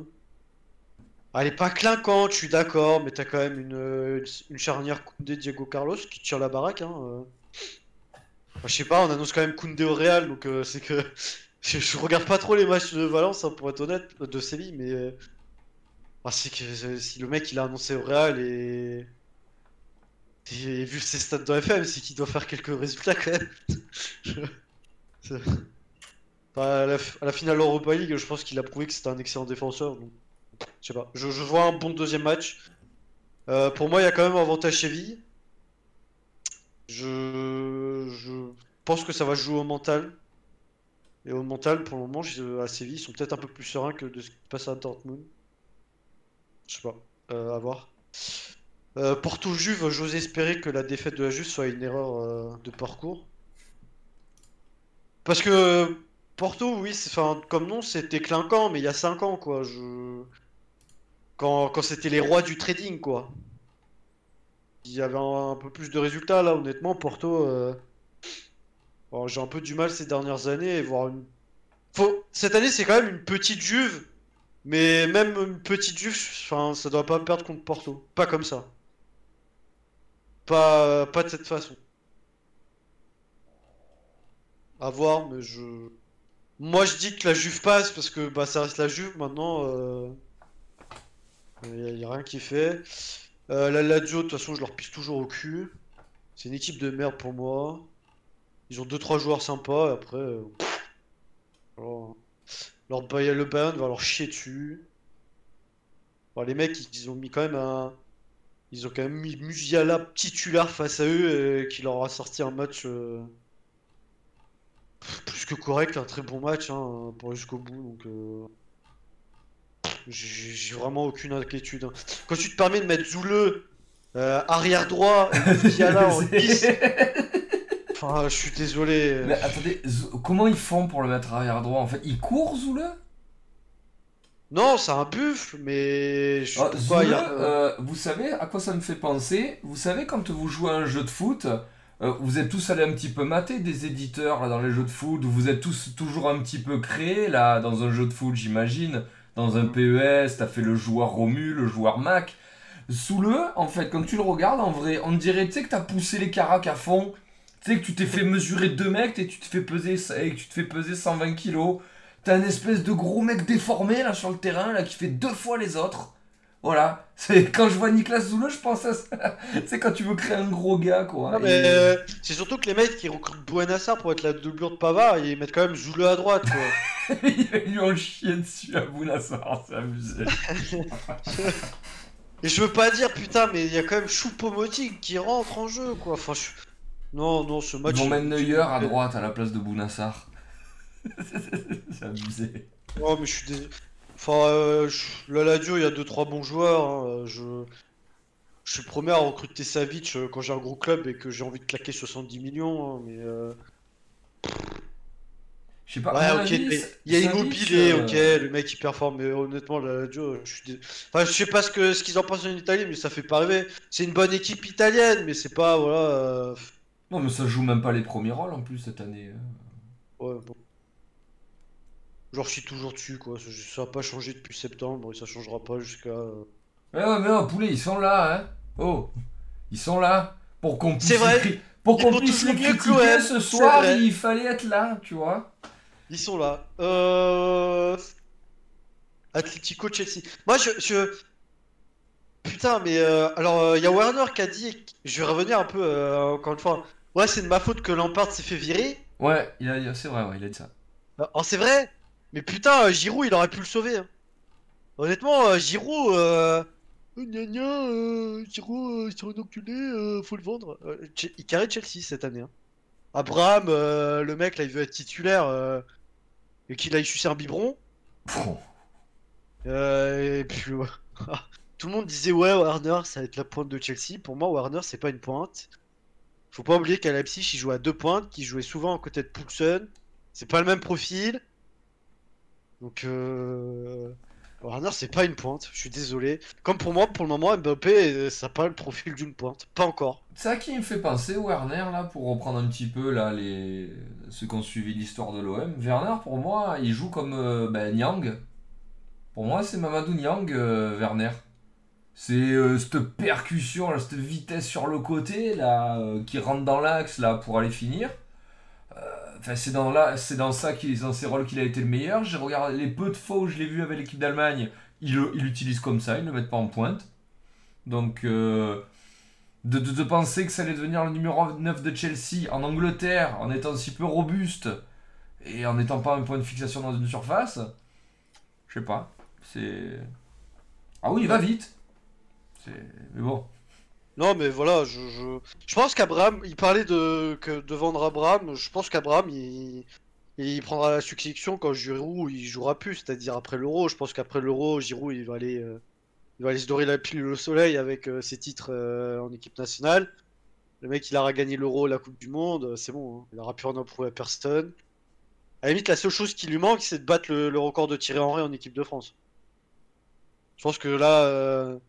Elle est pas clinquante, je suis d'accord, mais t'as quand même une, une, charnière Koundé Diego Carlos qui tire la baraque. Hein, je sais pas, on annonce quand même Koundé au Real, donc c'est que [laughs] je, regarde pas trop les matchs de Valence, hein, pour être honnête, de Séville, mais c'est que si le mec il a annoncé au Real et, et vu ses stats dans FM, c'est qu'il doit faire quelques résultats quand même. [laughs] Je- à, la, finale Europa League, je pense qu'il a prouvé que c'était un excellent défenseur. Donc, je sais pas. Je, vois un bon deuxième match. Euh, pour moi, il y a quand même un avantage Séville. Je, je pense que ça va jouer au mental. Et au mental, pour le moment, à Séville, ils sont peut-être un peu plus sereins que de ce qui se passe à Dortmund. Je sais pas. Euh, à voir. Euh, Porto-Juve, j'ose espérer que la défaite de la Juve soit une erreur euh, de parcours. Parce que Porto, oui, enfin, comme nom, c'était clinquant, mais il y a 5 ans, quoi. Quand, c'était les rois du trading, quoi. Il y avait un, peu plus de résultats, là, honnêtement, Porto. euh, j'ai un peu du mal ces dernières années, voir une. Cette année, c'est quand même une petite Juve, mais même une petite Juve, ça doit pas perdre contre Porto. Pas comme ça. Pas, pas de cette façon. À voir, mais je. Moi, je dis que la Juve passe parce que bah, ça reste la Juve maintenant. euh, Il n'y a, rien qui fait. Euh, la Lazio, de toute façon, je leur pisse toujours au cul. C'est une équipe de merde pour moi. Ils ont 2-3 joueurs sympas, et après. euh, voilà. Leur le Bayern va leur chier dessus. Les mecs, ils, ils ont mis quand même un. Ils ont quand même mis Musiala titulaire face à eux, euh, qui leur a sorti un match. euh, plus que correct, un très bon match hein, pour jusqu'au bout. Donc, euh, j'ai vraiment aucune inquiétude. hein. Quand tu te permets de mettre Zoule euh, arrière droit et [laughs] Musiala en 10, enfin, je suis désolé. Mais attendez, comment ils font pour le mettre arrière droit en fait? Il court Zoule? Non, c'est un buff, mais je Ah, pas, y a- euh, vous savez à quoi ça me fait penser? Vous savez quand vous jouez à un jeu de foot, euh, vous êtes tous allés un petit peu mater des éditeurs là dans les jeux de foot, vous êtes tous toujours un petit peu créés là dans un jeu de foot, j'imagine. Dans un PES, t'as fait le joueur Romu, le joueur Mac. Sous le, en fait, quand tu le regardes, en vrai, on dirait, tu sais, que t'as poussé les caracs à fond. Tu sais, que tu t'es fait mesurer deux mecs et tu te fais peser, et que tu te fais peser 120 kilos. T'as une espèce de gros mec déformé là sur le terrain là qui fait deux fois les autres. Voilà. C'est quand je vois Nicolas Zouleux, je pense à ça. [laughs] C'est quand tu veux créer un gros gars quoi. Et- euh, c'est surtout que les mecs qui recrutent Bouenassar pour être la doublure de Pavard, ils mettent quand même Zouleux à droite, quoi. [laughs] Ils lui ont chié dessus à Bounassar, c'est abusé. [laughs] Et je veux pas dire, putain, mais il y a quand même Choupo-Moting qui rentre en jeu, quoi. Enfin, je- non, non, ce Ils match. vont mettre Neuer à droite à la place de Bounassar. [laughs] c'est abusé. Non, mais je suis désolé. Enfin, euh, je- la Lazio, il y a 2-3 bons joueurs. hein, Je... je suis le premier à recruter Savic euh, quand j'ai un gros club et que j'ai envie de claquer 70 millions. hein, mais euh, Je sais pas. Ouais, ok, il y a Immobilier, euh, ok, le mec il performe, mais honnêtement, la Lazio, je suis dés- Enfin, je sais pas ce que ce qu'ils en pensent en Italie, mais ça fait pas rêver. C'est une bonne équipe italienne, mais c'est pas, voilà. euh, Non, mais ça joue même pas les premiers rôles en plus cette année. Ouais, bon. Genre, je suis toujours dessus, quoi. Ça, ça a pas changé depuis septembre et ça changera pas jusqu'à. euh, Ouais, ouais, mais non, poulet, ils sont là, hein. Oh, ils sont là. Pour qu'on puisse, C'est vrai. les cri- pour qu'on puisse les critiquer ce c'est soir, vrai. il fallait être là, tu vois. Ils sont là. Euh... Atlético Chelsea. Moi, je, je... Putain, mais euh, alors, il y a Werner qui a dit. Je vais revenir un peu, euh, encore une fois. Ouais, c'est de ma faute que Lampard s'est fait virer. Ouais, il a, il a- c'est vrai, ouais, il a dit ça. Oh, c'est vrai. Mais putain, euh, Giroud, il aurait pu le sauver. hein. Honnêtement, euh, Giroud. Euh... euh, Gna gna, euh, Giroud, euh, c'est un enculé, euh, faut le vendre. Euh, Che- il carré Chelsea cette année. hein. Abraham, euh, le mec là, il veut être titulaire euh, et qu'il aille sucer un biberon. Pfff. Euh, et puis, ouais. [laughs] tout le monde disait ouais, Warner, ça va être la pointe de Chelsea. Pour moi, Warner, c'est pas une pointe. Faut pas oublier qu'à Leipzig, il jouait à deux pointes, qu'il jouait souvent à côté de Poulsen. C'est pas le même profil. Donc, euh... Warner, c'est pas une pointe. Je suis désolé. Comme pour moi, pour le moment, Mbappé, euh, ça a pas le profil d'une pointe. Pas encore. C'est à qui me fait penser, Werner, là, pour reprendre un petit peu là, les... ceux qui ont suivi l'histoire de l'OM. Werner, pour moi, il joue comme euh, ben, Nyang. Pour moi, c'est Mamadou Nyang, Werner. C'est cette percussion, cette vitesse sur le côté, là, qui rentre dans l'axe, là, pour aller finir. Enfin, c'est dans, ça, qu'il, dans ces rôles qu'il a été le meilleur. J'ai regardé les peu de fois où je l'ai vu avec l'équipe d'Allemagne, il l'utilise comme ça, il ne le met pas en pointe. Donc, euh, de, penser que ça allait devenir le numéro 9 de Chelsea en Angleterre, en étant si peu robuste et en n'étant pas un point de fixation dans une surface, je sais pas. C'est. Ah oui, il va vite. Mais bon. Non, mais voilà, je, je, je pense qu'Abraham, il parlait de, que, de vendre Abraham. Je pense qu'Abraham, il, il prendra la succession quand Giroud il jouera plus, c'est-à-dire après l'Euro. Je pense qu'après l'Euro, Giroud il va aller, euh, il va aller se dorer la pilule au soleil avec euh, ses titres euh, en équipe nationale. Le mec, il aura gagné l'Euro, la Coupe du Monde, c'est bon. hein. Il aura plus rien à prouver à personne. À la limite, la seule chose qui lui manque, c'est de battre le, le record de Thierry Henry en équipe de France. Je pense que là.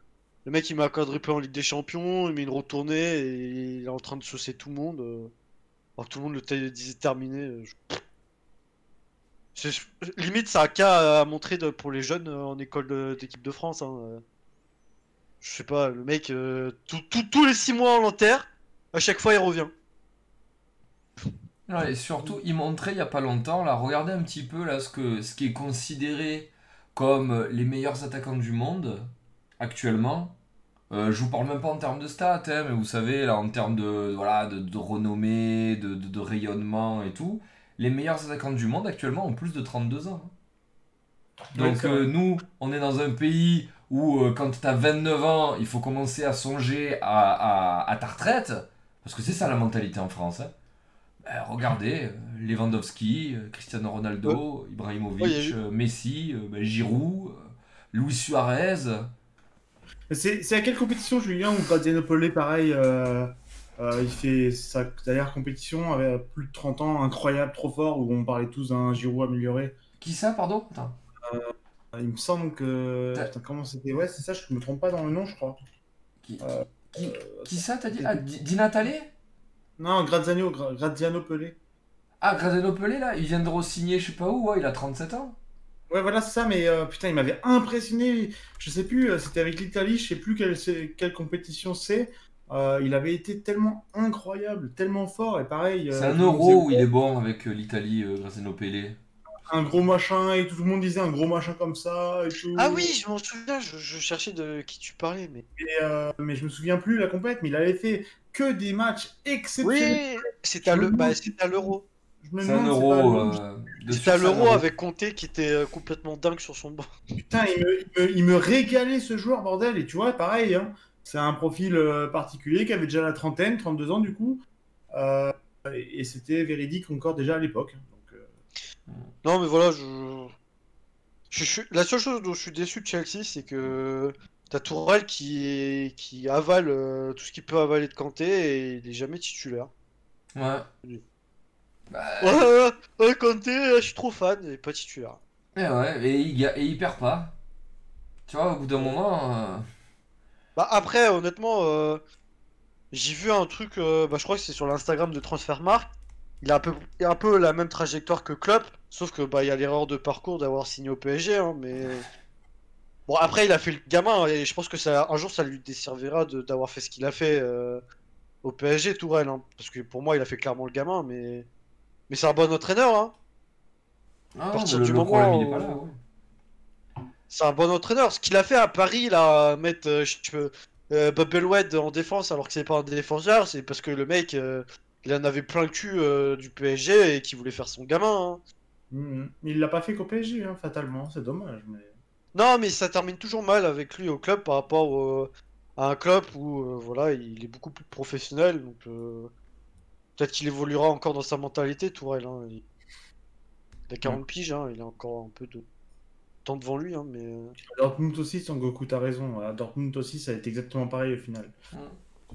Le mec il un quadruplé en Ligue des Champions, il met une retournée et il est en train de saucer tout le monde. euh, alors tout le monde le disait terminé. euh, Limite, c'est un cas à montrer pour les jeunes euh, en école d'équipe de, France. hein. Je sais pas, le mec, tous les 6 mois en l'enterre, à chaque fois il revient. Et surtout, il montrait il y a pas longtemps, là, regardez un petit peu là ce, que, ce qui est considéré comme les meilleurs attaquants du monde actuellement. Euh, je vous parle même pas en termes de stats, hein, mais vous savez, là, en termes de, voilà, de, de renommée, de, de- de rayonnement et tout, les meilleurs attaquants du monde actuellement ont plus de 32 ans. Ouais, Donc euh, nous, on est dans un pays où euh, quand tu as 29 ans, il faut commencer à songer à, à- à ta retraite, parce que c'est ça la mentalité en France. hein. Ben, regardez, euh, Lewandowski, Cristiano Ronaldo, Ibrahimovic, Ouais, eu- Messi, ben, Giroud, Luis Suarez. C'est à quelle compétition, Julien, où Gradianopolé, pareil, euh, euh, il fait sa dernière compétition avec plus de 30 ans, incroyable, trop fort, où on parlait tous d'un Giroud amélioré. Qui ça, pardon? Attends. il me semble que. Putain, comment c'était? Ouais, c'est ça, je me trompe pas dans le nom, je crois. Qui, Euh, qui, euh, qui ça, t'as dit? Ah, Di Di Natale? Non, Graziano, Gra- Graziano Pelé. Ah, Graziano Pelé, là, il vient de re-signer je sais pas où, ouais, il a 37 ans. Ouais, voilà, c'est ça, mais euh, putain, il m'avait impressionné. Je sais plus, euh, c'était avec l'Italie, je sais plus quelle, c'est- quelle compétition c'est. Euh, il avait été tellement incroyable, tellement fort, et pareil. C'est euh, un euro où il est bon avec euh, l'Italie, euh, Graziano Pelé. Un gros machin, et tout le monde disait un gros machin comme ça, et tout. Ah oui, je m'en souviens, je, je cherchais de qui tu parlais, mais. Et, euh, mais je me souviens plus la compète, mais il avait fait que des matchs exceptionnels. Oui, c'était à bah, l'euro. Je me C'est un demande, euro. c'est un l'euro euro. avec Conte qui était euh, complètement dingue sur son banc. [laughs] Putain, il me, il me- il me régalait ce joueur, bordel. Et tu vois, pareil, hein, c'est un profil euh, particulier qui avait déjà la trentaine, 32 ans du coup. Euh, et et c'était véridique encore déjà à l'époque. Donc, euh, Non, mais voilà, je... je suis... La seule chose dont je suis déçu de Chelsea, c'est que t'as Tourelle qui, qui avale euh, tout ce qu'il peut avaler de Kanté et il est jamais titulaire. Ouais. Bah, Ouais, ouais, ouais, Kanté, je suis trop fan, il est pas titulaire. et ouais, et il, et il perd pas. Tu vois, au bout d'un moment. euh, Bah après, honnêtement, euh, j'ai vu un truc, euh, bah, je crois que c'est sur l'Instagram de Transfermarkt. Il a un peu, il a un peu la même trajectoire que Klopp, sauf que bah il y a l'erreur de parcours d'avoir signé au PSG, hein, mais [sighs] bon après il a fait le gamin et je pense que ça, un jour ça lui desservira de d'avoir fait ce qu'il a fait au PSG Tourelle, hein, parce que pour moi il a fait clairement le gamin, mais mais c'est un bon entraîneur, hein. Ah, partir mais le, du le moment où- ouais. C'est un bon entraîneur. Ce qu'il a fait à Paris, là, mettre euh, je- euh, Bubblewed en défense alors que c'est pas un défenseur, c'est parce que le mec, euh, il en avait plein le cul euh, du PSG et qu'il voulait faire son gamin. hein. mhm. Mais il l'a pas fait qu'au PSG, hein, fatalement. C'est dommage. Mais... Non, mais ça termine toujours mal avec lui au club par rapport au- à un club où voilà, il est beaucoup plus professionnel. Donc euh, peut-être qu'il évoluera encore dans sa mentalité, Tourelle. hein. Il... il a 40 piges, hein, il a encore un peu de temps devant lui, hein, mais. euh, À Dortmund aussi, Son Goku, t'as raison. À Dortmund aussi, ça a été exactement pareil au final.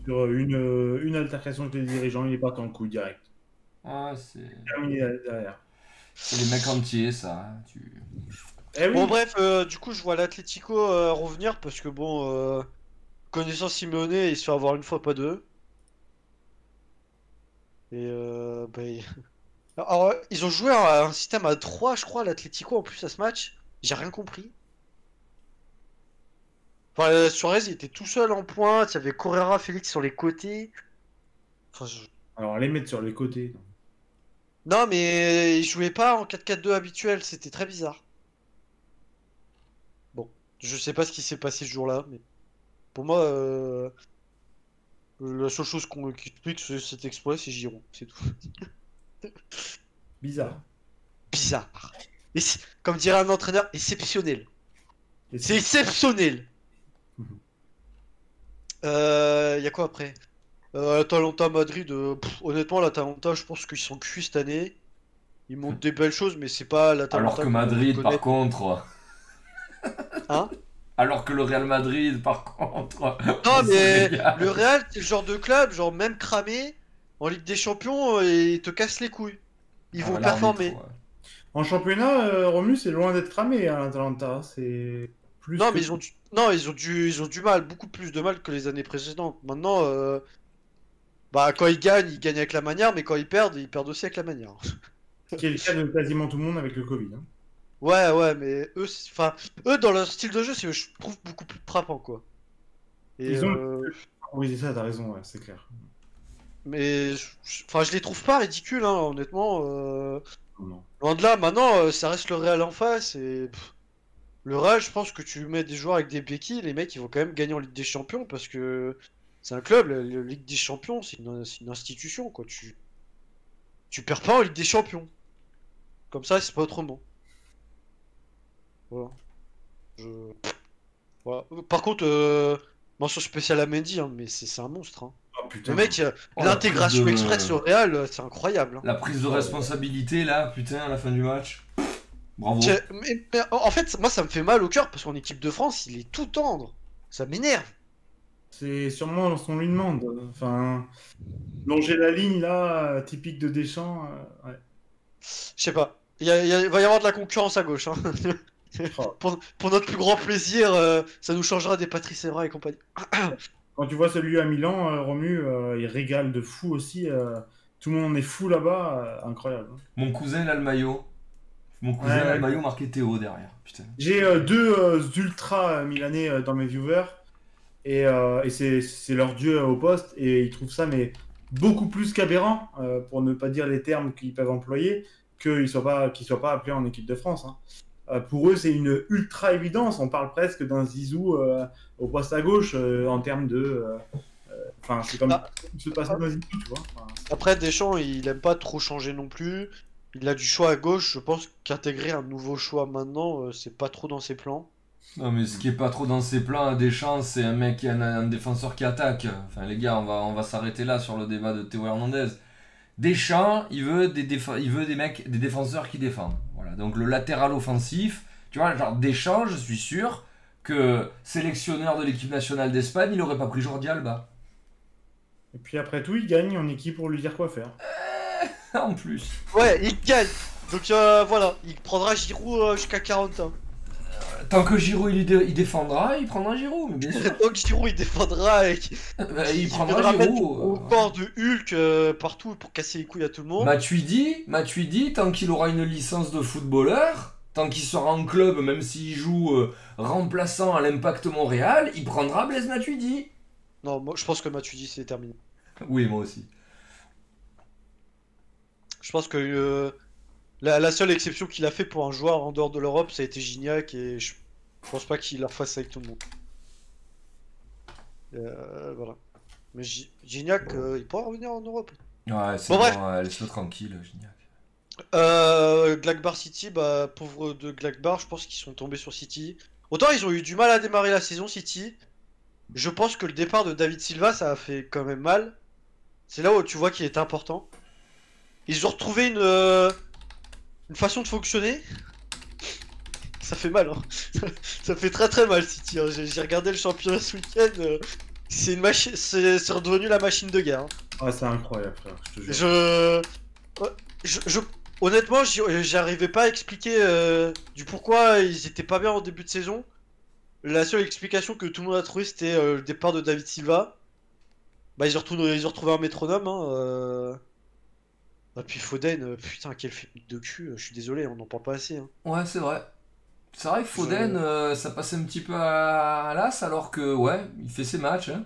Sur une, euh, une altercation avec les dirigeants, il est parti en coup direct. Ouais, c'est Terminé derrière. c'est les mecs entiers, ça. hein, Tu... Eh oui, Bon bref, euh, du coup je vois l'Atlético euh, revenir parce que bon, euh, connaissant Simeone, il se fait avoir une fois pas deux. Et euh, bah, [laughs] Alors, euh, ils ont joué un, un système à 3 je crois l'Atlético en plus à ce match. J'ai rien compris. Enfin, euh, Suarez il était tout seul en pointe, il y avait Correa, Félix sur les côtés. Enfin, je- Alors, les mettre sur les côtés. Non mais il jouait pas en 4-4-2 habituel, c'était très bizarre. Bon, je sais pas ce qui s'est passé ce jour-là, mais pour moi, euh, la seule chose qu'on qui explique ce- cet exploit, c'est Giroud, c'est tout. [laughs] Bizarre. Bizarre. Et c'est- comme dirait un entraîneur, exceptionnel. C'est exceptionnel. Mhm. [laughs] Euh, y a quoi après? Euh, Atalanta Madrid, euh, pff, honnêtement, l'Atalanta, je pense qu'ils sont cuits cette année. Ils montrent des belles choses, mais c'est pas l'Atalanta. Alors que Madrid, par contre. Hein? Alors que le Real Madrid, par contre. [laughs] Non, mais le Real, c'est le genre de club, genre même cramé, en Ligue des Champions, et ils te cassent les couilles. Ils Ah, vont performer. ouais. En championnat, euh, Romu, c'est loin d'être cramé à l'Atalanta. C'est plus. Non, que- mais ils ont du... non, ils ont du, ils ont du mal, beaucoup plus de mal que les années précédentes. Maintenant, euh, bah quand ils gagnent, ils gagnent avec la manière, mais quand ils perdent, ils perdent aussi avec la manière. Ce qui est le cas de quasiment tout le monde avec le Covid. hein. Ouais, ouais, mais eux, enfin, eux dans leur style de jeu, c'est, je trouve beaucoup plus frappant, quoi. Et, Ils ont- euh, Oui, c'est ça, t'as raison, ouais, c'est clair. mais, enfin, je les trouve pas ridicules, hein, honnêtement. euh, Non. Loin de là, maintenant, euh, ça reste le Real en face et pff, le Real, je pense que tu mets des joueurs avec des béquilles, les mecs, ils vont quand même gagner en Ligue des Champions parce que c'est un club, la, la Ligue des Champions, c'est une, c'est une institution, quoi. Tu, tu perds pas en Ligue des Champions. Comme ça, c'est pas autrement. Voilà. Je... Voilà. Par contre, euh, mention spéciale à Mendy, hein, mais c'est un monstre. hein. Oh putain. Le mec, euh, Oh, l'intégration de- express au Real, euh, c'est incroyable. hein. La prise de responsabilité, là, putain, à la fin du match. Bravo. Tiens, mais- mais en fait, moi ça me fait mal au cœur parce qu'en équipe de France, il est tout tendre. Ça m'énerve. C'est sûrement ce qu'on lui demande. Enfin, longer la ligne là, euh, typique de Deschamps. euh, ouais. Je sais pas. Il, y a- il y a- il va y avoir de la concurrence à gauche. hein. [laughs] Oh. [laughs] pour, pour notre plus grand plaisir, euh, ça nous changera des Patrice Evra et compagnie. [coughs] Quand tu vois celui à Milan, euh, Romu, euh, il régale de fou aussi. euh, tout le monde est fou là-bas, euh, incroyable. Mon cousin, il a le maillot. Mon cousin, Ouais, a le maillot marqué Théo derrière. J'ai euh, deux euh, ultra milanais euh, dans mes viewers et, euh, et c'est leur dieu au poste et ils trouvent ça mais beaucoup plus qu'aberrant euh, pour ne pas dire les termes qu'ils peuvent employer qu'ils soient pas qu'ils soient pas appelés en équipe de France. hein. Euh, pour eux c'est une ultra évidence. On parle presque d'un Zizou euh, au poste à gauche euh, en termes de euh, euh, enfin c'est comme Ah. se passer dans une tu vois. Enfin, Après, Deschamps, il aime pas trop changer non plus. Il a du choix à gauche. Je pense qu'intégrer un nouveau choix maintenant, euh, c'est pas trop dans ses plans. Non, mais ce qui est pas trop dans ses plans, Deschamps, c'est un mec, un, un défenseur qui attaque. Enfin, les gars, on va, on va s'arrêter là sur le débat de Théo Hernandez. Deschamps, il veut des, il veut des mecs, des défenseurs qui défendent. Voilà. Donc le latéral offensif, tu vois, genre Deschamps, je suis sûr que sélectionneur de l'équipe nationale d'Espagne, il aurait pas pris Jordi Alba. Et puis après tout, il gagne en équipe pour lui dire quoi faire? [laughs] en plus. Ouais, il gagne. Donc euh, voilà, il prendra Giroud euh, jusqu'à 40 ans. Tant que Giroud il, dé- il défendra, il prendra Giroud, mais bien sûr. [laughs] Donc Giroud, il défendra et Bah, il viendra prendra Giroud. au euh. corps de Hulk euh, partout pour casser les couilles à tout le monde. Matuidi, Matuidi, tant qu'il aura une licence de footballeur, tant qu'il sera en club, même s'il joue euh, remplaçant à l'Impact Montréal, il prendra Blaise Matuidi. Non, moi je pense que Matuidi c'est terminé. Oui, moi aussi. Je pense que euh, la, la seule exception qu'il a fait pour un joueur en dehors de l'Europe, ça a été Gignac et je pense pas qu'il la refasse avec tout le monde. Euh, voilà. Mais Gi- Gignac, euh, il pourra revenir en Europe. Ouais, c'est Bon, ouais, laisse-le tranquille, Gignac. Euh, Glagbar City, bah pauvre de Glagbar, je pense qu'ils sont tombés sur City. Autant ils ont eu du mal à démarrer la saison City. Je pense que le départ de David Silva, ça a fait quand même mal. C'est là où tu vois qu'il est important. Ils ont retrouvé une, euh, une façon de fonctionner. Ça fait mal, hein. [laughs] ça fait très très mal City. hein. J'ai regardé le championnat ce week-end. euh, c'est une machine, c'est redevenu la machine de guerre. hein. Ah, c'est incroyable, frère, je te jure. Je... je, je- Honnêtement, j'y j'y arrivais pas à expliquer euh, du pourquoi ils étaient pas bien en début de saison. La seule explication que tout le monde a trouvé, c'était euh, le départ de David Silva. Bah, ils ont retrouvé, ils ont retrouvé un métronome. Hein, Et puis Foden, euh, putain, quel film de cul, euh, je suis désolé, on n'en parle pas assez. hein. Ouais, c'est vrai. C'est vrai que Foden, euh, ça passait un petit peu à, à l'as, alors que, ouais, il fait ses matchs. Hein.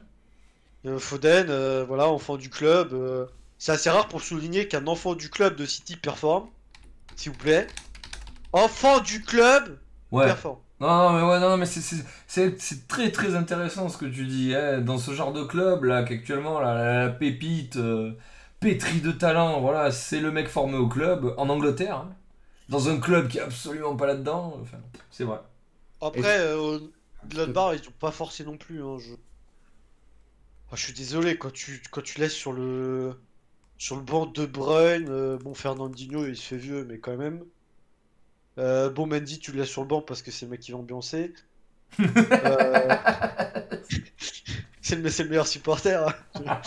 Euh, Foden, euh, voilà, enfant du club. C'est assez rare pour souligner qu'un enfant du club de City performe. S'il vous plaît. Enfant du club Ouais. performe. Non, non, mais ouais, non, mais c'est- c'est c'est- c'est très très intéressant ce que tu dis. hein. Dans ce genre de club là, qu'actuellement la, la- la pépite pétrie de talent, voilà, c'est le mec formé au club en Angleterre, hein. dans un club qui est absolument pas là-dedans. Enfin, c'est vrai. Après, euh, Gladbach, ils ont pas forcé non plus. Hein, je... Ah, je suis désolé, quand tu, quand tu laisses sur le, sur le banc De Bruyne, euh, bon, Fernandinho, il se fait vieux, mais quand même. Euh, bon, Mendy, tu le laisses sur le banc parce que c'est le mec qui va ambiancer. Euh, c'est le, meilleur supporter. hein.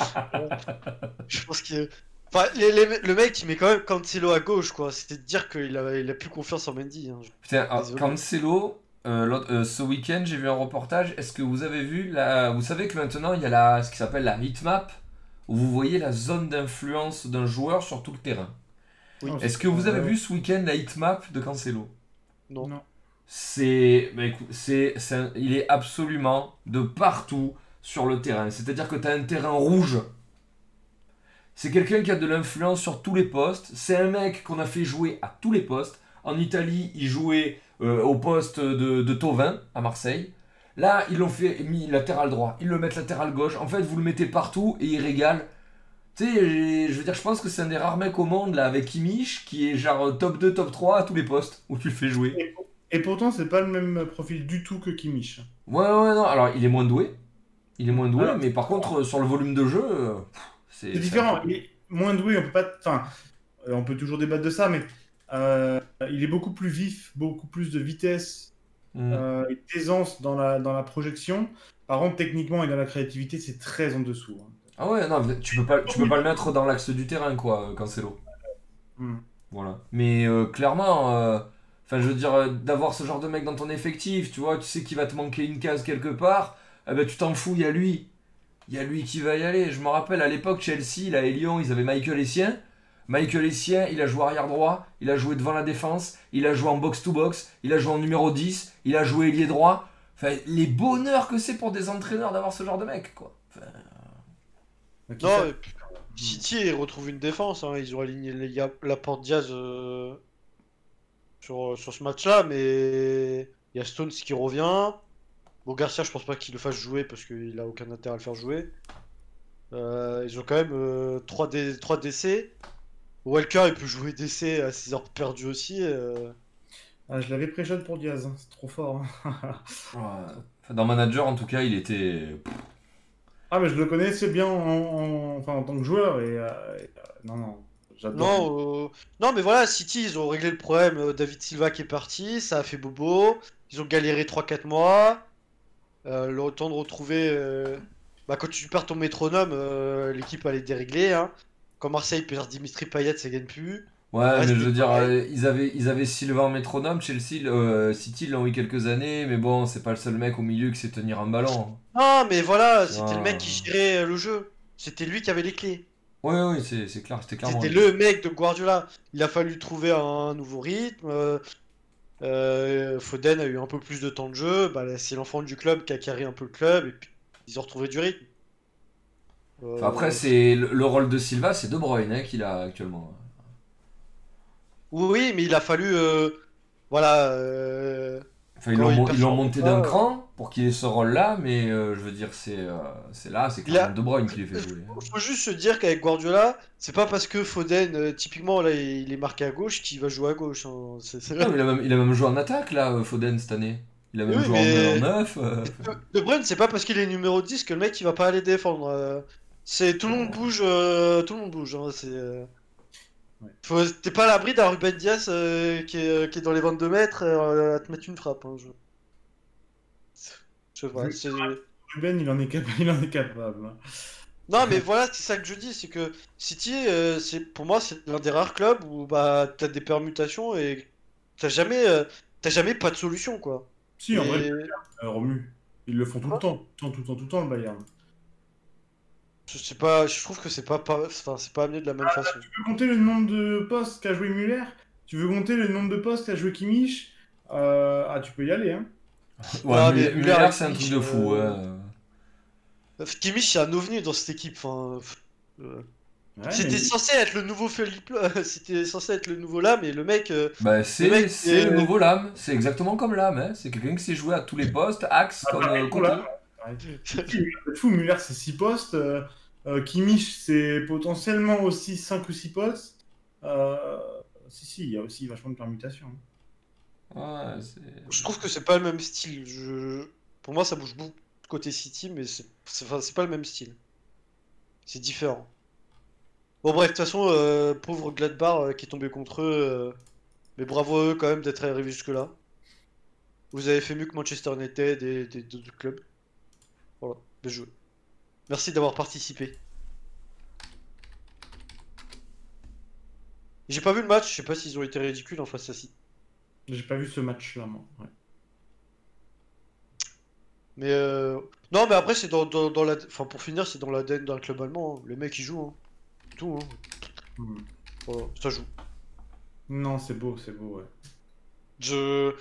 Je pense que. Enfin, les- les- le mec, il met quand même Cancelo à gauche, quoi. C'était de dire qu'il a, il a plus confiance en Mendy. hein. Putain, ah. Cancelo, euh, euh, ce week-end j'ai vu un reportage. Est-ce que vous avez vu la... Vous savez que maintenant il y a la... ce qui s'appelle la heatmap où vous voyez la zone d'influence d'un joueur sur tout le terrain. Oui. Est-ce que vous avez vu ce week-end la heatmap de Cancelo? Non. Non. C'est, bah, c'est, il est absolument de partout sur le terrain. C'est-à-dire que tu as un terrain rouge. C'est quelqu'un qui a de l'influence sur tous les postes. C'est un mec qu'on a fait jouer à tous les postes. En Italie, il jouait euh, au poste de, de Tovin à Marseille. Là, ils l'ont fait mis latéral droit. Ils le mettent latéral gauche. En fait, vous le mettez partout et il régale. Tu sais, je veux dire, je pense que c'est un des rares mecs au monde là avec Kimmich qui est genre top 2, top 3 à tous les postes où tu le fais jouer. Et, pourtant, c'est pas le même profil du tout que Kimmich. Ouais, ouais, non. Alors, il est moins doué. Il est moins doué, mais par contre, euh, sur le volume de jeu, euh, c'est différent. Il est moins doué, on peut pas. Enfin, euh, on peut toujours débattre de ça, mais euh, il est beaucoup plus vif, beaucoup plus de vitesse Mm. euh, et d'aisance dans la, dans la projection. Par contre, techniquement et dans la créativité, c'est très en dessous. hein. Ah ouais, non, tu peux pas, tu peux pas le mettre dans l'axe du terrain, quoi, Cancelo. Hmm. Voilà. Mais euh, clairement, Enfin, je veux dire, euh, d'avoir ce genre de mec dans ton effectif, tu vois, tu sais qu'il va te manquer une case quelque part, eh ben tu t'en fous, il y a lui. Il y a lui qui va y aller. Je me rappelle à l'époque, Chelsea, là, et Lyon, ils avaient Michael Essien. Michael Essien, il a joué arrière droit, il a joué devant la défense, il a joué en box-to-box, il a joué en numéro 10, il a joué ailier droit. Enfin, les bonheurs que c'est pour des entraîneurs d'avoir ce genre de mec, quoi. Enfin, Non, ça- et puis, City retrouve une défense. hein. Ils ont aligné les Laporte Diaz euh, sur, sur ce match-là, mais il y a Stones qui revient. Bon, Garcia, je pense pas qu'il le fasse jouer parce qu'il a aucun intérêt à le faire jouer. Euh, ils ont quand même 3, D, 3 DC. Walker, il peut jouer DC à 6 heures perdues aussi. euh. Ah, je l'avais pré-shot pour Diaz, hein, c'est trop fort. hein. ouais. Dans Manager, en tout cas, il était. ah, mais je le connaissais bien en, en- enfin, en tant que joueur et. euh, et, euh, non, non. Non, euh, non, mais voilà, City, ils ont réglé le problème. Euh, David Silva qui est parti, ça a fait bobo. Ils ont galéré 3-4 mois. Euh, le temps de retrouver. euh, Bah, quand tu perds ton métronome, euh, l'équipe elle est déréglée. Hein. Quand Marseille perd Dimitri Payet, ça gagne plus. Ouais, Ouais, mais je veux dire, euh, ils, avaient, ils avaient Sylvain Métronome, Chelsea, euh, City l'ont eu quelques années, mais bon, c'est pas le seul mec au milieu qui sait tenir un ballon. Non, mais voilà, c'était Ah. le mec qui gérait le jeu. C'était lui qui avait les clés. Ouais, ouais, c'est c'est clair, c'était clairement. C'était le mec de Guardiola. Il a fallu trouver un nouveau rythme. euh, euh, Foden a eu un peu plus de temps de jeu. Bah, c'est l'enfant du club qui a carré un peu le club. Et puis, ils ont retrouvé du rythme. Euh, Enfin, après, c'est le, le rôle de Silva, c'est De Bruyne hein, qu'il a actuellement. Oui, mais il a fallu. euh, Voilà. Enfin, ils l'ont ils l'ont monté d'un cran pour qu'il ait ce rôle-là, mais euh, je veux dire, c'est euh, c'est là, c'est clairement De Bruyne qui les fait jouer. Il faut juste se dire qu'avec Guardiola, c'est pas parce que Foden, euh, typiquement, là, il est marqué à gauche qu'il va jouer à gauche. hein. Non, mais il, a même, il a même joué en attaque, là, Foden, cette année. Il a même Oui, joué mais- en 9. De Bruyne, c'est pas parce qu'il est numéro 10 que le mec il va pas aller défendre. C'est tout le monde bouge, tout le monde bouge. hein, c'est. Ouais. T'es pas à l'abri d'un Ruben Diaz qui, est, qui est dans les 22 mètres à te mettre une frappe. hein, je... Je sais pas, Oui. c'est- Ruben, il en est, capa- [laughs] il en est capable. hein. Non, mais voilà, c'est ça que je dis, c'est que City, euh, c'est pour moi, c'est l'un des rares clubs où bah t'as des permutations et t'as jamais, euh, t'as jamais pas de solution quoi. Si, en vrai, euh, Romu. Ils le font tout le temps, tout le temps, tout le temps, tout le temps, le Bayern. Je sais pas, je trouve que c'est pas, pas, enfin, c'est pas amené de la même façon. Tu veux compter le nombre de postes qu'a joué Muller Tu veux compter le nombre de postes qu'a joué Kimmich? Ah, tu peux y aller, hein. Ouais, Ah, Muller, mais Muller, Muller, c'est un truc de fou. euh, ouais. Kimmich, c'est un ovni dans cette équipe. Enfin, euh, Ouais, c'était mais- censé être le nouveau Philippe, [laughs] c'était censé être le nouveau Lam, et le mec, euh, Bah, c'est euh, le nouveau Lame. C'est exactement comme Lame. Hein. C'est quelqu'un qui sait jouer à tous les postes, axe, Ah, comme euh. Ouais. C'est fou, Muller, c'est 6 postes. euh, Kimmich, c'est potentiellement aussi 5 ou 6 postes. Euh, si, si, il y a aussi vachement de permutations. Je trouve que c'est pas le même style. Pour moi, ça bouge beaucoup côté City, mais c'est enfin, pas le même style. C'est différent. Bon, bref, de toute façon, euh, pauvre Gladbach euh, qui est tombé contre eux, euh, mais bravo à eux quand même d'être arrivés jusque-là. Vous avez fait mieux que Manchester United et des d'autres clubs. Voilà, bien joué. Merci d'avoir participé. J'ai pas vu le match, je sais pas s'ils ont été ridicules en face à City. J'ai pas vu ce match-là, moi. Ouais. Mais euh... non, mais après c'est dans, dans, dans la, enfin pour finir c'est dans l'ADN d'un club allemand. hein. Les mecs ils jouent, hein. tout. Hein. Hmm. Voilà, ça joue. Non, c'est beau, c'est beau, ouais. Je,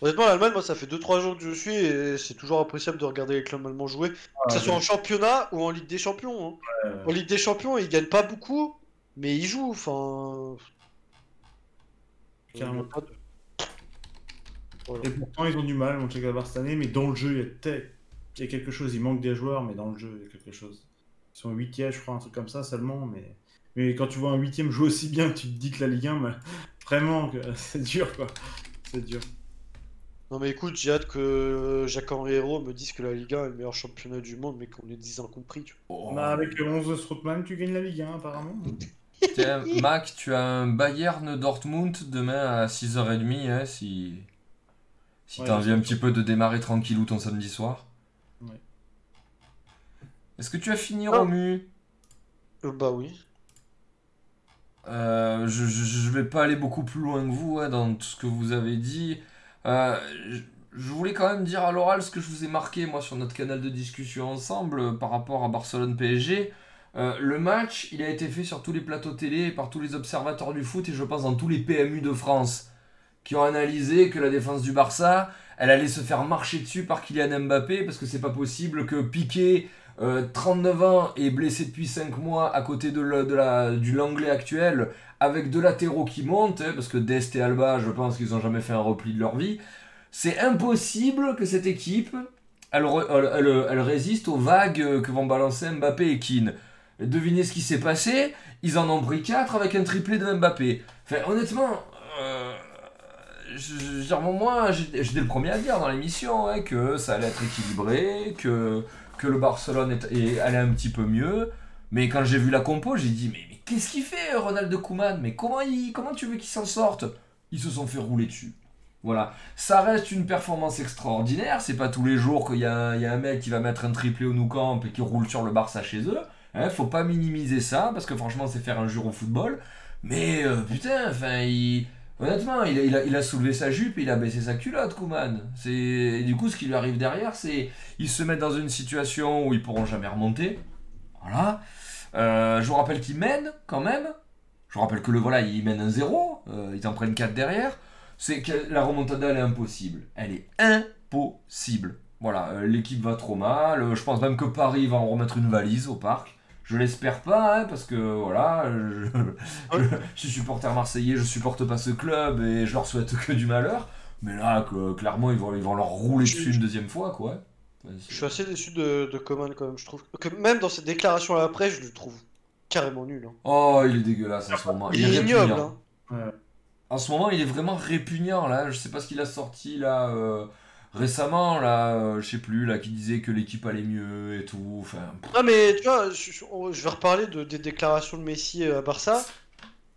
honnêtement l'Allemagne moi ça fait 2-3 jours que je suis et c'est toujours appréciable de regarder les clubs allemands jouer, que ce Ah, soit en championnat ou en Ligue des Champions. hein. ouais, En Ligue des Champions ils gagnent pas beaucoup, mais ils jouent. Enfin. Carrément. Et pourtant, ils ont du mal, Mönchengladbach cette année, mais dans le jeu, il y a, tel- il y a quelque chose. Il manque des joueurs, mais dans le jeu, il y a quelque chose. Ils sont 8 je crois, un truc comme ça seulement, mais... mais quand tu vois un 8 jouer aussi bien, tu te dis que la Ligue 1, mais [laughs] vraiment, que [laughs] c'est dur, quoi. C'est dur. Non mais écoute, j'ai hâte que Jacques-Henri Hérault me dise que la Ligue 1 est le meilleur championnat du monde, mais qu'on est 10 incompris. Tu vois. Oh. Bah, avec le 11 de Strootman, tu gagnes la Ligue 1, apparemment. Tiens, Mac, tu as un Bayern Dortmund demain à 6h30 hein, si, si Ouais, t'as envie un petit peu de démarrer tranquillou ton samedi soir. Ouais. Est-ce que tu as fini Ah. Romu Euh, bah oui. Euh, je, je, vais pas aller beaucoup plus loin que vous hein, dans tout ce que vous avez dit. Euh, je, voulais quand même dire à l'oral ce que je vous ai marqué moi sur notre canal de discussion ensemble par rapport à Barcelone PSG. le match, il a été fait sur tous les plateaux télé par tous les observateurs du foot et je pense dans tous les PMU de France qui ont analysé que la défense du Barça, elle allait se faire marcher dessus par Kylian Mbappé parce que c'est pas possible que Piqué 39 euh, ans et blessé depuis 5 mois à côté de, du Langlais actuel, avec deux latéraux qui montent, hein, parce que Dest et Alba, je pense qu'ils n'ont jamais fait un repli de leur vie. C'est impossible que cette équipe, elle, elle, résiste aux vagues que vont balancer Mbappé et Keane. Devinez ce qui s'est passé, ils en ont pris 4 avec un triplé de Mbappé. Enfin, honnêtement, euh, je, moi, j'étais le premier à dire dans l'émission que ça allait être équilibré, que que le Barcelone est, allé un petit peu mieux. Mais quand j'ai vu la compo, j'ai dit mais, qu'est-ce qu'il fait Ronald Koeman? Mais comment, il, comment tu veux qu'il s'en sorte? Ils se sont fait rouler dessus. Voilà, ça reste une performance extraordinaire. C'est pas tous les jours qu'il y, a un mec qui va mettre un triplé au Nou Camp et qui roule sur le Barça chez eux. Hein, faut pas minimiser ça parce que franchement, c'est faire un jour au football. Mais euh, putain, enfin, il Honnêtement, il a, soulevé sa jupe et il a baissé sa culotte, Kuman. Et du coup, ce qui lui arrive derrière, c'est ils se mettent dans une situation où ils pourront jamais remonter. Voilà. Euh, je vous rappelle qu'ils mènent quand même. Je vous rappelle que le voilà, ils mènent un 0. Euh, ils en prennent 4 derrière. C'est que la remontada, elle est impossible. Elle est impossible. Voilà, euh, l'équipe va trop mal. Je pense même que Paris va en remettre une valise au parc. Je l'espère pas, hein, parce que voilà, je, suis supporter marseillais, je supporte pas ce club et je leur souhaite que du malheur. Mais là, clairement, ils vont, ils vont leur rouler dessus une deuxième fois, quoi. je suis assez déçu de, de Coman quand même. Je trouve que même dans ses déclarations après, je le trouve carrément nul. Hein. Oh, il est dégueulasse en ce moment. Il, est ignoble. Hein. En ce moment, il est vraiment répugnant là. Je sais pas ce qu'il a sorti là. Euh, récemment, là, euh, je sais plus, là, qui disait que l'équipe allait mieux et tout. Enfin. Non, mais tu vois, je, vais reparler de, des déclarations de Messi euh, à Barça.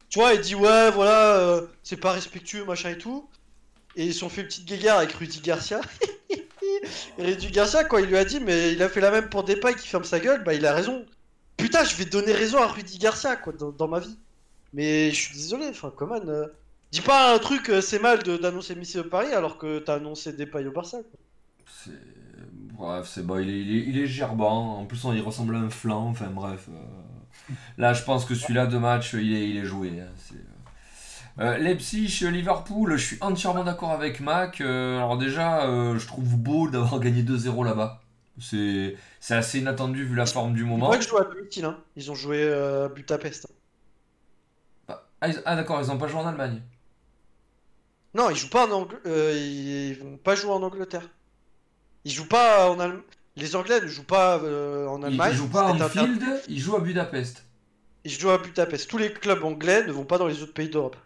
Tu vois, il dit ouais, voilà, euh, c'est pas respectueux, machin et tout. Et ils sont fait une petite guéguerre avec Rudy Garcia. [laughs] Rudy Garcia, quand il lui a dit, mais il a fait la même pour Depay qui ferme sa gueule, bah il a raison. Putain, je vais donner raison à Rudy Garcia, quoi, dans, dans ma vie. Mais je suis désolé, enfin, comment Dis pas un truc, euh, c'est mal d'annoncer Messi au Paris alors que t'as annoncé Depay au Barça. C'est... Bref, c'est bon, il est, il, est, gerbant. En plus, on, il ressemble à un flanc. Enfin, bref. Euh. Là, je pense que celui-là de match, il est, il est joué. Hein, euh, Leipzig, Liverpool, je suis entièrement d'accord avec Mac. alors, déjà, je trouve beau d'avoir gagné 2-0 là-bas. C'est, c'est assez inattendu vu la forme du moment. Ils ont joué à hein. Ils ont joué à Budapest. Ah, ah, d'accord, ils n'ont pas joué en Allemagne. Non, ils jouent pas en euh, ils vont pas jouer en Angleterre. Ils jouent pas en Allemagne. Les Anglais ne jouent pas euh, en Allemagne. Ils jouent pas en field, ils jouent à Budapest. Ils jouent à Budapest. Tous les clubs anglais ne vont pas dans les autres pays d'Europe.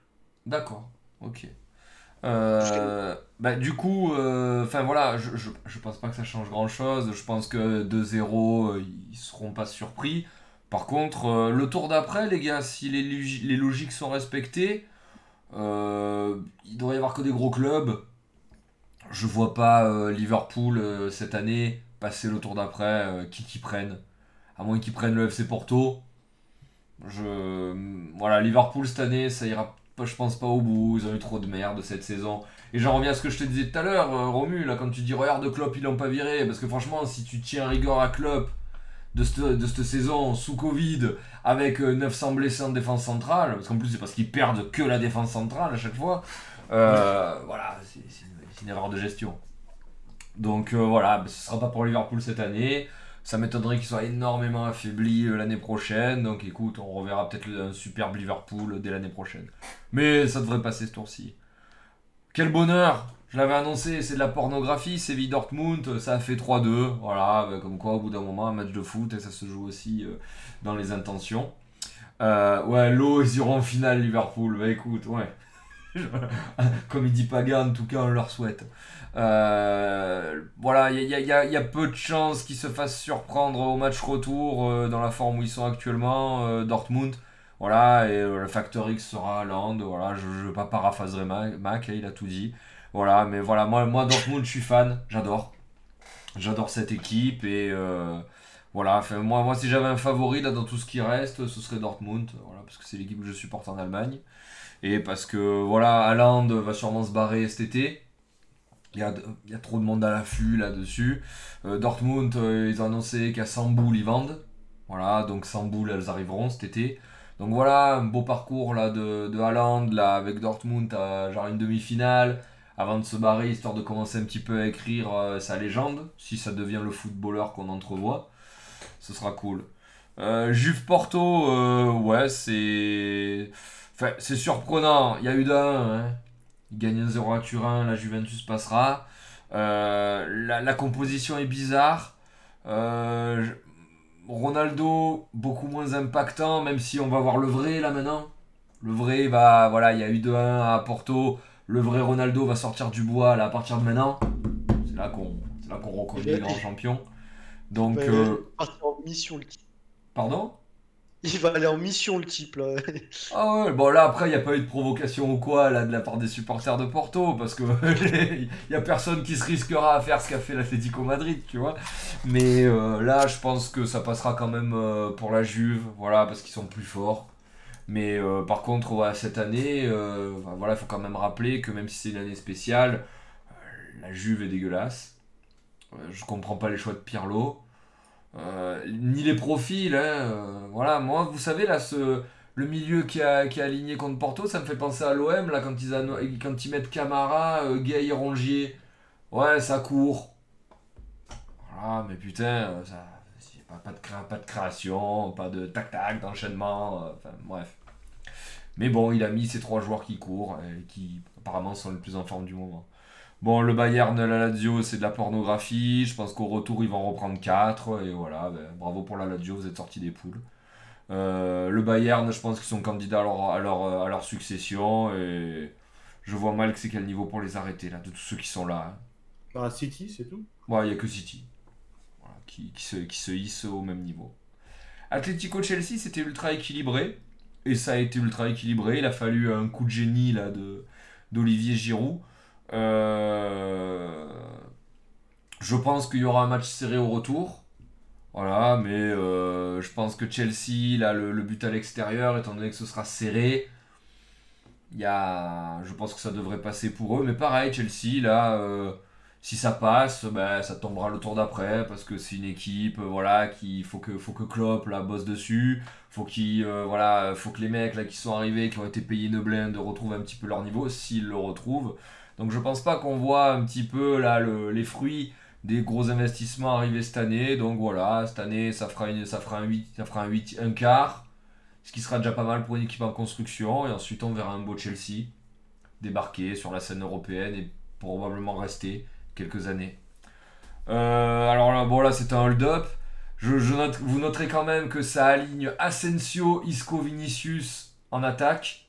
D'accord, ok. Euh, bah, du coup, enfin voilà, je, je, pense pas que ça change grand chose. Je pense que 2-0, ils seront pas surpris. Par contre, le tour d'après, les gars, si les, les logiques sont respectées, euh, il devrait y avoir que des gros clubs. Je vois pas euh, Liverpool euh, cette année passer le tour d'après, qui qui prennent. À moins qu'ils prennent le FC Porto. Je... Voilà, Liverpool cette année, ça ira je pense pas au bout, ils ont eu trop de merde cette saison. Et j'en reviens à ce que je te disais tout à l'heure, Romu, là, quand tu dis regarde Klopp, ils l'ont pas viré, parce que franchement, si tu tiens rigueur à Klopp, de cette, saison sous Covid avec 900 euh, blessés en défense centrale, parce qu'en plus c'est parce qu'ils perdent que la défense centrale à chaque fois, euh, voilà, c'est une, erreur de gestion. Donc euh, voilà, ce sera pas pour Liverpool cette année. Ça m'étonnerait qu'ils soient énormément affaiblis l'année prochaine. Donc écoute, on reverra peut-être un superbe Liverpool dès l'année prochaine. Mais ça devrait passer ce tour-ci. Quel bonheur je l'avais annoncé, c'est de la pornographie, Séville Dortmund, ça a fait 3-2. Voilà, bah, comme quoi au bout d'un moment, un match de foot, ça se joue aussi euh, dans les intentions. Euh, ouais, l'eau, ils iront en finale Liverpool. Bah écoute, ouais. [laughs] comme il dit Paga, en tout cas, on leur souhaite. Euh, voilà, il y, a, peu de chances qu'ils se fassent surprendre au match retour dans la forme où ils sont actuellement, Dortmund. Voilà, et le facteur X sera Land. Voilà, je ne vais pas paraphraser Mac, il a tout dit. Voilà, mais voilà, moi, moi Dortmund, je suis fan, j'adore. J'adore cette équipe et euh, voilà, moi, moi si j'avais un favori là, dans tout ce qui reste, ce serait Dortmund, voilà, parce que c'est l'équipe que je supporte en Allemagne. Et parce que voilà, Haaland va sûrement se barrer cet été. Il y a, il y a trop de monde à l'affût là-dessus. Euh, Dortmund, euh, ils ont annoncé qu'à 100 boules ils vendent. Voilà, donc 100 boules elles arriveront cet été. Donc voilà, un beau parcours là de, de là, avec Dortmund à genre une demi-finale avant de se barrer, histoire de commencer un petit peu à écrire euh, sa légende, si ça devient le footballeur qu'on entrevoit. Ce sera cool. Euh, Juve Porto, euh, ouais, c'est. Enfin, c'est surprenant. Il y a eu d'un. Hein. Il gagne 1-0 à Turin, la Juventus passera. Euh, la, composition est bizarre. Ronaldo, beaucoup moins impactant, même si on va voir le vrai là maintenant. Le vrai va. Voilà, il y a eu 2-1 à Porto. Le vrai Ronaldo va sortir du bois là, à partir de maintenant. C'est là qu'on qu'on reconnaît les grands champions. Donc, Ouais, euh, partir en mission, le type. pardon? Il va aller en mission, le type, là. [laughs] Ah ouais, bon là après il n'y a pas eu de provocation ou quoi là de la part des supporters de Porto parce que [laughs] il y a personne qui se risquera à faire ce qu'a fait l'Atlético Madrid, tu vois. Mais euh, là je pense que ça passera quand même euh, pour la Juve, voilà, parce qu'ils sont plus forts. Mais euh, par contre, cette année, euh, voilà, il faut quand même rappeler que même si c'est une année spéciale, euh, la Juve est dégueulasse. Je comprends pas les choix de Pirlo. Ni les profils, hein, voilà, moi, vous savez, là, ce, le milieu qui a, qui a aligné contre Porto, ça me fait penser à l'OM, là, quand ils, quand ils mettent Camara, Gay, Rongier. Ouais, ça court. Voilà, mais putain, ça, pas, pas, de pas de création, pas de tac-tac, d'enchaînement, euh, enfin, bref. Mais bon, il a mis ces trois joueurs qui courent, et qui apparemment sont les plus en forme du moment. Bon, le Bayern, la Lazio, c'est de la pornographie. Je pense qu'au retour, ils vont en reprendre 4. Et voilà, ben, bravo pour la Lazio, vous êtes sortis des poules. Euh, le Bayern, je pense qu'ils sont candidats à leur, à, leur, à leur succession. Et je vois mal que c'est quel niveau pour les arrêter, là, de tous ceux qui sont là. hein. Bah, City, c'est tout. Ouais, il n'y a que City qui, se, qui se hisse au même niveau. Atlético-Chelsea, c'était ultra équilibré. Et ça a été ultra équilibré. Il a fallu un coup de génie là, de, d'Olivier Giroud. Euh, je pense qu'il y aura un match serré au retour. Voilà, mais euh, je pense que Chelsea, là, le, le but à l'extérieur, étant donné que ce sera serré, y a, je pense que ça devrait passer pour eux. Mais pareil, Chelsea, là, euh, si ça passe, ben, ça tombera le tour d'après parce que c'est une équipe, euh, voilà, qui faut que faut que Klopp la bosse dessus, faut qu'il euh, voilà, faut que les mecs là qui sont arrivés, qui ont été payés une blinde, retrouvent un petit peu leur niveau s'ils le retrouvent. Donc je pense pas qu'on voit un petit peu là le- les fruits des gros investissements arriver cette année. Donc voilà, cette année ça fera une ça fera un 8, ça fera un 8 un quart, ce qui sera déjà pas mal pour une équipe en construction et ensuite on verra un beau Chelsea débarquer sur la scène européenne et probablement rester quelques années. Euh, alors là, bon là c'est un hold-up. Vous noterez quand même que ça aligne Asensio, Isco, Vinicius en attaque.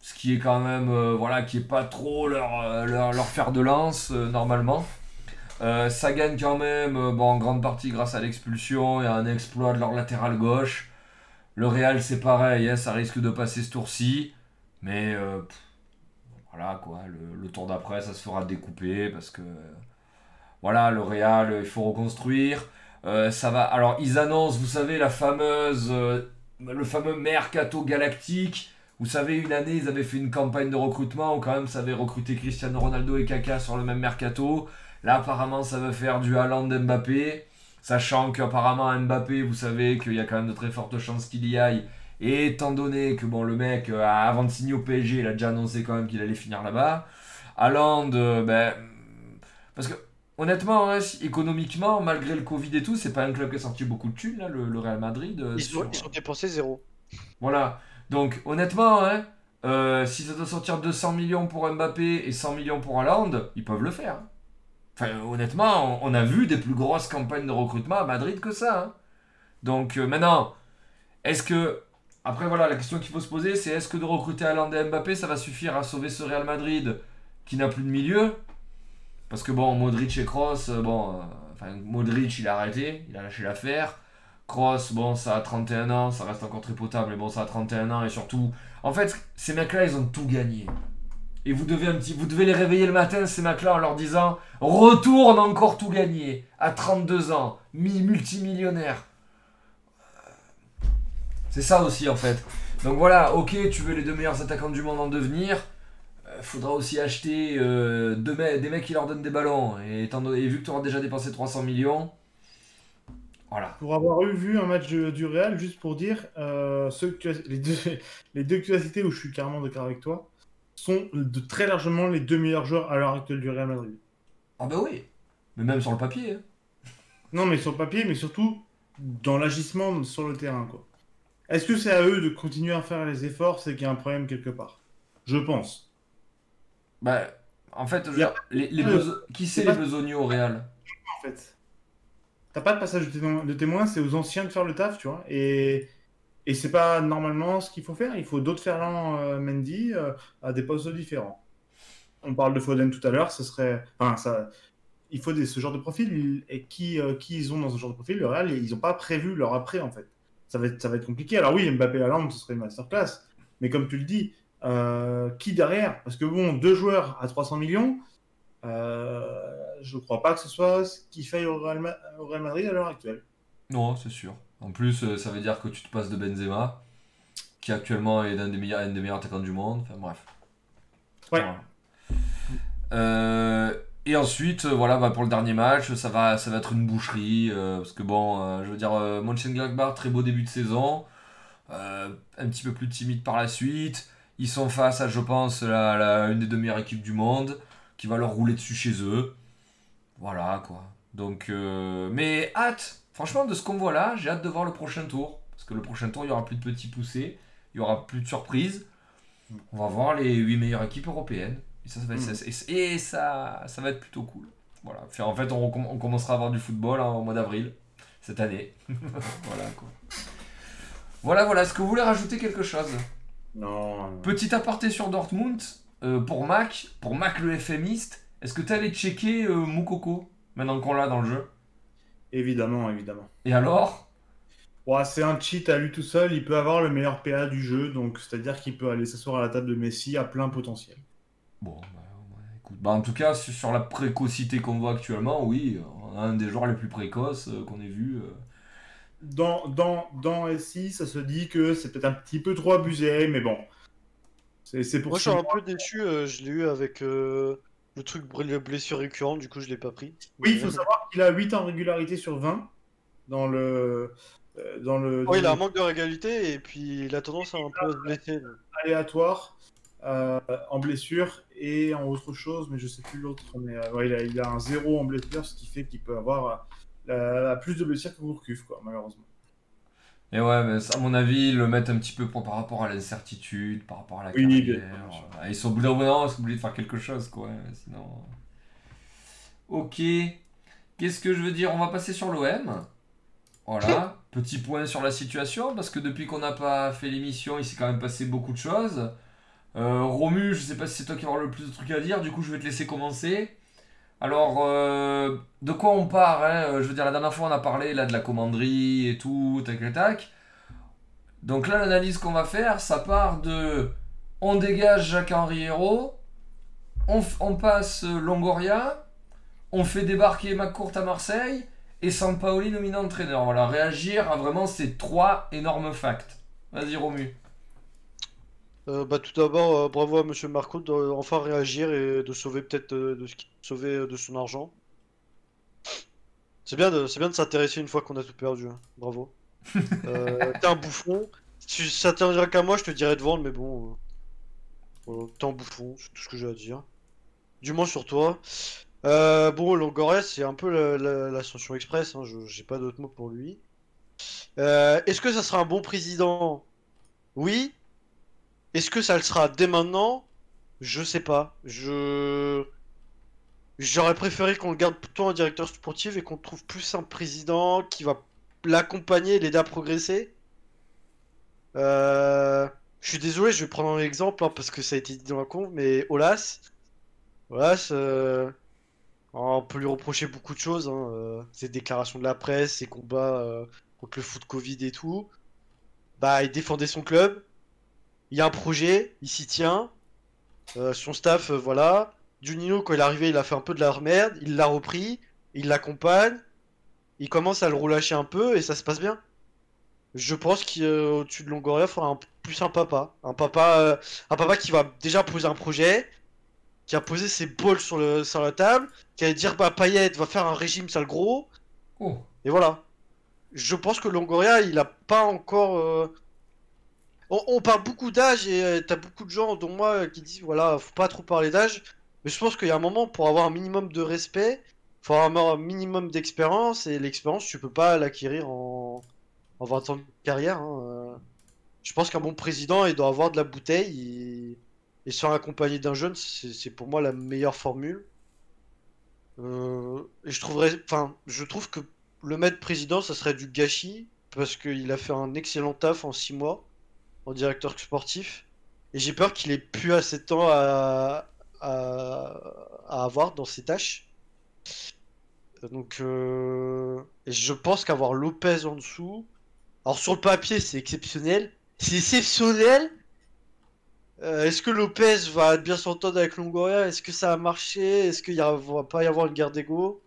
Ce qui est quand même, euh, voilà, qui est pas trop leur, euh, leur, fer de lance normalement. Ça gagne quand même, bon, en grande partie grâce à l'expulsion et à un exploit de leur latéral gauche. Le Real c'est pareil, hein, ça risque de passer ce tour-ci. Mais voilà le, le tour d'après ça se fera découper parce que voilà, le Real, il faut reconstruire. Euh, ça va. Alors, ils annoncent, vous savez, la fameuse, euh, le fameux mercato galactique. Vous savez, une année, ils avaient fait une campagne de recrutement où quand même, ça avait recruté Cristiano Ronaldo et Kaka sur le même mercato. Là, apparemment, ça veut faire du Haaland Mbappé. Sachant qu'apparemment, Mbappé, vous savez qu'il y a quand même de très fortes chances qu'il y aille. Et étant donné que bon, le mec, euh, avant de signer au PSG, il a déjà annoncé quand même qu'il allait finir là-bas. Haaland, euh, ben. Parce que Honnêtement, hein, économiquement, malgré le Covid et tout, c'est pas un club qui a sorti beaucoup de thunes, là, le, le Real Madrid. euh, Ils sur- ont, ils ont dépensé zéro. Voilà. Donc, honnêtement, hein, euh, si ça doit sortir 200 millions pour Mbappé et 100 millions pour Haaland, ils peuvent le faire. hein. Enfin, honnêtement, on, on a vu des plus grosses campagnes de recrutement à Madrid que ça. hein. Donc, euh, maintenant, est-ce que. Après, voilà, la question qu'il faut se poser, c'est est-ce que de recruter Haaland et Mbappé, ça va suffire à sauver ce Real Madrid qui n'a plus de milieu? Parce que, bon, Modric et Kroos, euh, bon. euh, Enfin, Modric, il a arrêté, il a lâché l'affaire. Kroos, bon, ça a 31 ans, ça reste encore très potable, mais bon, ça a 31 ans, et surtout. En fait, ces mecs-là, ils ont tout gagné. Et vous devez, un petit, vous devez les réveiller le matin, ces mecs-là, en leur disant Retour, on a encore tout gagné. À 32 ans, mi-multimillionnaire. C'est ça aussi, en fait. Donc voilà, ok, tu veux les deux meilleurs attaquants du monde en devenir. euh, faudra aussi acheter euh, deux me- des mecs qui leur donnent des ballons. Et, étant donné- et vu que tu auras déjà dépensé 300 millions. Voilà. Pour avoir eu vu un match du Real, juste pour dire, euh, ceux que les, deux, [laughs] les deux que tu as cités où je suis carrément d'accord avec toi, sont de très largement les deux meilleurs joueurs à l'heure actuelle du Real Madrid. Ah bah oui. Mais même sur le papier. hein. Non, mais sur le papier, mais surtout dans l'agissement sur le terrain. quoi. Est-ce que c'est à eux de continuer à faire les efforts C'est qu'il y a un problème quelque part? Je pense. Bah, en fait, je veux Y a- dire, les, les beso- qui c'est les besogneux au Real? En fait, t'as pas de passage de témoin, c'est aux anciens de faire le taf, tu vois. Et, et c'est pas normalement ce qu'il faut faire. Il faut d'autres Ferland euh, Mendy euh, à des postes différents. On parle de Foden tout à l'heure, ce serait. Enfin, ça. Il faut des, ce genre de profil. Et qui, euh, qui ils ont dans ce genre de profil? Le Real, ils ont pas prévu leur après, en fait. Ça va être, ça va être compliqué. Alors oui, Mbappé la lampe, ce serait une masterclass. Mais comme tu le dis, euh, qui derrière? Parce que bon, deux joueurs à 300 millions, euh, je crois pas que ce soit ce qui fait au Real, Ma- au Real Madrid à l'heure actuelle. Non, c'est sûr. En plus, euh, ça veut dire que tu te passes de Benzema, qui actuellement est l'un des meilleurs, un des meilleurs attaquants du monde. Enfin bref. Ouais. Voilà. Euh, et ensuite, euh, voilà, bah, pour le dernier match, ça va, ça va être une boucherie. euh, parce que bon, euh, je veux dire, euh, Mönchengladbach, très beau début de saison. un petit peu plus timide par la suite. Ils sont face à, je pense, une des deux meilleures équipes du monde, qui va leur rouler dessus chez eux. Voilà, quoi. Donc, mais hâte, franchement, de ce qu'on voit là, j'ai hâte de voir le prochain tour. Parce que le prochain tour, il y aura plus de petits poussés, il y aura plus de surprises. On va voir les 8 meilleures équipes européennes. Et ça, ça va, être- ça- et ça, ça va être plutôt cool. Voilà. En fait, on, commencera à avoir du football hein, au mois d'avril, cette année. [laughs] voilà, quoi. Voilà, voilà. Est-ce que vous voulez rajouter quelque chose? Non. non. Petit aparté sur Dortmund, euh, pour Mac, pour Mac le FMiste, est-ce que tu allé checker euh, Moukoko, maintenant qu'on l'a dans le jeu? Évidemment, évidemment. Et alors? Ouais, c'est un cheat à lui tout seul. Il peut avoir le meilleur PA du jeu, donc c'est-à-dire qu'il peut aller s'asseoir à la table de Messi à plein potentiel. Bon, bah, ouais, écoute. Bah, en tout cas, sur la précocité qu'on voit actuellement, oui, on a un des joueurs les plus précoces euh, qu'on ait vu. euh. Dans, dans, dans SI, ça se dit que c'est peut-être un petit peu trop abusé, mais bon. C'est c'est pour Moi, je suis ça. un peu déçu. euh, je l'ai eu avec euh, le truc br- blessure récurrente, du coup, je l'ai pas pris. Oui, il faut savoir qu'il a 8 en régularité sur 20 dans le. euh, Dans le, Ouais, il a dans un manque de régalité et puis il a tendance à un peu se blesser. aléatoire euh, en blessure et en autre chose, mais je sais plus l'autre. Mais euh, ouais, il, a, il a un zéro en blessure, ce qui fait qu'il peut avoir euh, la, la plus de blessures que Gourcuff, quoi, malheureusement. Et ouais, mais ça, à mon avis, ils le mettent un petit peu pour, par rapport à l'incertitude, par rapport à la Oui, carrière. bien. Ils sont obligés, moment, ils sont obligés de faire quelque chose, quoi. Sinon. Ok. Qu'est-ce que je veux dire? On va passer sur l'OM. Voilà. Petit point sur la situation, parce que depuis qu'on n'a pas fait l'émission, il s'est quand même passé beaucoup de choses. Euh, Romu, je sais pas si c'est toi qui vas avoir le plus de trucs à dire, du coup je vais te laisser commencer. Alors, euh, de quoi on part hein Euh, Je veux dire, la dernière fois on a parlé là de la commanderie et tout, tac tac tac. Donc là, l'analyse qu'on va faire, ça part de on dégage Jacques-Henri Hérault, on, passe Longoria, on fait débarquer McCourt à Marseille et Sampaoli nominé entraîneur. Voilà, réagir à vraiment ces trois énormes facts. Vas-y, Romu. Euh, bah, tout d'abord, euh, bravo à Monsieur Marco de euh, enfin réagir et de sauver peut-être euh, de sauver de son argent. C'est bien de, c'est bien de s'intéresser une fois qu'on a tout perdu. hein. Bravo. [laughs] Euh, t'es un bouffon. Si ça tiendrait qu'à moi, je te dirais de vendre, mais bon. euh, voilà, t'es un bouffon, c'est tout ce que j'ai à dire. Du moins sur toi. Euh, bon, Longoria, c'est un peu la- la- l'ascension express. Hein, je- j'ai pas d'autres mots pour lui. Euh, Est-ce que ça sera un bon président? Oui. Est-ce que ça le sera dès maintenant? Je sais pas. Je j'aurais préféré qu'on le garde plutôt en directeur sportif et qu'on trouve plus un président qui va l'accompagner l'aider à progresser. Euh, Je suis désolé, je vais prendre un exemple hein, parce que ça a été dit dans la con, mais Olas, Olas, euh, on peut lui reprocher beaucoup de choses, hein, euh, ses déclarations de la presse, ses combats contre le foot Covid et tout. Bah, il défendait son club. Il y a un projet, il s'y tient. Euh, son staff, euh, voilà. Juninho, quand il est arrivé, il a fait un peu de la merde, il l'a repris, il l'accompagne, il commence à le relâcher un peu et ça se passe bien. Je pense qu'au-dessus de Longoria, il faudra un, plus un papa. Un papa, euh, un papa qui va déjà poser un projet, qui a posé ses balls sur, le, sur la table, qui va dire bah Payet va faire un régime sale gros, Oh, et voilà. Je pense que Longoria, il a pas encore. euh, On, parle beaucoup d'âge et euh, t'as beaucoup de gens, dont moi, euh, qui disent voilà, faut pas trop parler d'âge. Mais je pense qu'il y a un moment pour avoir un minimum de respect, faut avoir un minimum d'expérience et l'expérience, tu peux pas l'acquérir en... en 20 ans de carrière. hein, euh. Je pense qu'un bon président, il doit avoir de la bouteille et, et se faire accompagner d'un jeune, c'est pour moi la meilleure formule. Je trouverais, enfin, je trouve que le mettre président, ça serait du gâchis parce qu'il a fait un excellent taf en 6 mois en directeur sportif. Et j'ai peur qu'il ait plus assez de temps à, à, à avoir dans ses tâches. Donc, euh, je pense qu'avoir Lopez en dessous, alors sur le papier c'est exceptionnel, c'est exceptionnel. Euh, Est-ce que Lopez va bien s'entendre avec Longoria? Est-ce que ça va marcher? Est-ce qu'il a- va pas y avoir une guerre d'ego?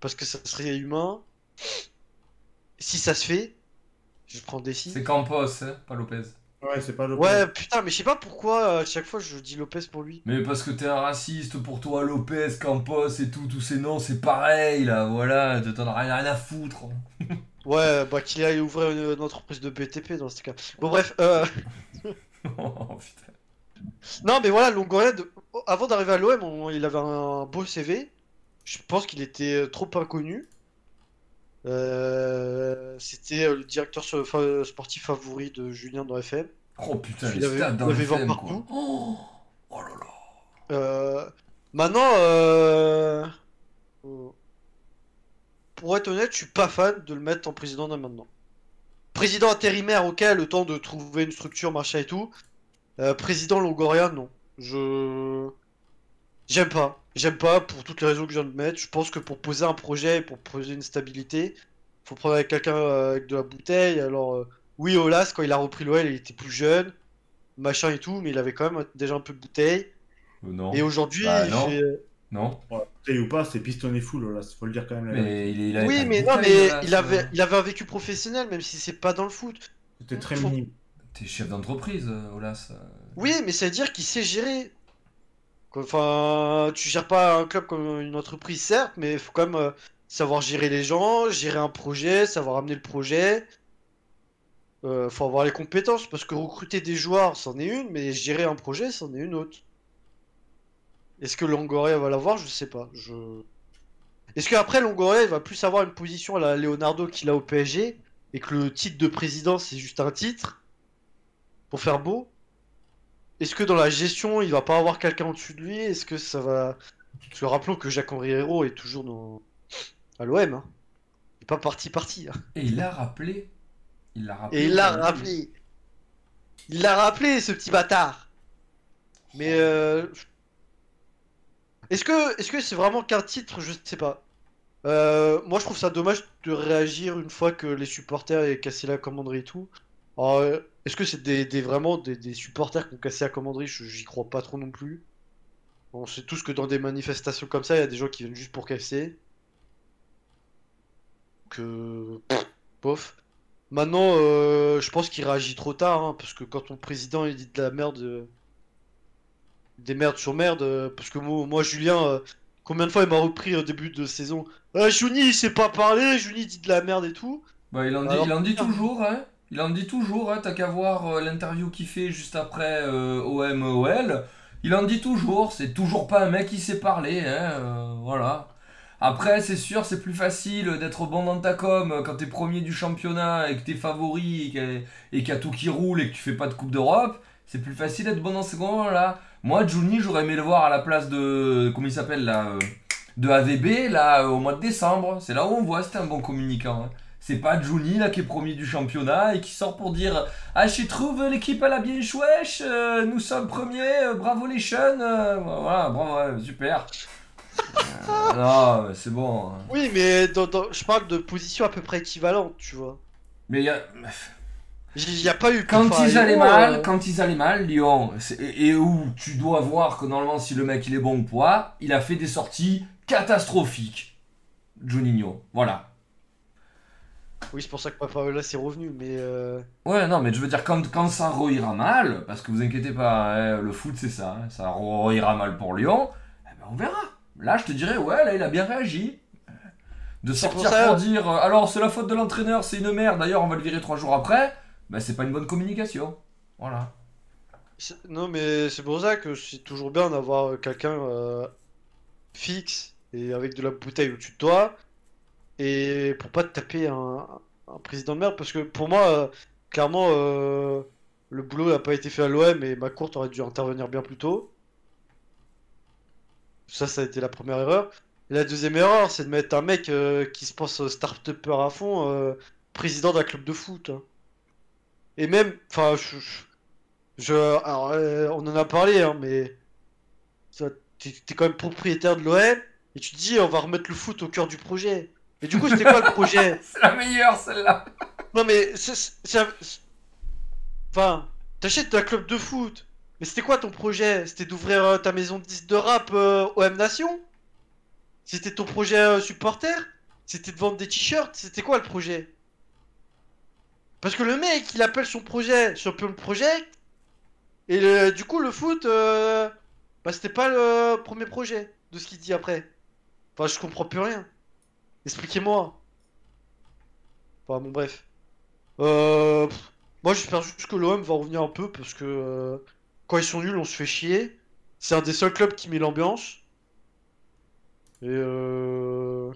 Parce que ça serait humain. Si ça se fait, je prends des c'est Campos, hein, pas Lopez. Ouais, c'est pas le Ouais, putain, mais je sais pas pourquoi euh, à chaque fois je dis Lopez pour lui. Mais parce que t'es un raciste, pour toi, Lopez, Campos et tout, tous ces noms, c'est pareil, là, voilà, t'en as rien, à foutre. [laughs] Ouais, bah qu'il aille ouvrir une, une entreprise de BTP dans ce cas. Bon, bref, euh, [laughs] oh, putain. non, mais voilà, Longoria, de- avant d'arriver à l'OM, on- il avait un beau CV. Je pense qu'il était euh, trop inconnu. Euh, C'était euh, le directeur sportif favori de Julien dans FM. Oh putain, Il avait- dans avait FM, partout. Oh, oh là là. Euh, maintenant, euh, pour être honnête, je suis pas fan de le mettre en président dès maintenant. Président intérimaire, ok, le temps de trouver une structure, machin et tout. Président Longoria, non. Je. J'aime pas. J'aime pas pour toutes les raisons que je viens de mettre. Je pense que pour poser un projet, pour poser une stabilité, faut prendre avec quelqu'un euh, avec de la bouteille. Alors, euh, oui, Olas, quand il a repris l'OL, il était plus jeune, machin et tout, mais il avait quand même déjà un peu de bouteille. Euh, non. Et aujourd'hui, Bah, il non. Non. Ouais, bouteille ou pas, c'est pistonné full, là, faut le dire quand même. Mais il, il Oui, mais non, mais il avait, il avait un vécu professionnel, même si c'est pas dans le foot. C'était très faut- minime. T'es chef d'entreprise, Olas. Oui, mais ça veut dire qu'il sait gérer. Enfin, tu gères pas un club comme une entreprise, certes, mais il faut quand même euh, savoir gérer les gens, gérer un projet, savoir amener le projet. Euh, faut avoir les compétences, parce que recruter des joueurs, c'en est une, mais gérer un projet, c'en est une autre. Est-ce que Longoria va l'avoir? Je sais pas. Est-ce qu'après Longoria, il va plus avoir une position à la Leonardo qu'il a au PSG, et que le titre de président, c'est juste un titre, pour faire beau? Est-ce que dans la gestion, il va pas avoir quelqu'un au-dessus de lui? Est-ce que ça va... Parce que rappelons que Jacques-Henri Hérault est toujours dans... à l'OM. Hein. Il est pas parti parti. hein. Et il l'a rappelé. Il l'a rappelé. Et il l'a rappelé. Il l'a rappelé, ce petit bâtard. Mais euh... est-ce que est-ce que c'est vraiment qu'un titre? Je sais pas. Euh, moi, je trouve ça dommage de réagir une fois que les supporters aient cassé la commanderie et tout. Alors, euh, est-ce que c'est des, des- vraiment des, des supporters qui ont cassé la commanderie? J'y crois pas trop non plus. On sait tous que dans des manifestations comme ça, il y a des gens qui viennent juste pour casser. Que bof. Maintenant, euh, je pense qu'il réagit trop tard, hein, parce que quand ton président il dit de la merde, euh, des merdes sur merde, euh, parce que moi, moi, Julien, euh, combien de fois il m'a repris au début de saison, ah Juni il sait pas parler, Juni dit de la merde et tout. Bah, il en dit, Alors, il en dit toujours, hein. Il en dit toujours, hein. T'as qu'à voir euh, l'interview qu'il fait juste après euh, OM-OL. Il en dit toujours, c'est toujours pas un mec qui sait parler, hein. euh, voilà. Après, c'est sûr, c'est plus facile d'être bon dans ta com euh, quand t'es premier du championnat et que t'es favori et qu'il y a- tout qui roule et que tu fais pas de Coupe d'Europe. C'est plus facile d'être bon dans ces moments-là. Moi, Juni, j'aurais aimé le voir à la place de. Comment il s'appelle là De AVB, là, au mois de décembre. C'est là où on voit, c'était un bon communicant. hein. C'est pas Juni là qui est premier du championnat et qui sort pour dire Ah, je trouve l'équipe elle a bien wesh, euh, nous sommes premiers, euh, bravo les jeunes, euh, voilà, bravo, ouais, super. Non, c'est bon. hein. Oui, mais dans- dans- je parle de position à peu près équivalente, tu vois. Mais il y a. Il n'y a pas eu. Quand ils allaient mal, euh, quand ils allaient mal, Lyon, et, et où tu dois voir que normalement si le mec il est bon ou pas, il a fait des sorties catastrophiques. Juninho, voilà. Oui, c'est pour ça que Papa là c'est revenu, mais. euh, Ouais, non, mais je veux dire, quand, quand ça ira mal, parce que vous inquiétez pas, hein, le foot c'est ça, hein, ça ira mal pour Lyon, eh ben, on verra. Là, je te dirais, ouais, là, il a bien réagi. De pour sortir pour dire, euh, alors c'est la faute de l'entraîneur, c'est une merde, d'ailleurs on va le virer trois jours après, ben c'est pas une bonne communication. Voilà. Non, mais c'est pour ça que c'est toujours bien d'avoir quelqu'un euh, fixe et avec de la bouteille au-dessus de toi. Et pour pas te taper un, président de merde, parce que pour moi, euh, clairement, euh, le boulot n'a pas été fait à l'OM et ma courte aurait dû intervenir bien plus tôt. Ça, ça a été la première erreur. La deuxième erreur, c'est de mettre un mec euh, qui se pense start-upper à fond, président d'un club de foot. hein. Et même, enfin, je, on en a parlé, hein, mais t'es quand même propriétaire de l'OM et tu te dis, on va remettre le foot au cœur du projet. Et du coup, c'était quoi le projet? [laughs] C'est la meilleure celle-là. Non mais c'est, enfin, t'achètes un club de foot. Mais c'était quoi ton projet? C'était d'ouvrir euh, ta maison de disques de rap euh, au M Nation? C'était ton projet euh, supporter? C'était de vendre des t-shirts? C'était quoi le projet? Parce que le mec, il appelle son projet Champion Project. Et le- du coup, le foot, bah, c'était pas le premier projet de ce qu'il dit après. Enfin, je comprends plus rien. Expliquez-moi. Enfin, bon, bref. Euh, moi, j'espère juste que l'OM va revenir un peu parce que euh, quand ils sont nuls, on se fait chier. C'est un des seuls clubs qui met l'ambiance. Et euh...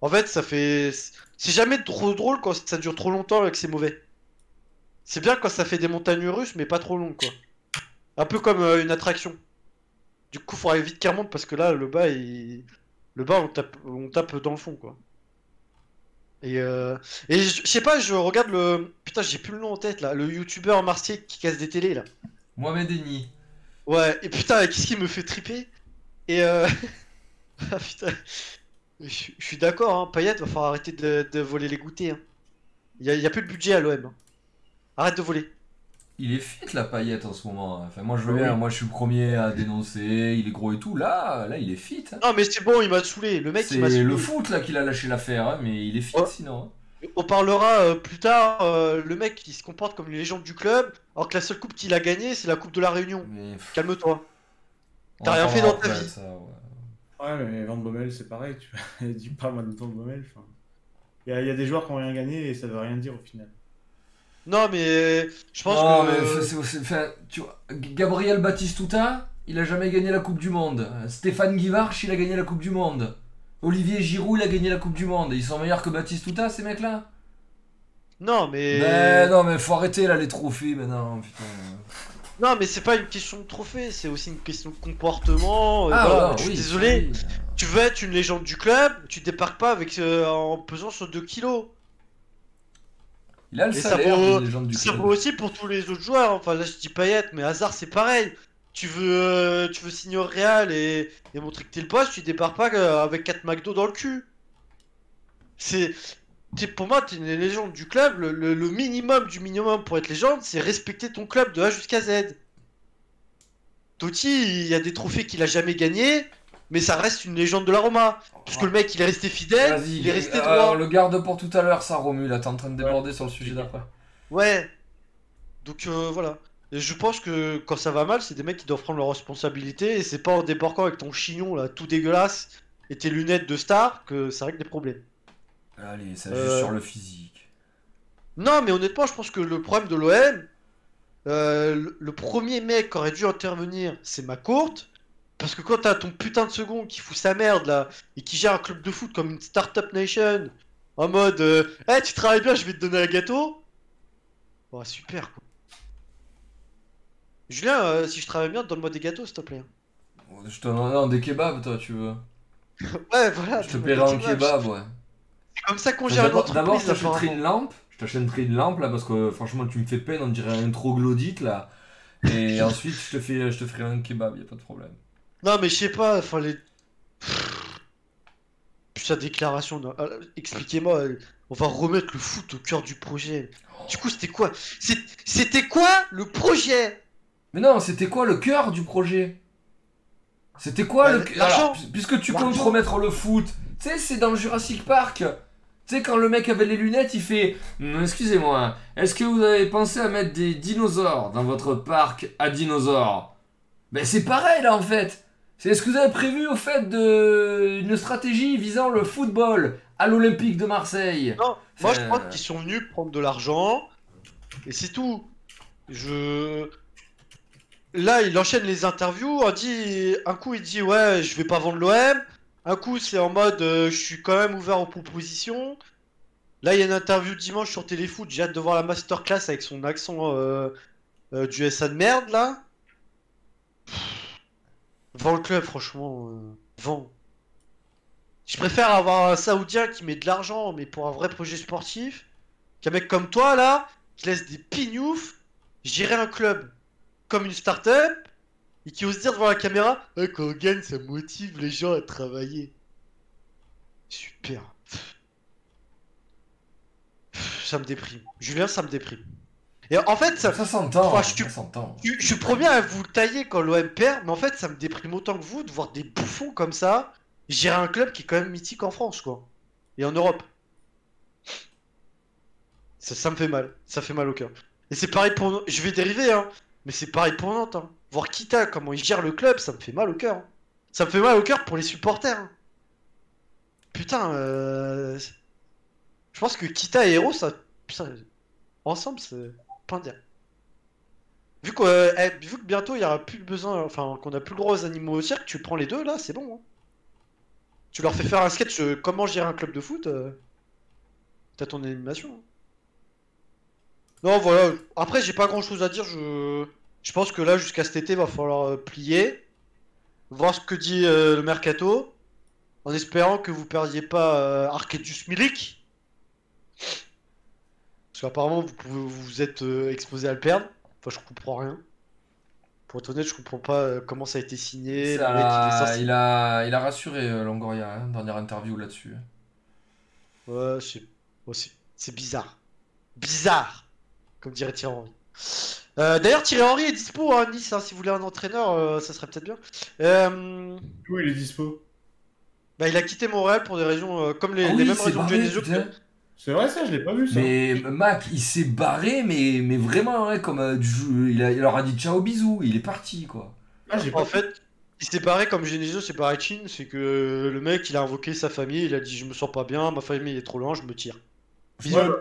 en fait, ça fait. C'est jamais trop drôle quand ça dure trop longtemps et que c'est mauvais. C'est bien quand ça fait des montagnes russes, mais pas trop long, quoi. Un peu comme euh, une attraction. Du coup, faudrait vite qu'il remonte parce que là, le bas, il... le bas, on tape, on tape dans le fond, quoi. Et, euh... et je sais pas, je regarde le. Putain, j'ai plus le nom en tête là. Le youtubeur marseillais qui casse des télés là. Mohamed Eni. Ouais, et putain, qu'est-ce qui me fait triper? Et euh... [laughs] ah putain, je suis d'accord, hein, Payet va falloir arrêter de, de voler les goûters. Hein. Il a, y a plus de budget à l'OM. hein. Arrête de voler. Il est fit la paillette en ce moment. Enfin, moi je veux bien, oui. moi je suis le premier à dénoncer, il est gros et tout. Là, là il est fit. hein. Non, mais c'est bon, il m'a saoulé. Le mec, il m'a C'est saoulé. le foot là qu'il a lâché l'affaire, hein, mais il est fit Oh. sinon. hein. On parlera euh, plus tard. euh, le mec, il se comporte comme une légende du club, alors que la seule coupe qu'il a gagnée, c'est la Coupe de la Réunion. Mais, Calme-toi. T'as en rien fait dans ta vie. ça, ouais. Ouais, mais Van Bommel, c'est pareil. Tu vois. [laughs] Dis pas Van Bommel. Il y, a- il y a des joueurs qui ont rien gagné et ça veut rien dire au final. Non, mais je pense Non, que. mais c'est- c'est- enfin, tu vois, Gabriel Batistuta, il a jamais gagné la Coupe du Monde. Stéphane Guivarch, il a gagné la Coupe du Monde. Olivier Giroud, il a gagné la Coupe du Monde. Ils sont meilleurs que Batistuta, ces mecs-là? Non, mais. Ben non, mais faut arrêter là les trophées maintenant, putain. Non, mais c'est pas une question de trophée, c'est aussi une question de comportement. et Ah, voilà, ouais, je suis oui, désolé. oui. Tu veux être une légende du club, tu débarques pas avec euh, en pesant sur 2 kilos. Il a le Et ça salaire vaut- des gens du Ça club. vaut aussi pour tous les autres joueurs. Enfin, là, je dis Payet, mais Hazard, c'est pareil. Tu veux, euh, tu veux signer au Real et, et montrer que t'es le boss, tu débarques pas euh, avec 4 McDo dans le cul. C'est. Pour moi, t'es une légende du club. Le, le- le minimum du minimum pour être légende, c'est respecter ton club de A jusqu'à Z. Totti, il y a des trophées qu'il a jamais gagnés, mais ça reste une légende de la Roma. Puisque le mec, il est resté fidèle, il est resté euh, droit. on le garde pour tout à l'heure, ça, Romu. Là, t'es en train de déborder sur le sujet d'après. Ouais. Donc euh, voilà. Et je pense que quand ça va mal, c'est des mecs qui doivent prendre leurs responsabilités et c'est pas en débarquant avec ton chignon là tout dégueulasse et tes lunettes de star que ça règle des problèmes. Allez, ça Euh, juste sur le physique. Non, mais honnêtement, je pense que le problème de l'OM, euh, le, le premier mec qui aurait dû intervenir, c'est ma courte. Parce que quand t'as ton putain de second qui fout sa merde là et qui gère un club de foot comme une startup nation en mode euh, Eh, tu travailles bien, je vais te donner un gâteau. Oh, super quoi. Julien, euh, si je travaille bien, donne-moi des gâteaux s'il te plaît. Je te non, des kebabs, toi, tu veux. [laughs] Ouais, voilà. Je te paierai un kebab, ouais. C'est comme ça qu'on gère une D'abord, d'abord, je entreprise. t'achèterai une lampe. Je t'achèterai une lampe, là, parce que franchement, tu me fais peine, on dirait un troglodyte, là. Et [laughs] ensuite, je te, fais, je te ferai un kebab, y a pas de problème. Non, mais je sais pas. Puis sa déclaration, euh, expliquez-moi. euh, on va remettre le foot au cœur du projet. Du coup, c'était quoi? C'était quoi le projet? Mais non, c'était quoi le cœur du projet? C'était quoi Bah, le cœur? l'argent. Alors, pu- Puisque tu comptes remettre le foot, tu sais, c'est dans Jurassic Park. Tu sais, quand le mec avait les lunettes, il fait Hum, Excusez-moi, est-ce que vous avez pensé à mettre des dinosaures dans votre parc à dinosaures? Ben, c'est pareil là en fait. C'est est-ce que vous avez prévu au fait de une stratégie visant le football à l'Olympique de Marseille Non, moi je Euh. pense qu'ils sont venus prendre de l'argent et c'est tout. Je. Là, il enchaîne les interviews. On dit... Un coup, il dit Ouais, je vais pas vendre l'OM. Un coup, c'est en mode euh, Je suis quand même ouvert aux propositions. Là, il y a une interview dimanche sur Téléfoot. J'ai hâte de voir la masterclass avec son accent euh, euh, du SA de merde là. Pff. Vends le club, franchement. euh, Vends. Je préfère avoir un Saoudien qui met de l'argent, mais pour un vrai projet sportif, qu'un mec comme toi, là, qui laisse des pignoufs, gérer un club comme une start-up, et qui ose dire devant la caméra Ouais, quand on gagne, ça motive les gens à travailler. Super. Ça me déprime. Julien, ça me déprime. Et en fait, ça, Ça s'entend, Enfin, je- je, je suis premier à vous le tailler quand l'OM perd, mais en fait, ça me déprime autant que vous de voir des bouffons comme ça gérer un club qui est quand même mythique en France, quoi. Et en Europe. Ça, ça me fait mal. Ça fait mal au cœur. Et c'est pareil pour. Je vais dériver, hein. Mais c'est pareil pour Nantes. Hein. Voir Kita, comment il gère le club, ça me fait mal au cœur. hein. Ça me fait mal au cœur pour les supporters. hein. Putain, euh... je pense que Kita et Hero, ça. putain, ensemble, c'est dire. Vu euh, eh, vu que bientôt il y aura plus besoin, enfin qu'on a plus le droit aux animaux au cirque, tu prends les deux là, c'est bon. hein. Tu leur fais faire un sketch euh, comment gérer un club de foot, euh, t'as ton animation. hein. Non voilà, après j'ai pas grand chose à dire, je, je pense que là jusqu'à cet été va falloir euh, plier, voir ce que dit euh, le mercato, en espérant que vous perdiez pas euh, Arcadius Milik. Parce qu'apparemment vous pouvez vous êtes euh, exposé à le perdre. Enfin je comprends rien. Pour être honnête, je comprends pas euh, comment ça a été signé. Ça, le mec, il est censé- il, a, il a rassuré euh, Longoria, hein, dernière interview là-dessus. Ouais, c'est ouais, c'est- c'est bizarre. Bizarre Comme dirait Thierry Henry. Euh, D'ailleurs, Thierry Henry est dispo à Nice, hein, si vous voulez un entraîneur, euh, ça serait peut-être bien. Euh, Où il est dispo? bah, il a quitté Montréal pour des raisons euh, comme les, Ah les oui, mêmes raisons que Genesio. C'est vrai ça, je l'ai pas vu ça. Mais Mac, il s'est barré, mais, mais vraiment, ouais, comme euh, du jeu- il, a- il leur a dit ciao, bisous, il est parti, quoi. Ah, j'ai pas En fait, il s'est barré comme Genesio s'est barré de Chine, c'est que le mec il a invoqué sa famille, il a dit je me sens pas bien, ma famille est trop loin, je me tire. Bisous. Ouais, bah,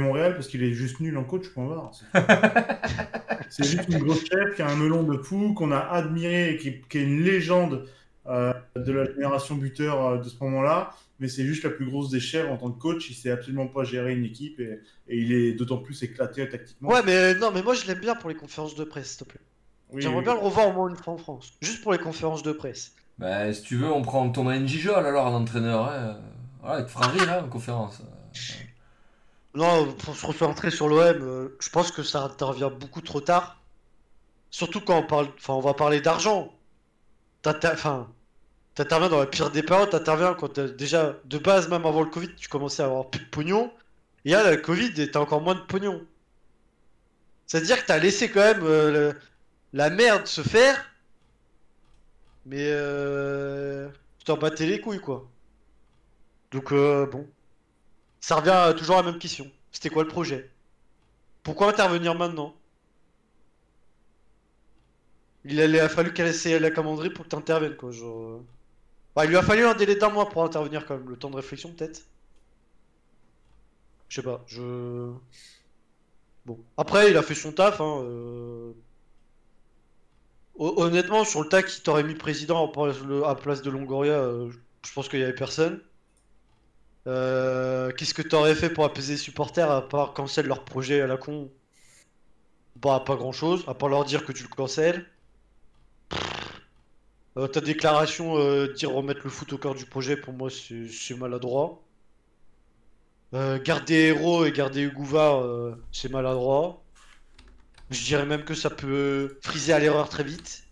Montréal parce qu'il est juste nul en coach, point barre. C'est [laughs] c'est juste une grosse chef qui a un melon de fou, qu'on a admiré, et qui, qui est une légende euh, de la génération buteur euh, de ce moment-là. Mais c'est juste la plus grosse des en tant que coach. Il sait absolument pas gérer une équipe et, et il est d'autant plus éclaté tactiquement. Ouais, mais non, mais moi je l'aime bien pour les conférences de presse, s'il te plaît. Oui, J'aimerais oui. bien le revoir au moins une fois en France, juste pour les conférences de presse. Bah, si tu veux, on prend Thomas Njijol alors en entraîneur. Hein. Voilà, il te fera rire hein, en conférence. Non, pour se recentrer sur l'OM, euh, je pense que ça intervient beaucoup trop tard. Surtout quand on parle, enfin, on va parler d'argent. Enfin, t'interviens dans la pire des périodes, t'interviens quand déjà, de base, même avant le Covid, tu commençais à avoir plus de pognon. Et là, le Covid, t'as encore moins de pognon. C'est-à-dire que t'as laissé quand même euh, la merde se faire. Mais euh, tu t'en battais les couilles, quoi. Donc, euh, bon. Ça revient toujours à la même question. C'était quoi le projet? Pourquoi intervenir maintenant? Il a fallu qu'elle essaie la commanderie pour que t'interviennes, quoi. Genre... il lui a fallu un délai d'un mois pour intervenir, quand même. Le temps de réflexion, peut-être Je sais pas, je... Bon. Après, il a fait son taf, hein. euh. Hon- Honnêtement, sur le tas qui t'aurait mis président à place de- à place de Longoria, euh, je pense qu'il y avait personne. Euh, Qu'est-ce que t'aurais fait pour apaiser les supporters à part cancel leur projet à la con? Bah, pas grand chose, à part leur dire que tu le cancelles. Euh, ta déclaration, euh, dire remettre le foot au cœur du projet, pour moi, c'est maladroit. Euh, garder Héros et garder Ugouva, euh, c'est maladroit. Je dirais même que ça peut friser à l'erreur très vite.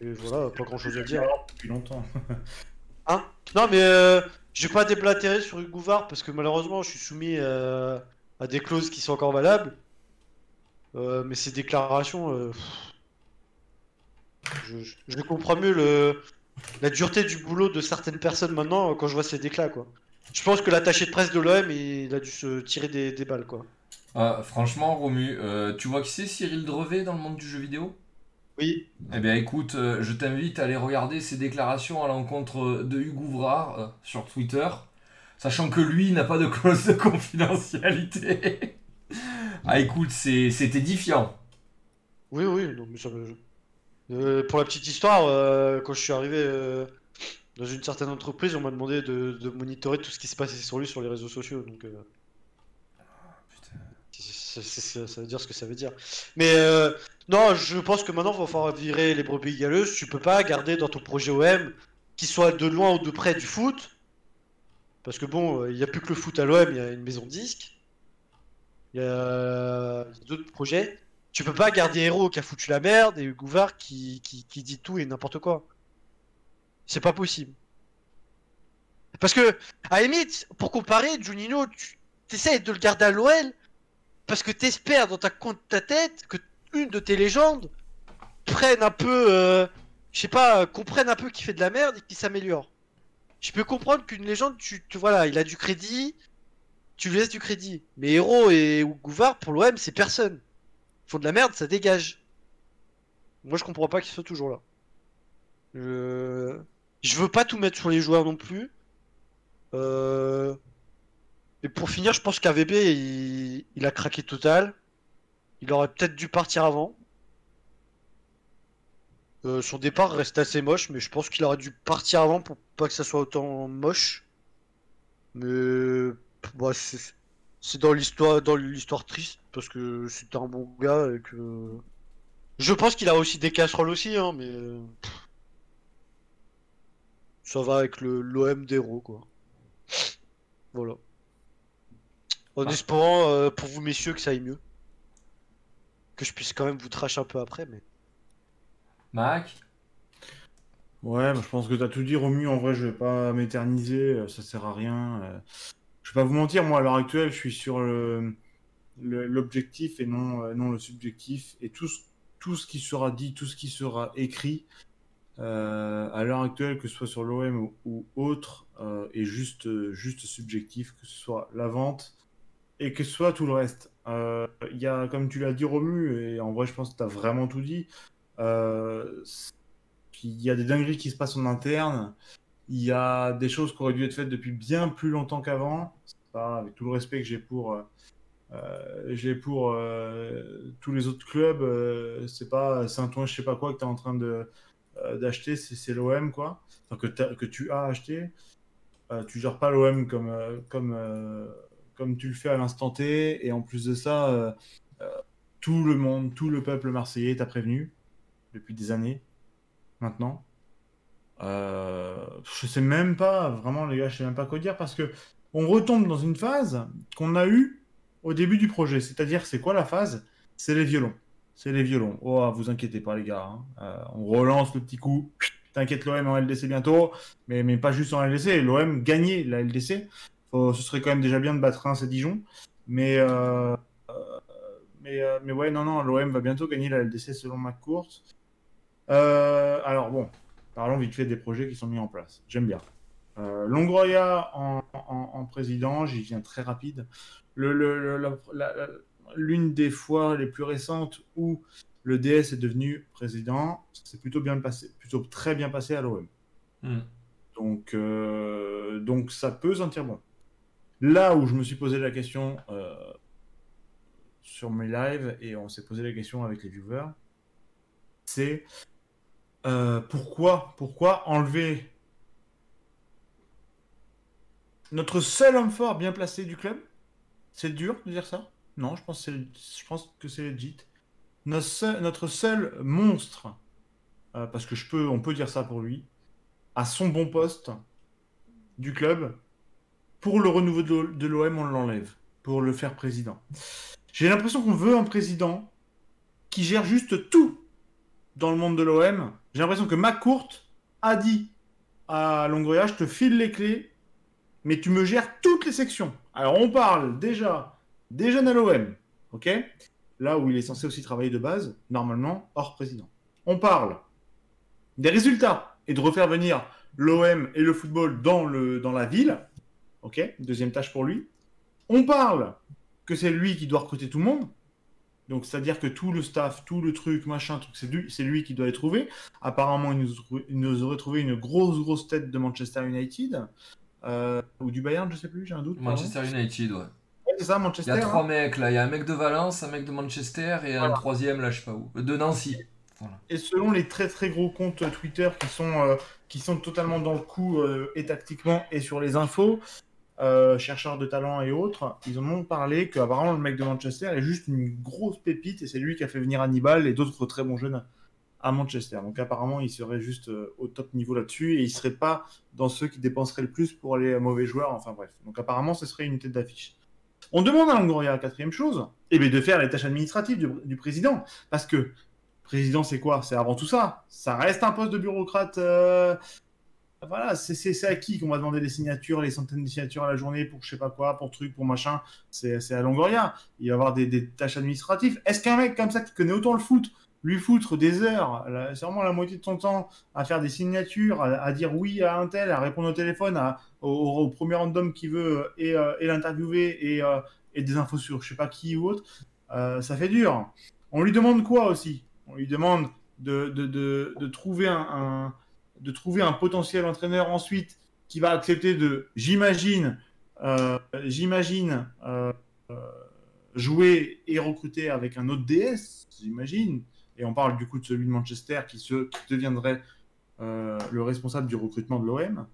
Et voilà, pas grand chose à dire. Depuis longtemps. [laughs] Hein? Non, mais euh, je vais pas déblatérer sur Hugo Var parce que malheureusement, je suis soumis à des clauses qui sont encore valables. Mais ces déclarations, je, je- je comprends mieux le, la dureté du boulot de certaines personnes maintenant euh, quand je vois ces déclats, quoi. Je pense que l'attaché de presse de l'OM, il a dû se tirer des, des balles, quoi. Ah, franchement, Romu, euh, tu vois qui c'est Cyril Drevet dans le monde du jeu vidéo? Oui, Eh bien écoute, euh, je t'invite à aller regarder ses déclarations à l'encontre de Hugo Ouvrard euh, sur Twitter, sachant que lui n'a pas de clause de confidentialité. [laughs] ah écoute, c'est c'est édifiant. oui, oui, non, mais ça me- Euh, pour la petite histoire, euh, quand je suis arrivé euh, dans une certaine entreprise, on m'a demandé de, de monitorer tout ce qui se passait sur lui sur les réseaux sociaux, donc... c'est- c'est- ça veut dire ce que ça veut dire. Mais non, je pense que maintenant, il va falloir virer les brebis galeuses. Tu peux pas garder dans ton projet OM, qu'il soit de loin ou de près du foot. Parce que bon, il n'y a plus que le foot à l'OM, il y a une maison de a, il y a d'autres projets. Tu peux pas garder Héros qui a foutu la merde et Var qui, qui, qui dit tout et n'importe quoi. C'est pas possible. Parce que, à la pour comparer, Juninho, tu essaies de le garder à l'OL parce que t'espères dans ta, ta tête que une de tes légendes prenne un peu, euh, je sais pas, euh, comprenne un peu qu'il fait de la merde et qu'il s'améliore. Je peux comprendre qu'une légende, tu, voilà, il a du crédit, tu lui laisses du crédit. Mais Héros et Gouvard, pour l'OM, c'est personne. De la merde, ça dégage. Moi, je comprends pas qu'ils soient toujours là. Je... je veux pas tout mettre sur les joueurs non plus. Euh... Et pour finir, je pense qu'AVB, il... il a craqué total. Il aurait peut-être dû partir avant. Euh, son départ reste assez moche, mais je pense qu'il aurait dû partir avant pour pas que ça soit autant moche. Mais bah, c'est dans l'histoire dans l'histoire triste parce que c'était un bon gars et que je pense qu'il a aussi des casseroles aussi, hein, mais euh, ça va avec le l'OM d'héros quoi. Voilà. En Ah. espérant euh, pour vous messieurs que ça aille mieux. Que je puisse quand même vous trash un peu après, mais. Mac? Ouais, je pense que t'as tout dit, Romu. En vrai, je vais pas m'éterniser, euh, ça sert à rien. euh. Je vais pas vous mentir, moi, à l'heure actuelle, je suis sur le- l'objectif et non, euh, non le subjectif. Et tout, ce- tout ce qui sera dit, tout ce qui sera écrit, euh, à l'heure actuelle, que ce soit sur l'OM ou, autre, euh, est juste, euh, juste subjectif, que ce soit la vente et que ce soit tout le reste. Euh, Il y a, comme tu l'as dit, Romu, et en vrai, je pense que tu as vraiment tout dit. euh, il y a des dingueries qui se passent en interne. Il y a des choses qui auraient dû être faites depuis bien plus longtemps qu'avant. Avec tout le respect que j'ai pour, euh, euh, j'ai pour euh, tous les autres clubs. euh, c'est pas Saint-Ouen, je sais pas quoi que tu es en train de euh, d'acheter, c'est l'OM quoi. Enfin, que, que tu as acheté. Euh, tu gères pas l'OM comme, euh, comme, euh, comme tu le fais à l'instant T. Et en plus de ça, euh, euh, tout le monde, tout le peuple marseillais t'a prévenu depuis des années maintenant. Euh, je sais même pas, vraiment les gars, je sais même pas quoi dire parce que on retombe dans une phase qu'on a eue au début du projet. C'est-à-dire, c'est quoi la phase? C'est les violons. C'est les violons. Oh, vous inquiétez pas les gars. hein. Euh, on relance le petit coup. T'inquiète, l'OM en LDC bientôt. Mais, mais pas juste en LDC. L'OM gagnait la LDC. Ce serait quand même déjà bien de battre Reims et Dijon. Mais, euh, euh, mais, mais ouais, non, non, l'OM va bientôt gagner la LDC selon McCourt. Euh, alors bon, parlons vite fait des projets qui sont mis en place. J'aime bien. Euh, Longroya en, en- en président, j'y viens très rapide. Le- le- L'une des fois les plus récentes où le DS est devenu président, c'est plutôt bien passé, plutôt très bien passé à l'OM. Hmm. Donc, euh, donc ça peut sentir bon. Là où je me suis posé la question euh, sur mes lives et on s'est posé la question avec les viewers, c'est euh, pourquoi, pourquoi enlever notre seul homme fort bien placé du club? C'est dur de dire ça? Non, je pense, que c'est- legit. Notre seul, monstre, euh, parce que je peux, on peut dire ça pour lui, à son bon poste du club, pour le renouveau de l'OM, on l'enlève, pour le faire président. J'ai l'impression qu'on veut un président qui gère juste tout dans le monde de l'OM. J'ai l'impression que McCourt a dit à Longoria, je te file les clés mais tu me gères toutes les sections. Alors, on parle déjà des jeunes à l'OM, ok? Là où il est censé aussi travailler de base, normalement, hors président. On parle des résultats et de refaire venir l'OM et le football dans, le, dans la ville. Ok? Deuxième tâche pour lui. On parle que c'est lui qui doit recruter tout le monde. Donc, c'est-à-dire que tout le staff, tout le truc, machin, truc, c'est lui, qui doit les trouver. Apparemment, il nous, il nous aurait trouvé une grosse, grosse tête de Manchester United. Euh, ou du Bayern, je sais plus, j'ai un doute. pardon. Manchester United, ouais. Ouais, c'est ça, Il Manchester. y a trois hein. mecs là, il y a un mec de Valence, un mec de Manchester et un troisième là, je sais pas où. De Nancy. Voilà. Et selon les très très gros comptes Twitter qui sont, euh, qui sont totalement dans le coup euh, et tactiquement et sur les infos, euh, chercheurs de talent et autres, ils en ont parlé qu'apparemment le mec de Manchester est juste une grosse pépite et c'est lui qui a fait venir Hannibal et d'autres très bons jeunes à Manchester. Donc apparemment il serait juste euh, au top niveau là-dessus et il serait pas dans ceux qui dépenseraient le plus pour les mauvais joueurs. Enfin bref. Donc apparemment ce serait une tête d'affiche. On demande à Longoria, quatrième chose, eh bien, de faire les tâches administratives du, président. Parce que président, c'est quoi? C'est avant tout ça. Ça reste un poste de bureaucrate. euh, Voilà, c'est- à qui qu'on va demander des signatures, les centaines de signatures à la journée pour je sais pas quoi, pour truc, pour machin. C'est c'est à Longoria. Il va y avoir des, des tâches administratives. Est-ce qu'un mec comme ça qui connaît autant le foot, lui foutre des heures, c'est vraiment la moitié de son temps, à faire des signatures, à, dire oui à un tel, à répondre au téléphone, à, au, premier random qui veut euh, et, euh, et l'interviewer et, euh, et des infos sur je sais pas qui ou autre, ça fait dur. On lui demande quoi aussi? On lui demande de, de, de, trouver un, potentiel entraîneur ensuite qui va accepter de, j'imagine, j'imagine, jouer et recruter avec un autre DS, j'imagine. Et on parle du coup de celui de Manchester qui, se, qui deviendrait euh, le responsable du recrutement de l'OM.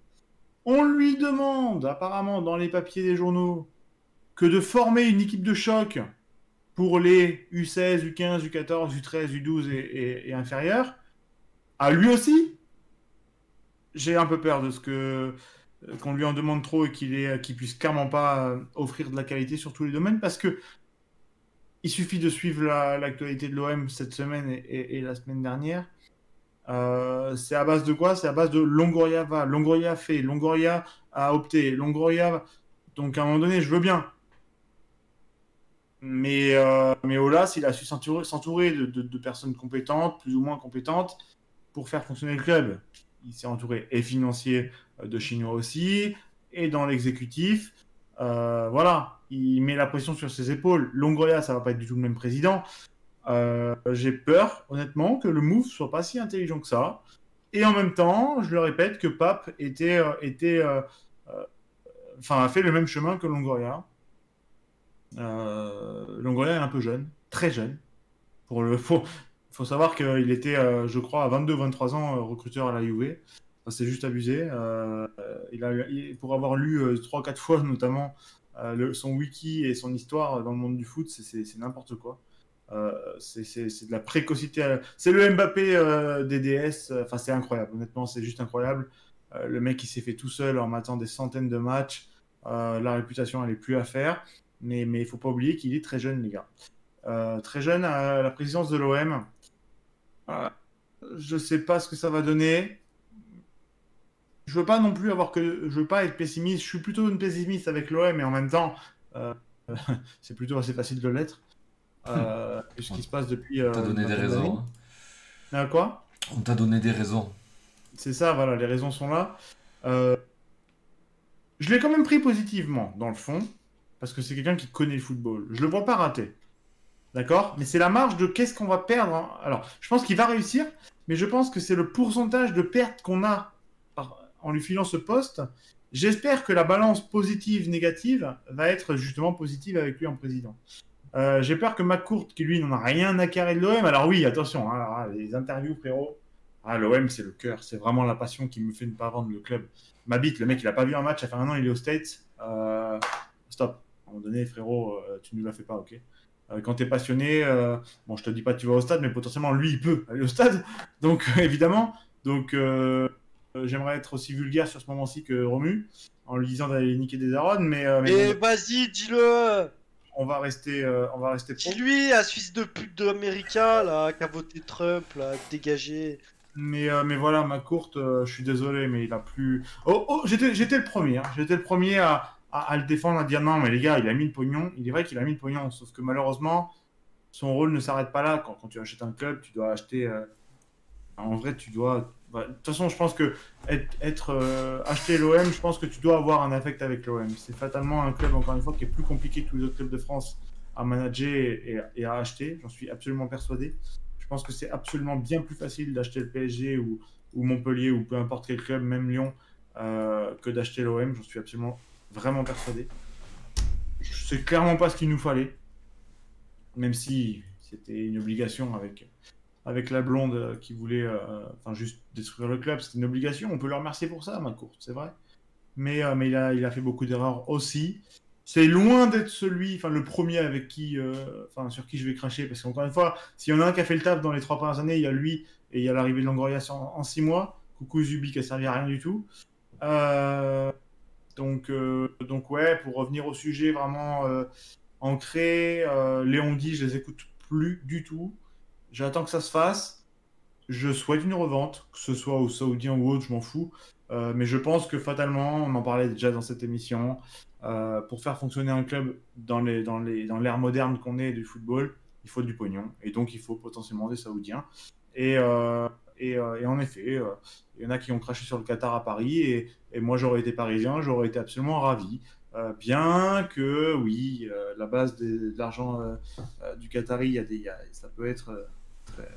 On lui demande, apparemment dans les papiers des journaux, que de former une équipe de choc pour les U16, U15, U14, U13, U12 et, inférieurs. À lui aussi, j'ai un peu peur de ce que euh, qu'on lui en demande trop et qu'il est qu'il puisse clairement pas euh, offrir de la qualité sur tous les domaines parce que il suffit de suivre la- l'actualité de l'OM cette semaine et, la semaine dernière. Euh, c'est à base de quoi? C'est à base de Longoria va, Longoria fait, Longoria a opté, Longoria. Donc à un moment donné, je veux bien. Mais, euh, mais Olas, il a su s'entourer de, personnes compétentes, plus ou moins compétentes, pour faire fonctionner le club. Il s'est entouré et financier euh, de Chinois aussi, et dans l'exécutif. Voilà, il met la pression sur ses épaules. Longoria, ça va pas être du tout le même président. Euh, J'ai peur, honnêtement, que le move soit pas si intelligent que ça. Et en même temps, je le répète, que Pape était, euh, était, euh, enfin, a fait le même chemin que Longoria. Longoria est un peu jeune, très jeune. Pour le, faut, faut savoir qu'il était, je crois, à 22-23 ans recruteur à la Juve. C'est juste abusé. Il a, pour avoir lu euh, 3-4 fois, [laughs] notamment, le- son wiki et son histoire dans le monde du foot, c'est- n'importe quoi. Euh, c'est de la précocité. C'est le Mbappé euh, des DS. Enfin, c'est incroyable. Honnêtement, c'est juste incroyable. Euh, le mec, il s'est fait tout seul en matant des centaines de matchs. Euh, la réputation, elle est plus à faire. Mais mais il faut pas oublier qu'il est très jeune, les gars. Euh, très jeune à la présidence de l'OM. Euh, je sais pas ce que ça va donner. Je veux pas non plus avoir que. Je veux pas être pessimiste. Je suis plutôt une pessimiste avec l'OM, mais en même temps, euh, [laughs] c'est plutôt assez facile de l'être. Euh, [laughs] et ce qui se passe depuis. euh, On t'a donné une des raisons. hein. Ah, quoi? On t'a donné des raisons. C'est ça, voilà, les raisons sont là. Euh, Je l'ai quand même pris positivement, dans le fond, parce que c'est quelqu'un qui connaît le football. Je le vois pas rater. D'accord? Mais c'est la marge de qu'est-ce qu'on va perdre. hein. Alors, je pense qu'il va réussir, mais je pense que c'est le pourcentage de pertes qu'on a en lui filant ce poste. J'espère que la balance positive-négative va être justement positive avec lui en président. Euh, J'ai peur que McCourt, qui lui n'en a rien à carrer de l'OM, alors oui, attention, hein, hein, les interviews, frérot, ah, l'OM, c'est le cœur, c'est vraiment la passion qui me fait ne pas vendre le club. Ma bite, le mec, il a pas vu un match, ça fait un an, il est aux States. Euh, stop. À un moment donné, frérot, euh, tu ne la fais pas, ok Quand tu es passionné, bon, je te dis pas que tu vas au stade, mais potentiellement, lui, il peut aller au stade. Donc, évidemment, donc, j'aimerais être aussi vulgaire sur ce moment-ci que Romu, en lui disant d'aller niquer des arônes, mais, euh, mais Et bon, vas-y, dis-le on va rester, euh, on va rester pro. Dis-lui, à fils de pute d'américain, là, qui a voté Trump, là, dégagé. Mais, euh, mais voilà, ma courte, euh, je suis désolé, mais il a plus. Oh, oh j'étais, j'étais le premier. hein. J'étais le premier à, à, à le défendre, à dire non, mais les gars, il a mis le pognon. Il est vrai qu'il a mis le pognon, sauf que malheureusement, son rôle ne s'arrête pas là. Quand, quand tu achètes un club, tu dois acheter. euh, En vrai, tu dois. Bah, De toute façon, je pense que être, euh, acheter l'OM, je pense que tu dois avoir un affect avec l'OM. C'est fatalement un club, encore une fois, qui est plus compliqué que tous les autres clubs de France à manager et, à acheter. J'en suis absolument persuadé. Je pense que c'est absolument bien plus facile d'acheter le PSG ou, ou Montpellier ou peu importe quel club, même Lyon, euh, que d'acheter l'OM. J'en suis absolument vraiment persuadé. C'est clairement pas ce qu'il nous fallait. Même si c'était une obligation avec, avec la blonde euh, qui voulait euh, enfin, juste détruire le club. C'était une obligation. On peut le remercier pour ça, ma courte, c'est vrai. Mais, euh, mais il, a, il a fait beaucoup d'erreurs aussi. C'est loin d'être celui, enfin le premier avec qui, enfin sur qui je vais cracher, parce qu'encore une fois, s'il y en a un qui a fait le taf dans les trois premières années, il y a lui et il y a l'arrivée de Longoria en, six mois. Coucou Zubi qui a servi à rien du tout. Donc, donc ouais, pour revenir au sujet vraiment ancré, Léon dit, je les écoute plus du tout. J'attends que ça se fasse. Je souhaite une revente, que ce soit aux Saoudiens ou autres, je m'en fous. Euh, mais je pense que fatalement, on en parlait déjà dans cette émission, euh, pour faire fonctionner un club dans l'ère moderne qu'on est du football, il faut du pognon et donc il faut potentiellement des Saoudiens. Et euh, en effet, il y en a qui ont craché sur le Qatar à Paris et, moi j'aurais été parisien, j'aurais été absolument ravi. Bien que oui, la base de l'argent du Qatari, y a des, ça peut être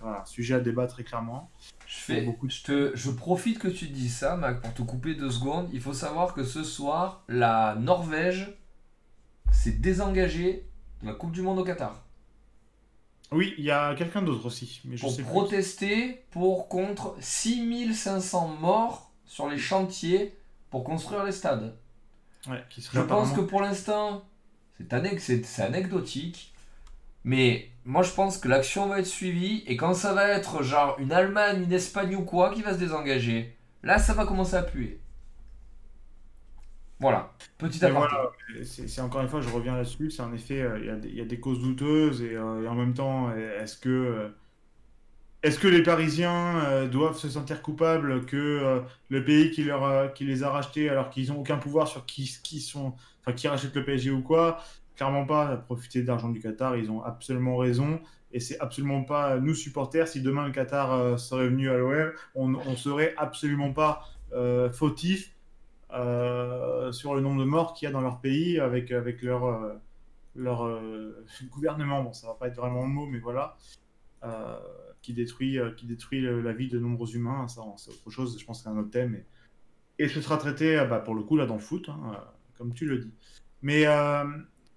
voilà, sujet à débat très clairement. Je, fais, Beaucoup de- je, te, je profite que tu dis ça, Mac, pour te couper deux secondes. Il faut savoir que ce soir, la Norvège s'est désengagée de la Coupe du Monde au Qatar. Oui, il y a quelqu'un d'autre aussi, mais je Pour sais plus. protester pour contre 6500 morts sur les chantiers pour construire les stades. Ouais, qui Je pense que pour l'instant, c'est anecdotique. Mais moi, je pense que l'action va être suivie. Et quand ça va être genre une Allemagne, une Espagne ou quoi qui va se désengager, là, ça va commencer à puer. Voilà. Petit aparté. voilà, c'est encore une fois, je reviens là-dessus, c'est en effet, euh, il y, a des- il y a des causes douteuses et, euh, et en même temps, est-ce que, euh, est-ce que les Parisiens euh, doivent se sentir coupables que euh, le pays qui, leur qui les a rachetés alors qu'ils n'ont aucun pouvoir sur qui, qui sont, enfin, qui rachètent le PSG ou quoi? Clairement pas, profiter de l'argent du Qatar, ils ont absolument raison. Et c'est absolument pas nous supporters. Si demain le Qatar euh, serait venu à l'OM, on, on serait absolument pas euh, fautif euh, sur le nombre de morts qu'il y a dans leur pays avec, avec leur, euh, leur [laughs] gouvernement. Bon, ça va pas être vraiment le mot, mais voilà. Qui détruit, qui détruit la vie de nombreux humains. Ça, c'est autre chose, je pense que c'est un autre thème. Et, et ce sera traité, bah, pour le coup, là, dans le foot, hein, comme tu le dis. Mais,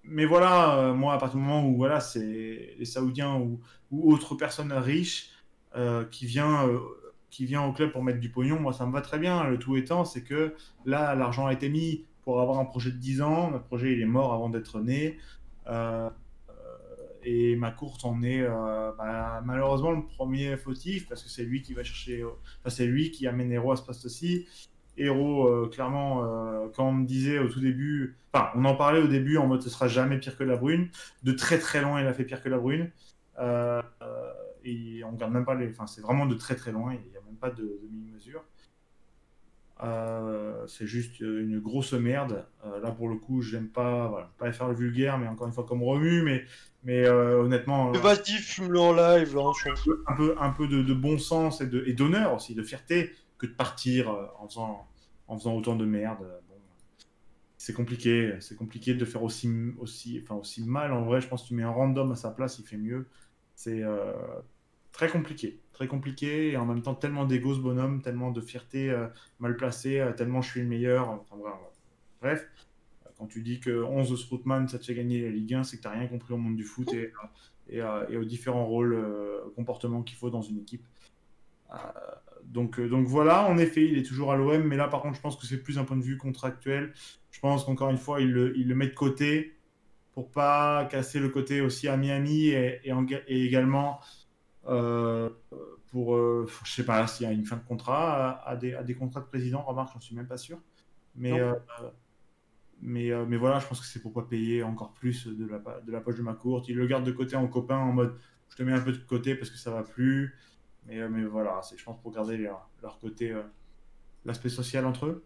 mais voilà, euh, moi, à partir du moment où voilà, c'est les Saoudiens ou, ou autre personne riche euh, qui vient. euh, qui vient au club pour mettre du pognon, moi ça me va très bien. Le tout étant, c'est que là, l'argent a été mis pour avoir un projet de 10 ans. Notre projet, il est mort avant d'être né. Et ma course en est bah, malheureusement le premier fautif parce que c'est lui qui va chercher. Enfin, c'est lui qui amène Hero à ce poste-ci. Hero, euh, clairement, euh, quand on me disait au tout début, enfin, on en parlait au début en mode ce sera jamais pire que la brune. De très très loin, il a fait pire que la brune. Euh, et on regarde même pas les. Enfin, c'est vraiment de très très loin. Il n'y a même pas de, de demi-mesure. Euh, c'est juste une grosse merde. Là, pour le coup, j'aime pas, voilà, pas faire le vulgaire, mais encore une fois, comme remue, mais, mais honnêtement, Mais vas-y, fume-le en live, là, s'en un peu, un peu, un peu de, de bon sens et d'honneur aussi, de fierté, que de partir euh, en faisant, autant de merde. Bon, c'est compliqué, c'est compliqué de faire aussi, aussi, enfin, aussi mal. En vrai, je pense que tu mets un random à sa place, il fait mieux. C'est euh, très compliqué, très compliqué, et en même temps tellement d'égo ce bonhomme, tellement de fierté euh, mal placée, euh, tellement je suis le meilleur. Bref, quand tu dis que 11 de Strootman, ça te fait gagner la Ligue 1, c'est que tu n'as rien compris au monde du foot et, euh, aux différents rôles, euh, comportements qu'il faut dans une équipe. Donc, euh, donc voilà, en effet, il est toujours à l'OM, mais là par contre, je pense que c'est plus un point de vue contractuel. Je pense qu'encore une fois, il le, il le met de côté pour pas casser le côté aussi à Miami et, et, en- et également euh, pour, euh, je sais pas s'il y a une fin de contrat à, à des, à des contrats de président, remarque, j'en suis même pas sûr. Mais, euh, mais, mais voilà, je pense que c'est pour pas payer encore plus de la, de la poche de ma courte. Il le garde de côté en copain, en mode je te mets un peu de côté parce que ça va plus. Mais, euh, mais voilà, c'est, je pense, pour garder leur, côté, euh, l'aspect social entre eux.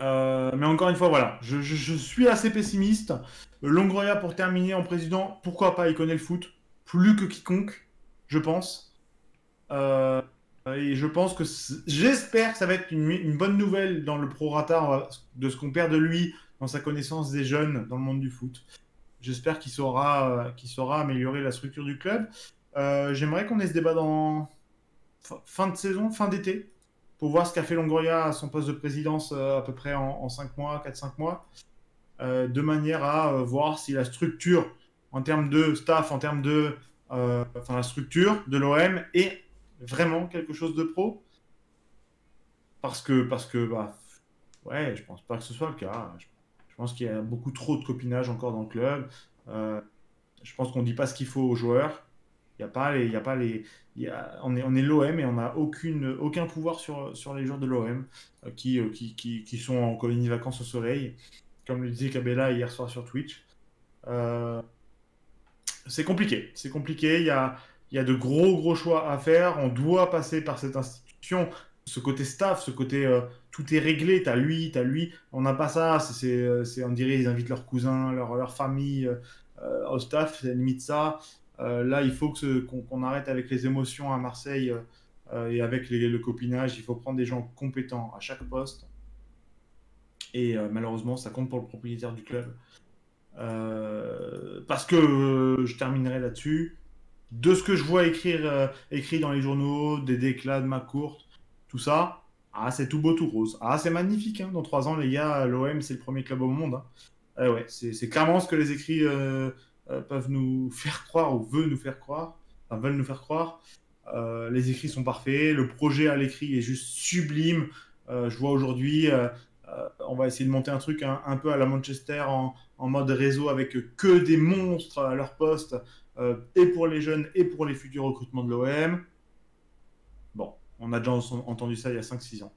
Euh, mais encore une fois, voilà, je, suis assez pessimiste. Longoria, pour terminer en président, pourquoi pas, il connaît le foot, plus que quiconque, je pense. Et je pense que j'espère que ça va être une, bonne nouvelle dans le prorata de ce qu'on perd de lui dans sa connaissance des jeunes dans le monde du foot. J'espère qu'il saura, qu'il saura améliorer la structure du club. Euh, J'aimerais qu'on ait ce débat dans fin- de saison, fin d'été, pour voir ce qu'a fait Longoria à son poste de présidence euh, à peu près en, 5 mois, 4-5 mois, euh, de manière à voir si la structure, en termes de staff, en termes de. enfin, la structure de l'OM est vraiment quelque chose de pro. Parce que, parce que bah, ouais, je pense pas que ce soit le cas. Je, je pense qu'il y a beaucoup trop de copinage encore dans le club. Je pense qu'on dit pas ce qu'il faut aux joueurs. Y a pas les, y a pas les, y a- on est, on est l'OM et on n'a aucune, aucun pouvoir sur, sur les joueurs de l'OM euh, qui, euh, qui, qui, qui sont en colonie vacances au soleil, comme le disait Cabella hier soir sur Twitch. Euh, c'est compliqué, c'est compliqué. Il y a, y a de gros gros choix à faire. On doit passer par cette institution. Ce côté staff, ce côté tout est réglé. T'as lui, t'as lui. On n'a pas ça. C'est, on dirait ils invitent leurs cousins, leur, leur famille au staff. C'est limite ça. Euh, là, il faut qu'on, arrête avec les émotions à Marseille euh, euh, et avec le copinage. Il faut prendre des gens compétents à chaque poste. Et malheureusement, ça compte pour le propriétaire du club. Parce que je terminerai là-dessus. De ce que je vois écrit dans les journaux, des déclats de ma courte, tout ça, ah, c'est tout beau, tout rose. Ah, c'est magnifique. hein. Dans trois ans, les gars, l'OM, c'est le premier club au monde. hein. Eh ouais, c'est clairement ce que les écrits peuvent nous faire croire ou veulent nous faire croire. Enfin, veulent nous faire croire. Euh, les écrits sont parfaits. Le projet à l'écrit est juste sublime. Euh, je vois aujourd'hui, euh, euh, on va essayer de monter un truc un, peu à la Manchester en, mode réseau avec que des monstres à leur poste, euh, et pour les jeunes et pour les futurs recrutements de l'OM. Bon, on a déjà en- entendu ça il y a 5-6 ans.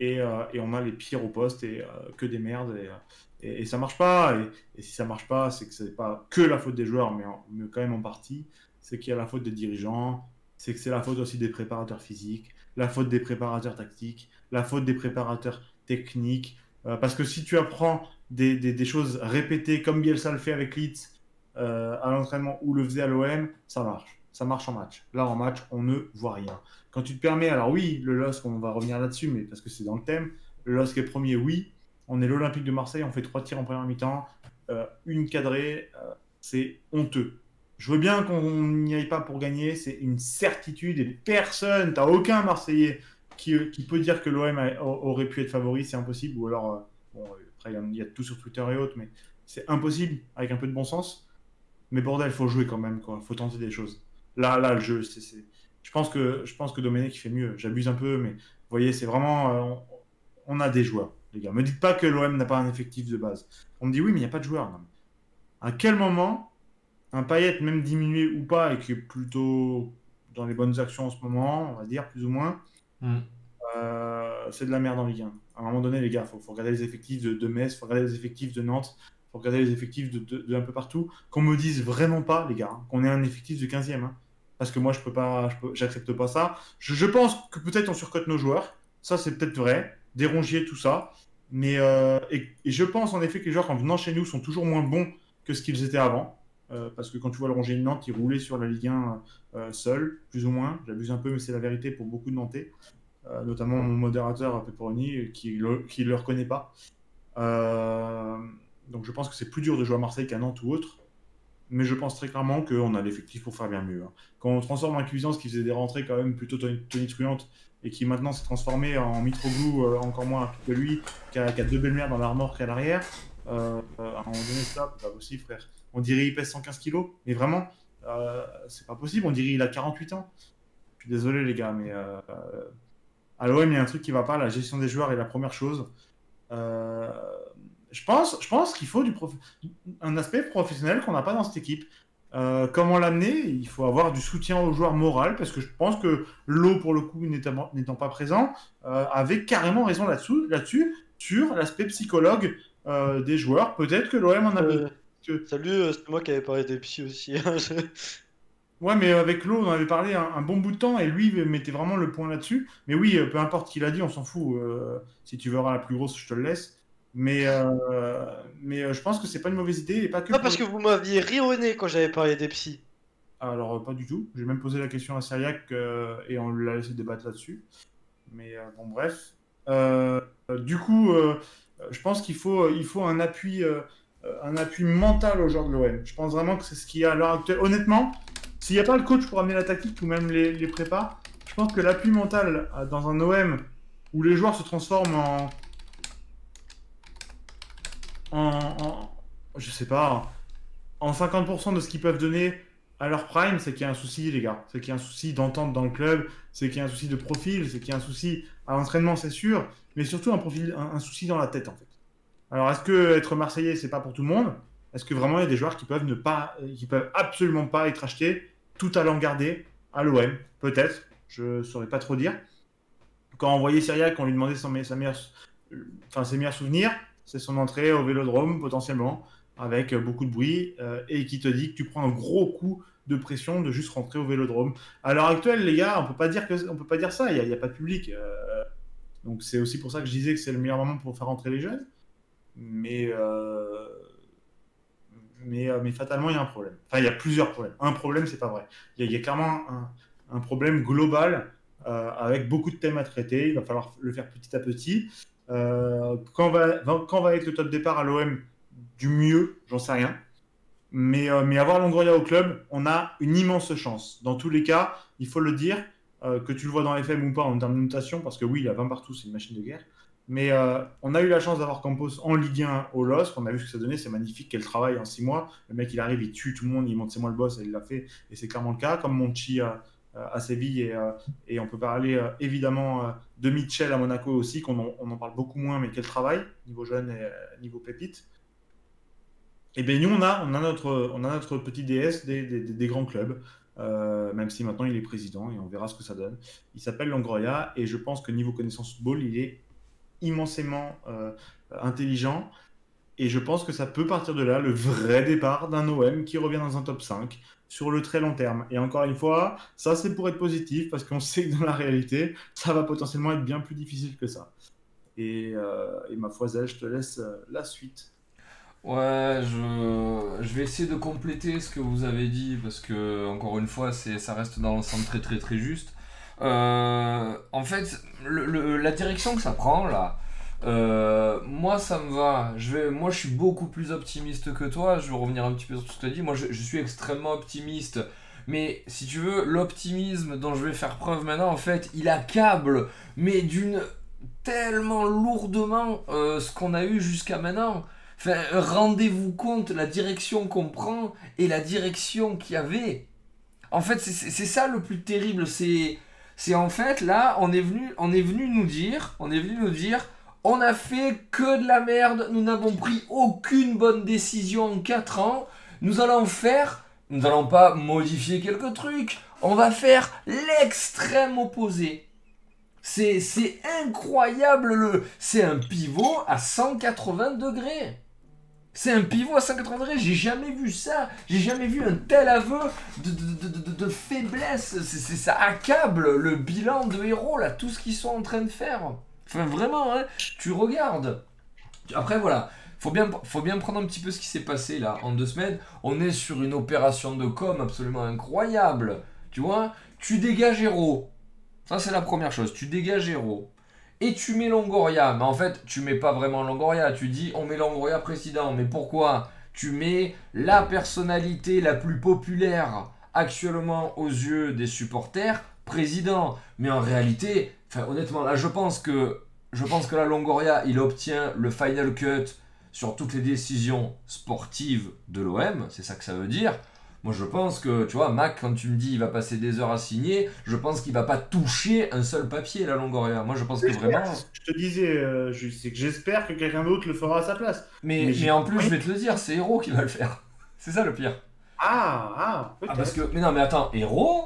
Et, euh, on a les pires au poste et euh, que des merdes. Euh, et, et ça marche pas. Et, si ça marche pas, c'est que c'est pas que la faute des joueurs, mais, en- quand même en partie. C'est qu'il y a la faute des dirigeants, c'est que c'est la faute aussi des préparateurs physiques, la faute des préparateurs tactiques, la faute des préparateurs techniques. Euh, parce que si tu apprends des choses répétées comme Bielsa le fait avec Leeds euh, à l'entraînement ou le faisait à l'OM, ça marche. Ça marche en match. Là, en match, on ne voit rien. Quand tu te permets, alors oui, le LOSC, on va revenir là-dessus, mais parce que c'est dans le thème. Le LOSC est premier, oui. On est l'Olympique de Marseille, on fait trois tirs en première mi-temps, euh, une cadrée, euh, c'est honteux. Je veux bien qu'on n'y aille pas pour gagner, c'est une certitude et personne, t'as aucun Marseillais qui, qui peut dire que l'OM aurait pu être favori, c'est impossible. Ou alors, euh, après, il y a- tout sur Twitter et autres, mais c'est impossible avec un peu de bon sens. Mais bordel, faut jouer quand même, quoi. Faut tenter des choses. Là, là, le jeu, c'est, je pense que, je que Domenech fait mieux. J'abuse un peu, mais vous voyez, c'est vraiment, euh, on, on a des joueurs, les gars. Me dites pas que l'OM n'a pas un effectif de base. On me dit oui, mais il n'y a pas de joueurs. Non. À quel moment un Payet, même diminué ou pas, et qui est plutôt dans les bonnes actions en ce moment, on va dire plus ou moins, Mm. euh, c'est de la merde en Ligue 1. À un moment donné, les gars, faut, faut regarder les effectifs de, de Metz, faut regarder les effectifs de Nantes, faut regarder les effectifs de, de- de un peu partout. Qu'on me dise vraiment pas, les gars, hein, qu'on ait un effectif de 15e. hein. parce que moi, je peux pas, j'accepte pas ça. Je, je pense que peut-être on surcote nos joueurs. Ça, c'est peut-être vrai. Des rongiers, tout ça. Mais euh, et, je pense en effet que les joueurs, en venant chez nous, sont toujours moins bons que ce qu'ils étaient avant. Euh, parce que quand tu vois le Rongier de Nantes, il roulait sur la Ligue 1 euh, seul, plus ou moins. J'abuse un peu, mais c'est la vérité pour beaucoup de Nantais. Notamment mon modérateur Pepperoni, qui le, qui le reconnaît pas. Donc je pense que c'est plus dur de jouer à Marseille qu'à Nantes ou autre. Mais je pense très clairement qu'on a l'effectif pour faire bien mieux. hein. Quand on transforme un Cuisance qui faisait des rentrées quand même plutôt toni- tonitruantes et qui maintenant s'est transformé en Mitroglou, euh, encore moins rapide que lui, qui a, deux belles mères dans la remorque à l'arrière, euh, euh, à ça, pas possible, frère. On dirait il pèse 115 kilos, mais vraiment, euh, c'est pas possible. On dirait il a 48 ans. Je suis désolé, les gars, mais euh, à l'OM, il y a un truc qui va pas. La gestion des joueurs est la première chose. Je pense, je pense qu'il faut un aspect professionnel qu'on n'a pas dans cette équipe. Euh, comment l'amener? Il faut avoir du soutien aux joueurs moral parce que je pense que l'eau, pour le coup, n'étant pas présent, euh, avait carrément raison là-dessus, là-dessus sur l'aspect psychologue euh, des joueurs. Peut-être que l'OM en a besoin. Euh, Salut, c'est moi qui avais parlé des psy aussi. hein, je- Ouais, mais avec l'eau, on avait parlé un, un bon bout de temps et lui mettait vraiment le point là-dessus. Mais oui, peu importe qui l'a dit, on s'en fout. si tu verras la plus grosse, je te le laisse. Mais, euh, mais euh, je pense que c'est pas une mauvaise idée et pas que. Non, pour parce que vous m'aviez ri au nez quand j'avais parlé des psys. Alors, euh, pas du tout. J'ai même posé la question à Syriac euh, et on l'a laissé débattre là-dessus. Mais euh, bon, bref. Du coup, je pense qu'il faut, il faut un appui, un appui mental aux joueurs de l'OM. Je pense vraiment que c'est ce qu'il y a à l'heure actuelle. Honnêtement, s'il n'y a pas le coach pour amener la tactique ou même les, les prépas, je pense que l'appui mental dans un OM où les joueurs se transforment en. En, je sais pas, en 50% de ce qu'ils peuvent donner à leur prime, c'est qu'il y a un souci, les gars. C'est qu'il y a un souci d'entente dans le club, c'est qu'il y a un souci de profil, c'est qu'il y a un souci à l'entraînement, c'est sûr, mais surtout un, profil, un, souci dans la tête, en fait. Alors, est-ce que être Marseillais, c'est pas pour tout le monde? Est-ce que vraiment il y a des joueurs qui peuvent ne pas, qui peuvent absolument pas être achetés, tout allant garder à l'OM Peut-être, je saurais pas trop dire. Quand on voyait Syriac, on lui demandait son, sa enfin, ses meilleurs souvenirs, c'est son entrée au Vélodrome potentiellement avec euh, beaucoup de bruit euh, et qui te dit que tu prends un gros coup de pression de juste rentrer au Vélodrome. À l'heure actuelle, les gars, on peut pas dire que on peut pas dire ça. Il y a, pas de public, euh, donc c'est aussi pour ça que je disais que c'est le meilleur moment pour faire rentrer les jeunes. Mais mais, mais fatalement, il y a un problème. Enfin, il y a plusieurs problèmes. Un problème, c'est pas vrai. Il y a, clairement un, problème global avec beaucoup de thèmes à traiter. Il va falloir le faire petit à petit. Euh, quand, va, être le top départ à l'OM du mieux, j'en sais rien. Mais, euh, mais avoir Longoria au club, on a une immense chance. Dans tous les cas, il faut le dire, euh, que tu le vois dans FM ou pas en termes de notation, parce que oui, il a 20 partout, c'est une machine de guerre. Mais on a eu la chance d'avoir Campos en Ligue 1 au LOSC. On a vu ce que ça donnait, c'est magnifique, quel travail en 6 mois. Le mec, il arrive, il tue tout le monde, il monte, c'est moi le boss, et il l'a fait. Et c'est clairement le cas, comme Monchi à, à Séville. Et, euh, et on peut parler euh, évidemment euh, de Mitchell à Monaco aussi, qu'on en, parle beaucoup moins, mais quel travail, niveau jeune et euh, niveau pépite. Et bien nous, on a, on a, notre, on a notre petit DS des, grands clubs, euh, même si maintenant il est président et on verra ce que ça donne. Il s'appelle Longoria et je pense que niveau connaissance football, il est immensément euh, intelligent. Et je pense que ça peut partir de là le vrai départ d'un OM qui revient dans un top 5 sur le très long terme. Et encore une fois, ça c'est pour être positif parce qu'on [laughs] sait que dans la réalité, ça va potentiellement être bien plus difficile que ça. Et, euh, ma foi, Zel, je te laisse euh, la suite. Ouais, je, je vais essayer de compléter ce que vous avez dit parce que, encore une fois, ça reste dans l'ensemble très très très juste. Euh, en fait, le- le- la direction que ça prend là, euh, moi ça me va. Je vais, moi je suis beaucoup plus optimiste que toi. Je vais revenir un petit peu sur ce que tu as dit. Moi je, suis extrêmement optimiste. Mais si tu veux, l'optimisme dont je vais faire preuve maintenant, en fait, il accable, mais d'une tellement lourdement euh, ce qu'on a eu jusqu'à maintenant. Enfin, rendez-vous compte la direction qu'on prend et la direction qu'il y avait. En fait, c'est- ça le plus terrible. C'est c'est en fait là, on est venu, on est venu nous dire, on est venu nous dire, on a fait que de la merde. Nous n'avons pris aucune bonne décision en 4 ans. Nous allons faire, nous allons pas modifier quelques trucs. On va faire l'extrême opposé. C'est incroyable le, c'est un pivot à 180 degrés. C'est un pivot à 180 degrés, j'ai jamais vu ça, j'ai jamais vu un tel aveu de, de, de- de- faiblesse, c'est- ça accable le bilan de héros là, tout ce qu'ils sont en train de faire. Enfin vraiment, hein, tu regardes. Après voilà, faut bien, faut bien prendre un petit peu ce qui s'est passé là en deux semaines. On est sur une opération de com absolument incroyable, tu vois? Tu dégages héros, ça c'est la première chose, tu dégages héros. Et tu mets Longoria, mais en fait tu mets pas vraiment Longoria, tu dis on met Longoria président, mais pourquoi? Tu mets la personnalité la plus populaire actuellement aux yeux des supporters président. Mais en réalité, enfin honnêtement là je pense que je pense que la Longoria il obtient le final cut sur toutes les décisions sportives de l'OM, c'est ça que ça veut dire. Moi je pense que, tu vois, Mac, quand tu me dis il va passer des heures à signer, je pense qu'il va pas toucher un seul papier, la Longoria. Moi je pense que vraiment. Je te disais, euh, c'est que j'espère que quelqu'un d'autre le fera à sa place. Mais, Mais en plus, je vais te le dire, c'est Hero qui va le faire. [laughs] C'est ça le pire. Ah, ah. Ah, parce que. Mais non, mais attends, Hero,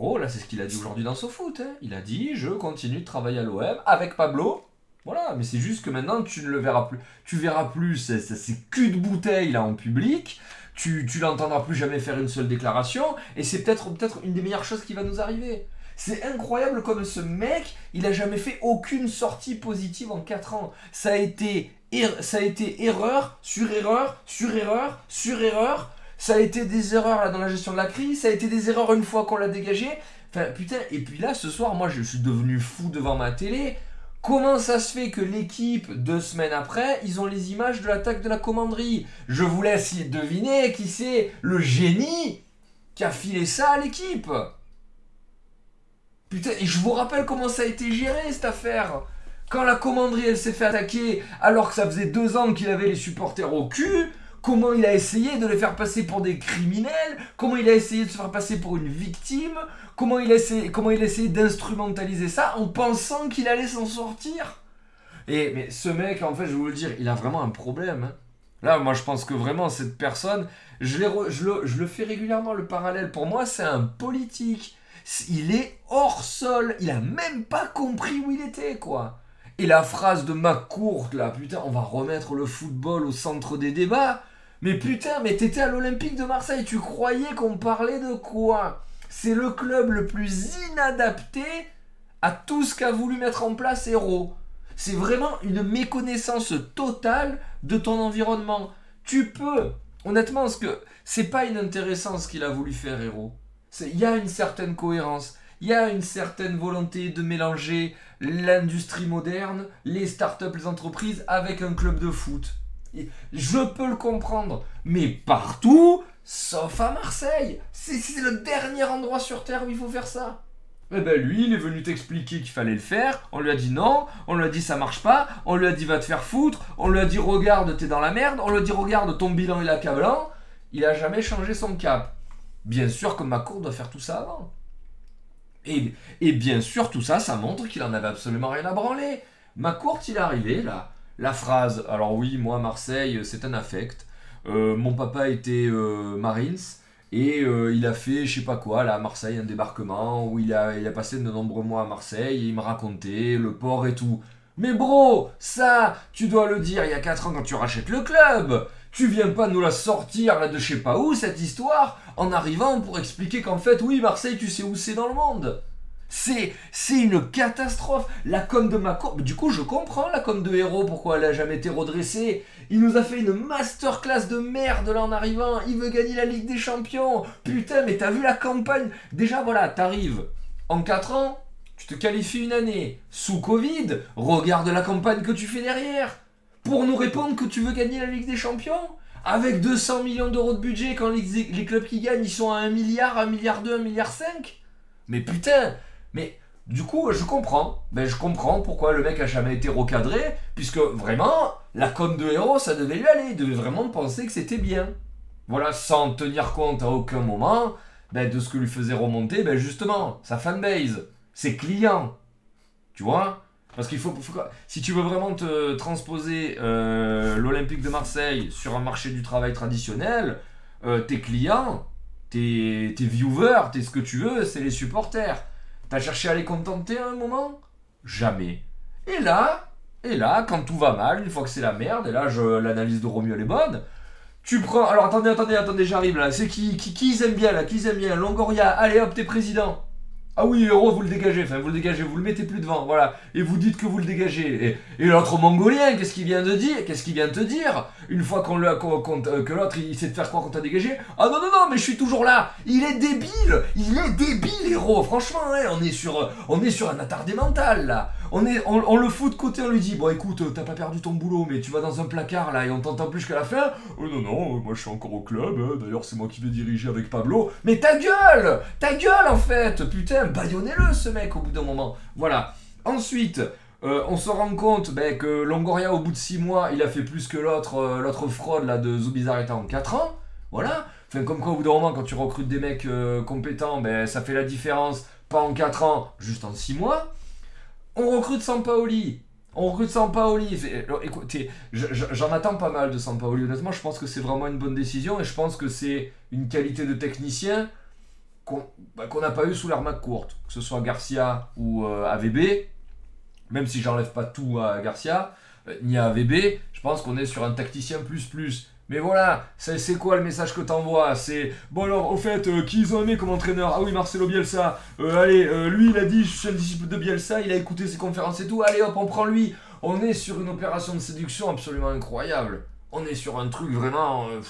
Hero, là, c'est ce qu'il a dit aujourd'hui dans SoFoot. Hein. Il a dit je continue de travailler à l'OM avec Pablo. Voilà, mais c'est juste que maintenant tu ne le verras plus. Tu verras plus ces, culs de bouteille là en public. tu, tu l'entendras plus jamais faire une seule déclaration, et c'est peut-être peut une des meilleures choses qui va nous arriver. C'est incroyable comme ce mec, il a jamais fait aucune sortie positive en 4 ans. Ça a été, er, ça a été erreur, sur erreur, sur erreur, sur erreur. Ça a été des erreurs là, dans la gestion de la crise, ça a été des erreurs une fois qu'on l'a dégagé. Enfin, putain, et puis là, ce soir, moi, je suis devenu fou devant ma télé. Comment ça se fait que l'équipe, deux semaines après, ils ont les images de l'attaque de la commanderie? Je vous laisse deviner qui c'est le génie qui a filé ça à l'équipe Putain, et je vous rappelle comment ça a été géré cette affaire. Quand la commanderie elle s'est fait attaquer alors que ça faisait deux ans qu'il avait les supporters au cul, comment il a essayé de les faire passer pour des criminels, comment il a essayé de se faire passer pour une victime, comment il a essayé, comment il a essayé d'instrumentaliser ça en pensant qu'il allait s'en sortir. Et mais ce mec, en fait, je vais vous le dire, il a vraiment un problème. Hein. Là, moi, je pense que vraiment, cette personne, je, le fais régulièrement le parallèle. Pour moi, c'est un politique il est hors sol. Il a même pas compris où il était, quoi. Et la phrase de McCourt, là, putain, on va remettre le football au centre des débats. Mais putain, mais t'étais à l'Olympique de Marseille, tu croyais qu'on parlait de quoi? C'est le club le plus inadapté à tout ce qu'a voulu mettre en place Héros. C'est vraiment une méconnaissance totale de ton environnement. Tu peux, honnêtement, ce que c'est pas inintéressant ce qu'il a voulu faire Héros. Il y a une certaine cohérence, il y a une certaine volonté de mélanger l'industrie moderne, les startups, les entreprises avec un club de foot. Je peux le comprendre, mais partout, sauf à Marseille. C'est le dernier endroit sur Terre où il faut faire ça. Eh ben lui, il est venu t'expliquer qu'il fallait le faire. On lui a dit non, on lui a dit ça marche pas, on lui a dit va te faire foutre, on lui a dit regarde t'es dans la merde, on lui a dit regarde ton bilan il est accablant. Il a jamais changé son cap. Bien sûr que Macron doit faire tout ça avant. Et, bien sûr, tout ça, ça montre qu'il en avait absolument rien à branler. Macron, il est arrivé, là. La phrase, alors oui, moi, Marseille, c'est un affect. Euh, mon papa était euh, Marines. Et euh, il a fait, je sais pas quoi, là, à Marseille, un débarquement où il a, il a passé de nombreux mois à Marseille. Et il me racontait le port et tout. Mais bro, ça, tu dois le dire il y a 4 ans quand tu rachètes le club. Tu viens pas nous la sortir là de je sais pas où cette histoire en arrivant pour expliquer qu'en fait oui Marseille tu sais où c'est dans le monde. C'est une catastrophe. La com de Macron, du coup je comprends la com de Héros pourquoi elle a jamais été redressée. Il nous a fait une masterclass de merde là en arrivant. Il veut gagner la Ligue des Champions. Putain mais t'as vu la campagne? Déjà voilà t'arrives en 4 ans. Tu te qualifies une année sous Covid, regarde la campagne que tu fais derrière pour nous répondre que tu veux gagner la Ligue des Champions Avec 200 millions d'euros de budget quand les, clubs qui gagnent ils sont à 1 milliard, 1 milliard 2, 1 milliard 5 Mais putain Mais du coup je comprends. Ben je comprends pourquoi le mec a jamais été recadré, puisque vraiment, la com de héros ça devait lui aller. Il devait vraiment penser que c'était bien. Voilà, sans tenir compte à aucun moment ben, de ce que lui faisait remonter, ben justement, sa fanbase, ses clients. Tu vois? Parce qu'il faut, si tu veux vraiment te transposer euh, l'Olympique de Marseille sur un marché du travail traditionnel, euh, tes clients, tes, tes viewers, tes ce que tu veux, c'est les supporters. T'as cherché à les contenter à un moment? Jamais. Et là, et là, quand tout va mal, une fois que c'est la merde, et là, l'analyse de Romuald est bonne, tu prends. Alors attendez, attendez, attendez, j'arrive là. C'est qui, qui, qui ils aiment bien là Qui aiment bien? Longoria, allez hop, t'es président. Ah oui, héros, vous le dégagez, enfin vous le dégagez, vous le mettez plus devant, voilà. Et vous dites que vous le dégagez. Et, l'autre mongolien, qu'est-ce qu'il vient de dire Qu'est-ce qu'il vient de te dire Une fois qu'on le, euh, que l'autre il sait faire croire qu'on t'a dégagé. Ah non, non, non, mais je suis toujours là. Il est débile. Il est débile, héros. Franchement, on, est sur, on est sur un attardé mental là. On, le fout de côté, on lui dit Bon, écoute, t'as pas perdu ton boulot, mais tu vas dans un placard là et on t'entend plus qu'à la fin. Oh non, non, moi je suis encore au club. Hein. D'ailleurs, c'est moi qui vais diriger avec Pablo. Mais ta gueule Ta gueule en fait Putain, baillonnez-le ce mec au bout d'un moment. Voilà. Ensuite. Euh, on se rend compte ben, que Longoria, au bout de 6 mois, il a fait plus que l'autre euh, fraude là, de Zubizarreta en 4 ans. Voilà. Enfin, comme quoi, au bout d'un moment, quand tu recrutes des mecs euh, compétents, ben, ça fait la différence, pas en 4 ans, juste en 6 mois. On recrute Sampaoli. On recrute Sampaoli. Écoutez, j'en attends pas mal de Sampaoli. Honnêtement, je pense que c'est vraiment une bonne décision et je pense que c'est une qualité de technicien qu'on bah, n'a pas eu sous l'ère courte. Que ce soit Garcia ou euh, AVB, même si j'enlève pas tout à Garcia, euh, ni à AVB, je pense qu'on est sur un tacticien plus plus. Mais voilà, c'est quoi le message que t'envoies? C'est bon alors au fait, euh, qui ils ont aimé comme entraîneur? Ah oui, Marcelo Bielsa. Euh, allez, euh, lui il a dit je suis un disciple de Bielsa, il a écouté ses conférences et tout. Allez hop, on prend lui. On est sur une opération de séduction absolument incroyable. On est sur un truc vraiment. euh.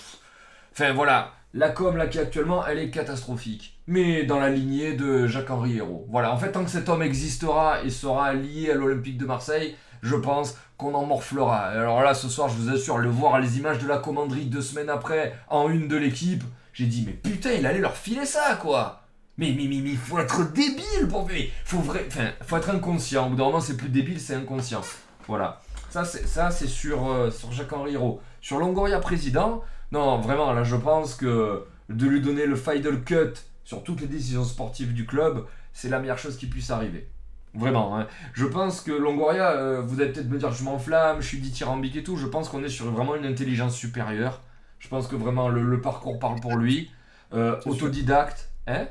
Enfin voilà, la com là qui est actuellement, elle est catastrophique. Mais dans la lignée de Jacques-Henri Hérault. Voilà, en fait, tant que cet homme existera et sera lié à l'Olympique de Marseille, je pense qu'on en morflera. Alors là, ce soir, je vous assure, le voir les images de la commanderie deux semaines après, en une de l'équipe, j'ai dit, mais putain, il allait leur filer ça, quoi mais, mais, mais, mais faut être débile pour... Mais faut, vrai... enfin, faut être inconscient. Au bout d'un moment, c'est plus débile, c'est inconscient. Voilà. Ça, c'est, ça, c'est sur, euh, sur Jacques-Henri Hérault. Sur Longoria président, non, vraiment, là, je pense que de lui donner le final cut sur toutes les décisions sportives du club, c'est la meilleure chose qui puisse arriver. Vraiment, hein. je pense que Longoria, euh, vous allez peut-être me dire je m'enflamme, je suis dithyrambique et tout, je pense qu'on est sur vraiment une intelligence supérieure. Je pense que vraiment le, le parcours parle pour lui. Euh, autodidacte, hein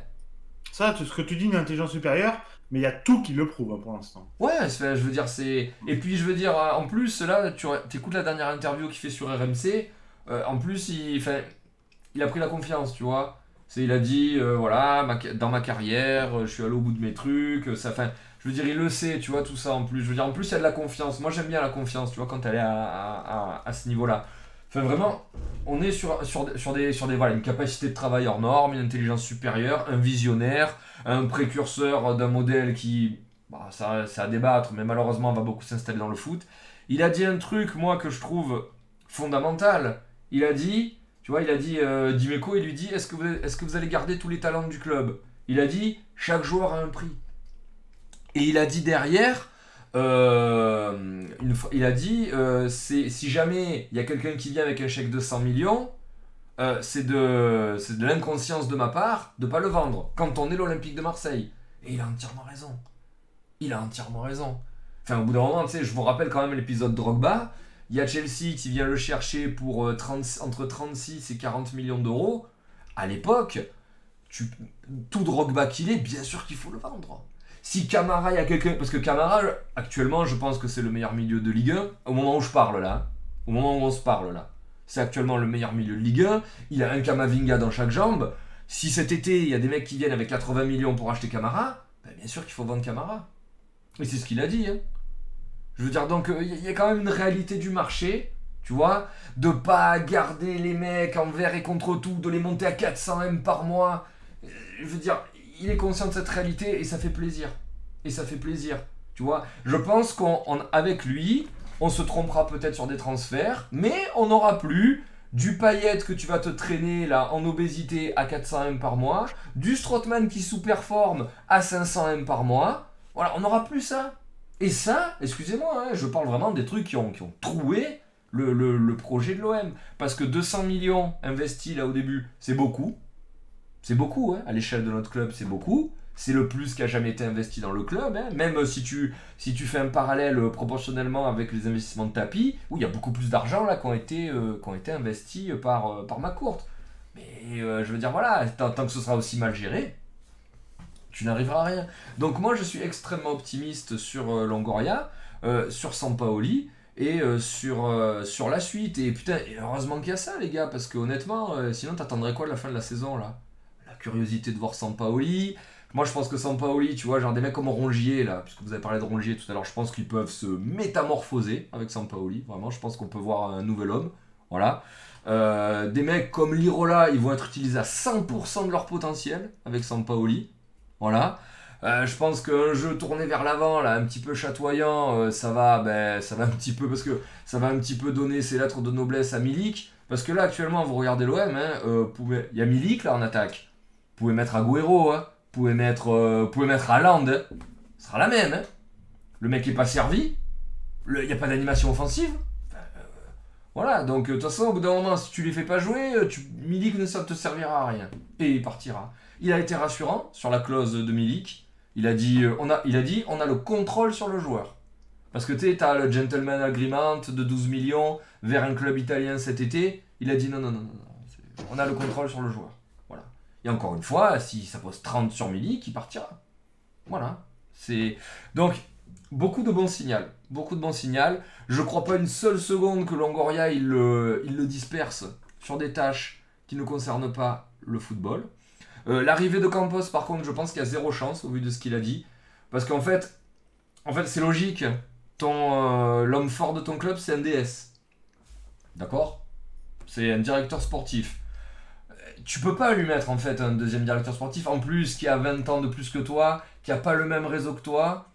Ça, tout ce que tu dis, une intelligence supérieure, mais il y a tout qui le prouve hein, pour l'instant. Ouais, je veux dire, c'est. Et puis, je veux dire, euh, en plus, là, tu écoutes la dernière interview qu'il fait sur RMC. euh, en plus, il, il a pris la confiance, tu vois. Il a dit, voilà, ma dans ma carrière, je suis allé au bout de mes trucs. Ça, enfin, je veux dire, il le sait, tu vois, tout ça en plus. Je veux dire, en plus, il y a de la confiance. Moi, j'aime bien la confiance, tu vois, quand elle est à, à, à- ce niveau-là. Enfin, vraiment, on est sur, sur, sur, des, sur des, voilà, une capacité de travail hors norme, une intelligence supérieure, un visionnaire, un précurseur d'un modèle qui, bah, ça, à débattre, mais malheureusement, va beaucoup s'installer dans le foot. Il a dit un truc, moi, que je trouve fondamental. Il a dit, tu vois, il a dit, euh, Dimeco, il lui dit, est-ce que, est-ce que vous allez garder tous les talents du club? Il a dit, chaque joueur a un prix. Et il a dit derrière, euh, il a dit, euh, si jamais il y a quelqu'un qui vient avec un chèque de 100 millions, euh, c'est de, l'inconscience de ma part de pas le vendre quand on est l'Olympique de Marseille. Et il a entièrement raison. Il a entièrement raison. Enfin, au bout d'un moment, tu sais, je vous rappelle quand même l'épisode Drogba. Il y a Chelsea qui vient le chercher pour 30 entre 36 et 40 millions d'euros. À l'époque, tout Drogba qu'il est, bien sûr qu'il faut le vendre. Si Camara, il y a quelqu'un. Parce que Camara, actuellement, je pense que c'est le meilleur milieu de Ligue 1. Au moment où je parle là. Au moment où on se parle là. C'est actuellement le meilleur milieu de Ligue 1. Il a un Kamavinga dans chaque jambe. Si cet été, il y a des mecs qui viennent avec 80 millions pour acheter Camara, ben, bien sûr qu'il faut vendre Camara. Et c'est ce qu'il a dit. Hein. Je veux dire, donc, euh, il y, y a quand même une réalité du marché, tu vois, de pas garder les mecs envers et contre tout, de les monter à 400 M par mois. Euh, Je veux dire, il est conscient de cette réalité et ça fait plaisir. Et ça fait plaisir, tu vois. Je pense qu'avec lui, on se trompera peut-être sur des transferts, mais on n'aura plus du paillette que tu vas te traîner là en obésité à 400 M par mois, du Strootman qui sous-performe à 500 M par mois. Voilà, on n'aura plus ça. Et ça, excusez-moi, hein, je parle vraiment des trucs qui ont, troué le projet de l'OM. Parce que 200 millions investis là au début, c'est beaucoup. C'est beaucoup, hein, à l'échelle de notre club, c'est beaucoup. C'est le plus qui a jamais été investi dans le club. hein. Même si tu, si tu fais un parallèle euh, proportionnellement avec les investissements de tapis, où il y a beaucoup plus d'argent là qui ont été, euh, été investis par, euh, par McCourt. Mais euh, je veux dire, voilà, tant, que ce sera aussi mal géré, tu n'arriveras à rien. Donc moi je suis extrêmement optimiste sur euh, Longoria, euh, sur Sampaoli et euh, sur, euh, sur la suite. Et putain, heureusement qu'il y a ça les gars, parce que honnêtement, euh, sinon t'attendrais quoi à la fin de la saison là? Curiosité de voir Sampaoli. Moi je pense que Sampaoli, tu vois, genre des mecs comme Rongier là, puisque vous avez parlé de Rongier tout à l'heure, je pense qu'ils peuvent se métamorphoser avec Sampaoli. Vraiment, je pense qu'on peut voir un nouvel homme. Voilà. Euh, des mecs comme Lirola, ils vont être utilisés à 100% de leur potentiel avec Sampaoli. Voilà. Euh, je pense qu'un jeu tourné vers l'avant, là, un petit peu chatoyant, euh, ça va, ben, ça va un petit peu parce que ça va un petit peu donner ses lettres de noblesse à Milik. Parce que là, actuellement, vous regardez l'OM, hein, il y a Milik là en attaque. Pouvez mettre Agüero, hein. vous pouvez mettre, euh, vous pouvez mettre Haaland. hein. Ce sera la même. hein. Le mec est pas servi. Il n'y a pas d'animation offensive. Euh, voilà, donc euh, de toute façon, au bout d'un moment, si tu les fais pas jouer, euh, tu, Milik ne ça te servira à rien. Et il partira. Il a été rassurant sur la clause de Milik. Il a dit, on a, il a dit, on a le contrôle sur le joueur. Parce que tu as le gentleman agreement de 12 millions vers un club italien cet été. Il a dit non, non, non, non, non, on a le contrôle sur le joueur. Et encore une fois, si ça pose 30 sur Milik, il partira. Voilà. C'est donc beaucoup de bons signaux. Beaucoup de bons signaux. Je crois pas une seule seconde que Longoria il le, il le disperse sur des tâches qui ne concernent pas le football. Euh, L'arrivée de Campos, par contre, je pense qu'il y a zéro chance au vu de ce qu'il a dit. Parce qu'en fait, en fait c'est logique. Ton, euh, L'homme fort de ton club, c'est un DS. D'accord? C'est un directeur sportif. Tu peux pas lui mettre en fait un deuxième directeur sportif, en plus qui a 20 ans de plus que toi, qui a pas le même réseau que toi.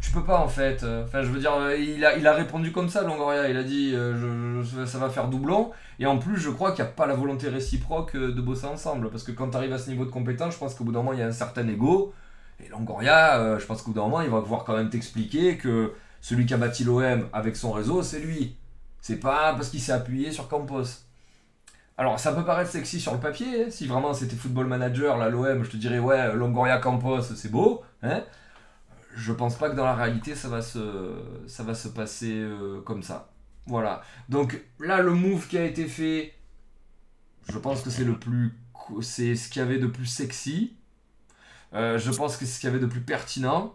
Tu peux pas en fait. Enfin, je veux dire, il a, répondu comme ça, Longoria. Il a dit euh, ça va faire doublon. Et en plus, je crois qu'il n'y a pas la volonté réciproque euh, de bosser ensemble. Parce que quand tu arrives à ce niveau de compétence, je pense qu'au bout d'un moment, il y a un certain ego. Et Longoria, euh, je pense qu'au bout d'un moment, il va pouvoir quand même t'expliquer que celui qui a bâti l'OM avec son réseau, c'est lui. C'est pas parce qu'il s'est appuyé sur Campos. Alors, ça peut paraître sexy sur le papier. hein. Si vraiment c'était football manager, là, l'OM, je te dirais, ouais, Longoria Campos, c'est beau. Hein je pense pas que dans la réalité ça va se, ça va se passer euh, comme ça. Voilà. Donc là, le move qui a été fait, je pense que c'est le plus, c'est ce qu'il y avait de plus sexy. Euh, je pense que c'est ce qu'il y avait de plus pertinent.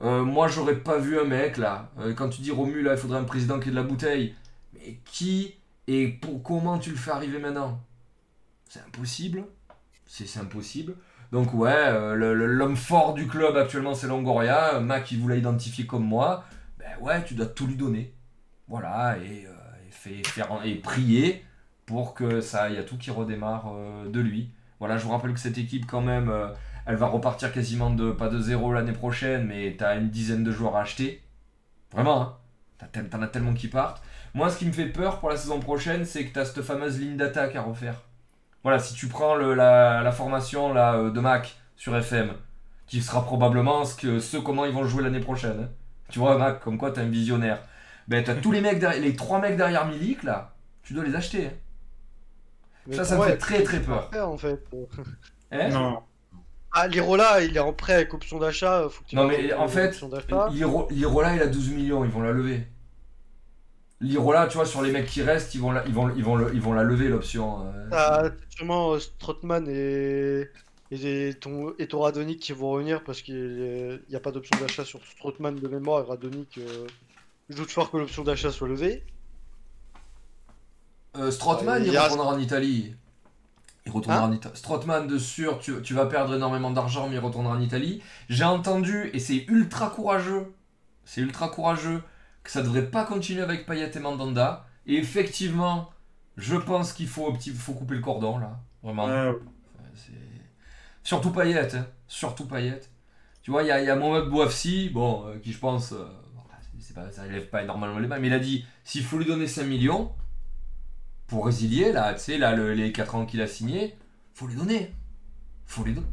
Euh, moi, j'aurais pas vu un mec là. Euh, quand tu dis Romu, là, il faudrait un président qui ait de la bouteille. Mais qui et pour comment tu le fais arriver maintenant? C'est impossible. C'est impossible. Donc ouais, euh, l'homme fort du club actuellement c'est Longoria. Mac il voulait identifier comme moi. Ben ouais, tu dois tout lui donner. Voilà, et, euh, prier pour que ça il y a tout qui redémarre euh, de lui. Voilà, je vous rappelle que cette équipe quand même, euh, elle va repartir quasiment de pas de zéro l'année prochaine, mais t'as une dizaine de joueurs à acheter. Vraiment, hein. T'en as tellement qui partent. Moi, ce qui me fait peur pour la saison prochaine, c'est que t'as cette fameuse ligne d'attaque à refaire. Voilà, si tu prends le- la, la formation là, euh, de Mac sur FM, qui sera probablement ce, que, ce comment ils vont jouer l'année prochaine. hein. Tu vois, Mac, comme quoi t'es un visionnaire. Ben, t'as tous les mecs, derrière, les trois mecs derrière Milik là, tu dois les acheter. hein. Mais Ça, ça me fait très très peur. après, en fait. Hein Non. Ah, Lirola, il est en prêt avec option d'achat. Faut que tu Non, mais en fait, L'Irola, il a 12 millions, ils vont la lever. L'Irola, tu vois, sur les mecs qui restent, ils vont la, ils vont, ils vont, le- ils vont la lever l'option. euh. T'as sûrement euh, Strootman et, et, ton, et ton Radonic qui vont revenir parce qu'il n'y a pas d'option d'achat sur Strootman de mémoire et Radonic. euh, je doute fort que l'option d'achat soit levée. Euh, Strootman, Il il a- retournera en Italie. Il retournera Hein en Italie. Strootman, de sûr, tu, tu vas perdre énormément d'argent, mais il retournera en Italie. J'ai entendu, et c'est ultra courageux, c'est ultra courageux, que ça devrait pas continuer avec Payet et Mandanda. Et effectivement, je pense qu'il faut, petit- faut couper le cordon, là. Vraiment. Ouais, Surtout Payet, hein. surtout Payet. Tu vois, il y a, y a Mohamed Bouafsi, bon, euh, qui je pense, euh, c'est pas, ça élève pas énormément les mains, mais il a dit s'il faut lui donner 5 millions pour résilier, là, tu sais, là, le- les 4 ans qu'il a signé, faut lui donner. Faut lui donner.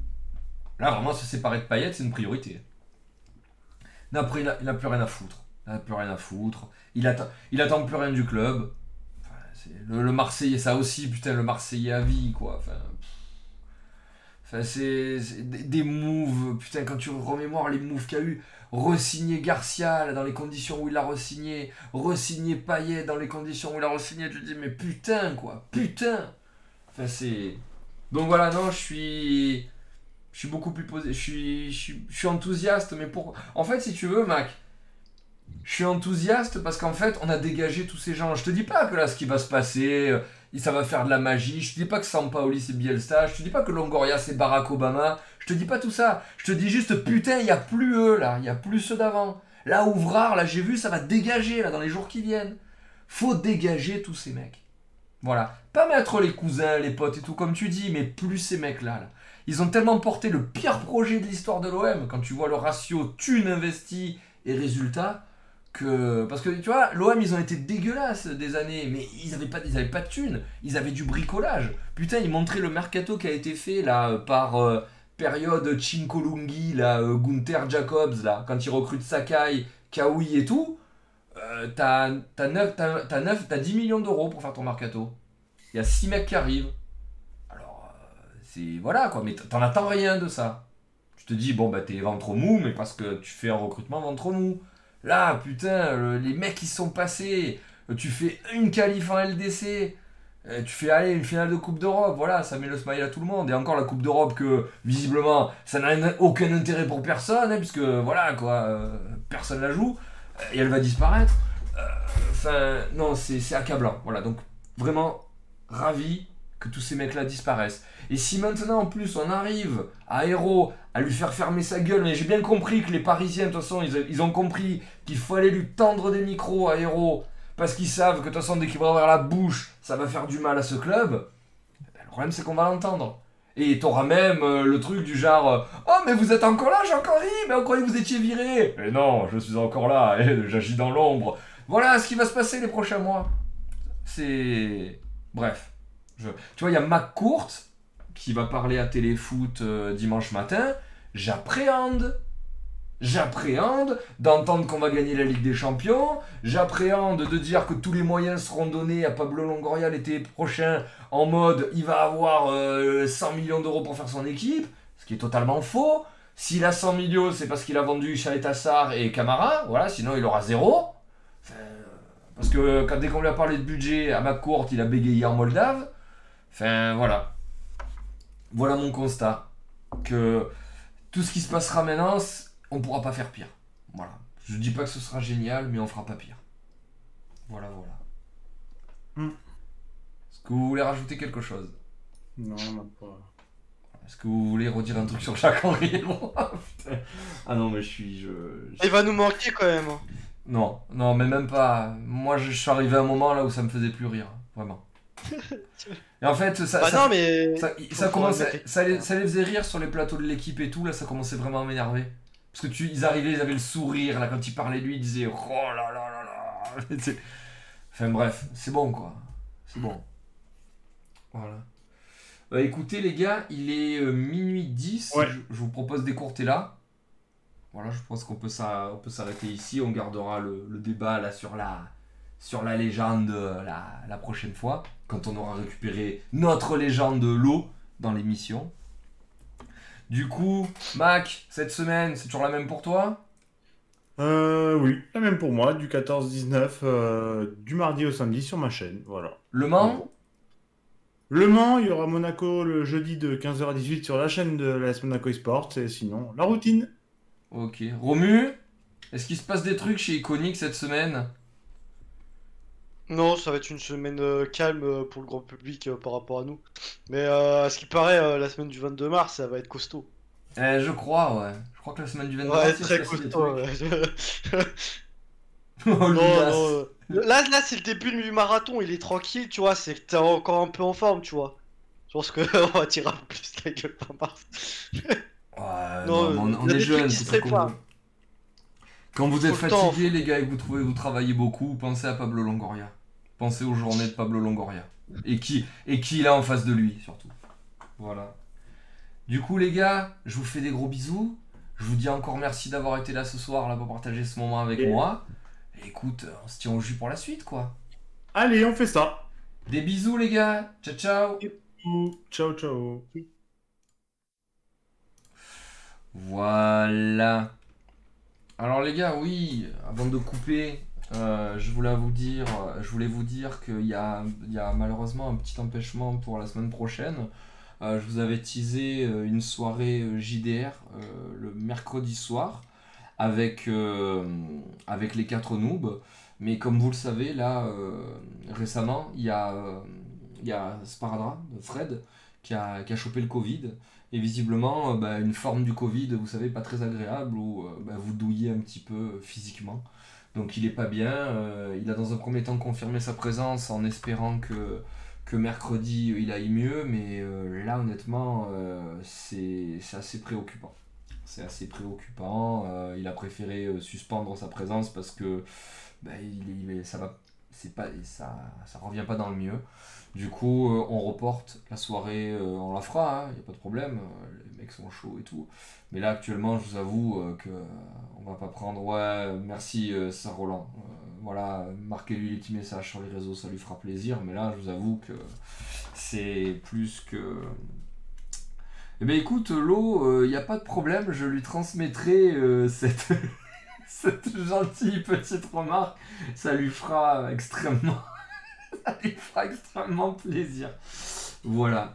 Là, vraiment, se séparer de Payet, c'est une priorité. Plus, il n'a plus rien à foutre. N'a plus rien à foutre. Il attend, il attend plus rien du club. Le, Marseillais, ça aussi, putain, le Marseillais à vie, quoi. Enfin, c'est des, moves, putain, quand tu remémores les moves qu'il y a eu, resigner Garcia dans les conditions où il a resigné, resigner Payet dans les conditions où il a resigné, tu te dis, mais putain, quoi, putain Enfin, c'est. Donc voilà, non, je suis. Je suis beaucoup plus posé. Je suis, je suis enthousiaste, mais pour. En fait, si tu veux, Mac, je suis enthousiaste parce qu'en fait, on a dégagé tous ces gens. Je te dis pas que là, ce qui va se passer, euh, ça va faire de la magie. Je te dis pas que Sampaoli c'est Bielsa. Je te dis pas que Longoria c'est Barack Obama. Je te dis pas tout ça. Je te dis juste, putain, il y a plus eux là. Il y a plus ceux d'avant. Là, Ouvrard, là, j'ai vu, ça va dégager là dans les jours qui viennent. Faut dégager tous ces mecs. Voilà. Pas mettre les cousins, les potes et tout comme tu dis, mais plus ces mecs-là. Là. Ils ont tellement porté le pire projet de l'histoire de l'OM quand tu vois le ratio thune investie et résultat parce que tu vois l'OM ils ont été dégueulasses des années mais ils avaient pas pas de thunes. Ils avaient du bricolage. Putain ils montraient le mercato qui a été fait là par euh, période Chinkolungi là euh, Gunther Jacobs là quand ils recrutent Sakai Kawi et tout euh, t'as t'as 9 t'as, t'as 9 t'as 10 millions d'euros pour faire ton mercato. Il y a 6 mecs qui arrivent. Alors euh, c'est voilà quoi mais t'en attends rien de ça. Tu te dis bon bah t'es ventre mou mais parce que tu fais un recrutement ventre mou Là, putain, le- les mecs qui sont passés, tu fais une qualif en LDC, Euh, tu fais aller une finale de Coupe d'Europe, voilà, ça met le smile à tout le monde. Et encore la Coupe d'Europe que visiblement ça n'a aucun intérêt pour personne, hein, puisque voilà quoi, euh, personne la joue euh, et elle va disparaître. Enfin, non, c'est accablant. Voilà, donc vraiment ravi que tous ces mecs-là disparaissent. Et si maintenant en plus on arrive à Héros à lui faire fermer sa gueule, mais j'ai bien compris que les Parisiens, de toute façon, ils, ils ont compris qu'il fallait lui tendre des micros à Héros parce qu'ils savent que de toute façon, dès qu'il va ouvrir la bouche, ça va faire du mal à ce club. Ben, le problème, c'est qu'on va l'entendre. Et t'auras même euh, le truc du genre euh, Oh, mais vous êtes encore là, Jean-Corry Mais on croyait que vous étiez viré Mais non, je suis encore là, [laughs] et j'agis dans l'ombre. Voilà ce qui va se passer les prochains mois. C'est. Bref. Tu vois, il y a Mac Courte qui va parler à Téléfoot euh, dimanche matin. J'appréhende J'appréhende d'entendre qu'on va gagner la Ligue des Champions. J'appréhende de dire que tous les moyens seront donnés à Pablo Longoria l'été prochain en mode il va avoir 100 euh, millions d'euros pour faire son équipe, ce qui est totalement faux. S'il a 100 millions, c'est parce qu'il a vendu Chalet Assar et Camara, voilà, sinon il aura zéro. parce que quand dès qu'on lui a parlé de budget à ma courte, il a bégayé en Moldave. Enfin voilà. Voilà mon constat. Que tout ce qui se passera maintenant, on pourra pas faire pire. Voilà. Je dis pas que ce sera génial, mais on fera pas pire. Voilà, voilà. Hmm. Est-ce que vous voulez rajouter quelque chose? Non, non, pas. Est-ce que vous voulez redire un truc sur Jacques Henri? [laughs] Ah non, mais je suis. Je, Il va nous manquer quand même. Hein. Non, non, mais même pas. Moi, je suis arrivé à un moment là où ça me faisait plus rire, vraiment. [laughs] Et en fait, ça, bah ça, non, mais... ça, ça, ça, les, ça les faisait rire sur les plateaux de l'équipe et tout, là ça commençait vraiment à m'énerver. Parce que tu, ils arrivaient, ils avaient le sourire, là, quand ils parlaient de lui, ils disaient Oh là là là là [laughs] Enfin bref, c'est bon quoi. C'est bon. Voilà. Bah, écoutez les gars, il est euh, minuit 10. Je, vous propose d'écourter là. Voilà, je pense qu'on peut s'arrêter ici. On gardera le, débat là sur la, sur la légende euh, la, la prochaine fois. Quand on aura récupéré notre légende de l'eau dans l'émission. Du coup, Mac, cette semaine, c'est toujours la même pour toi? Euh, oui, la même pour moi, du 14-19, euh, du mardi au samedi sur ma chaîne, voilà. Le Mans? Le Mans, il y aura Monaco le jeudi de 15h à 18 sur la chaîne de l'AS Monaco Esports, et sinon, la routine. Ok. Romu, est-ce qu'il se passe des trucs chez Iconic cette semaine? Non, ça va être une semaine euh, calme euh, pour le grand public euh, par rapport à nous. Mais à ce qui paraît, la semaine du 22 mars, ça va être costaud. Eh, je crois, ouais. Je crois que la semaine du 22 mars, ouais, très costaud. Ouais. oh, non, non. Là, là c'est le début du marathon, il est tranquille, tu vois. C'est que t'es encore un peu en forme, tu vois. Je pense qu'on [laughs] va tirer un peu plus la gueule par mars. [laughs] ouais, non, on, on est jeunes, c'est pas Quand vous êtes fatigué, les gars, et que vous trouvez vous travaillez beaucoup, pensez à Pablo Longoria. Pensez aux journées de Pablo Longoria. Et qui, et qui il a en face de lui, surtout. Voilà. Du coup, les gars, je vous fais des gros bisous. Je vous dis encore merci d'avoir été là ce soir là pour partager ce moment avec moi. Et écoute, on se tient au jus pour la suite, quoi. Allez, on fait ça. Des bisous, les gars. Ciao, ciao. Ciao, ciao. Voilà. Alors, les gars, oui, avant de couper, euh, je, voulais vous dire, je voulais vous dire qu'il y a, il y a malheureusement un petit empêchement pour la semaine prochaine. Euh, je vous avais teasé euh, une soirée JDR le mercredi soir avec, avec les quatre noobs. Mais comme vous le savez, là, récemment, il y a, il y a Sparadra, Fred, qui a, qui a chopé le Covid. Et visiblement, bah, une forme du Covid, vous savez, pas très agréable, où bah, vous douillez un petit peu physiquement. Donc il est pas bien. Euh, il a dans un premier temps confirmé sa présence en espérant que, mercredi il aille mieux, mais euh, là honnêtement euh, c'est assez préoccupant. C'est assez préoccupant. il a préféré suspendre sa présence parce que bah, ça va, c'est pas, ça, ça revient pas dans le mieux. Du coup, on reporte la soirée, on la fera, il n'y a pas de problème, les mecs sont chauds et tout. Mais là, actuellement, je vous avoue euh, que euh, on va pas prendre. Ouais, merci, euh, ça Roland. voilà, marquez-lui les petits messages sur les réseaux, ça lui fera plaisir. Mais là, je vous avoue que c'est plus que. Eh bien, écoute, l'eau, il n'y a pas de problème, je lui transmettrai [laughs] cette. cette gentille petite remarque, ça lui fera extrêmement [laughs] ça lui fera extrêmement plaisir. Voilà.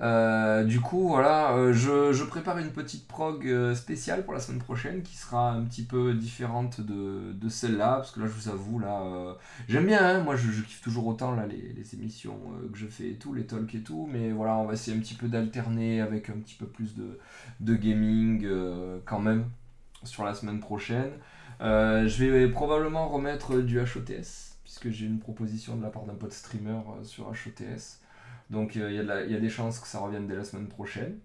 Euh, du coup, voilà, euh, je, prépare une petite prog euh, spéciale pour la semaine prochaine qui sera un petit peu différente de, celle-là, parce que là, je vous avoue, là, j'aime bien, hein, moi, je, kiffe toujours autant là, les, émissions que je fais et tout, les talks et tout, mais voilà, on va essayer un petit peu d'alterner avec un petit peu plus de, gaming quand même sur la semaine prochaine. Je vais probablement remettre du HOTS, puisque j'ai une proposition de la part d'un pote streamer sur HOTS. Donc euh, il y, a des chances que ça revienne dès la semaine prochaine.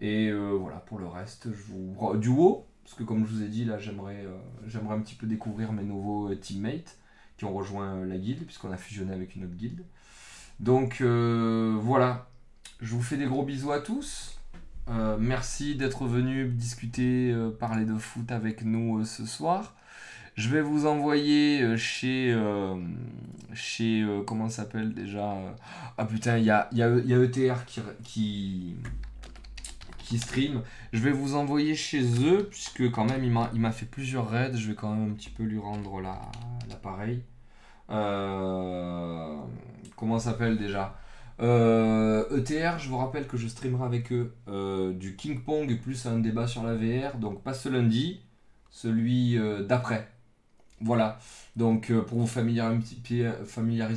Et euh, voilà, pour le reste, je vous. Du WoW, parce que comme je vous ai dit, là j'aimerais euh, j'aimerais un petit peu découvrir mes nouveaux teammates qui ont rejoint la guilde, puisqu'on a fusionné avec une autre guilde. Donc voilà, je vous fais des gros bisous à tous. Merci d'être venu discuter, parler de foot avec nous ce soir. Je vais vous envoyer euh, chez. euh, chez. euh, comment ça s'appelle déjà Ah putain, il y a, ETR qui, stream. Je vais vous envoyer chez eux, puisque quand même il m'a fait plusieurs raids. Je vais quand même un petit peu lui rendre la- l'appareil. Euh, comment s'appelle déjà? ETR, je vous rappelle que je streamerai avec eux du King Pong plus un débat sur la VR, donc pas ce lundi, celui d'après. Voilà, donc euh, pour vous familiariser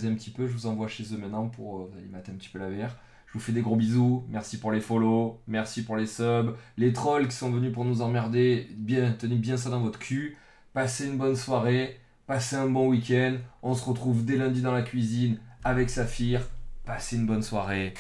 un, petit, peu- je vous envoie chez eux maintenant pour euh, vous allez mater un petit peu la VR. Je vous fais des gros bisous, merci pour les follow, merci pour les subs, les trolls qui sont venus pour nous emmerder, bien, tenez bien ça dans votre cul, passez une bonne soirée, passez un bon week-end, on se retrouve dès lundi dans la cuisine avec Saphir, passez une bonne soirée.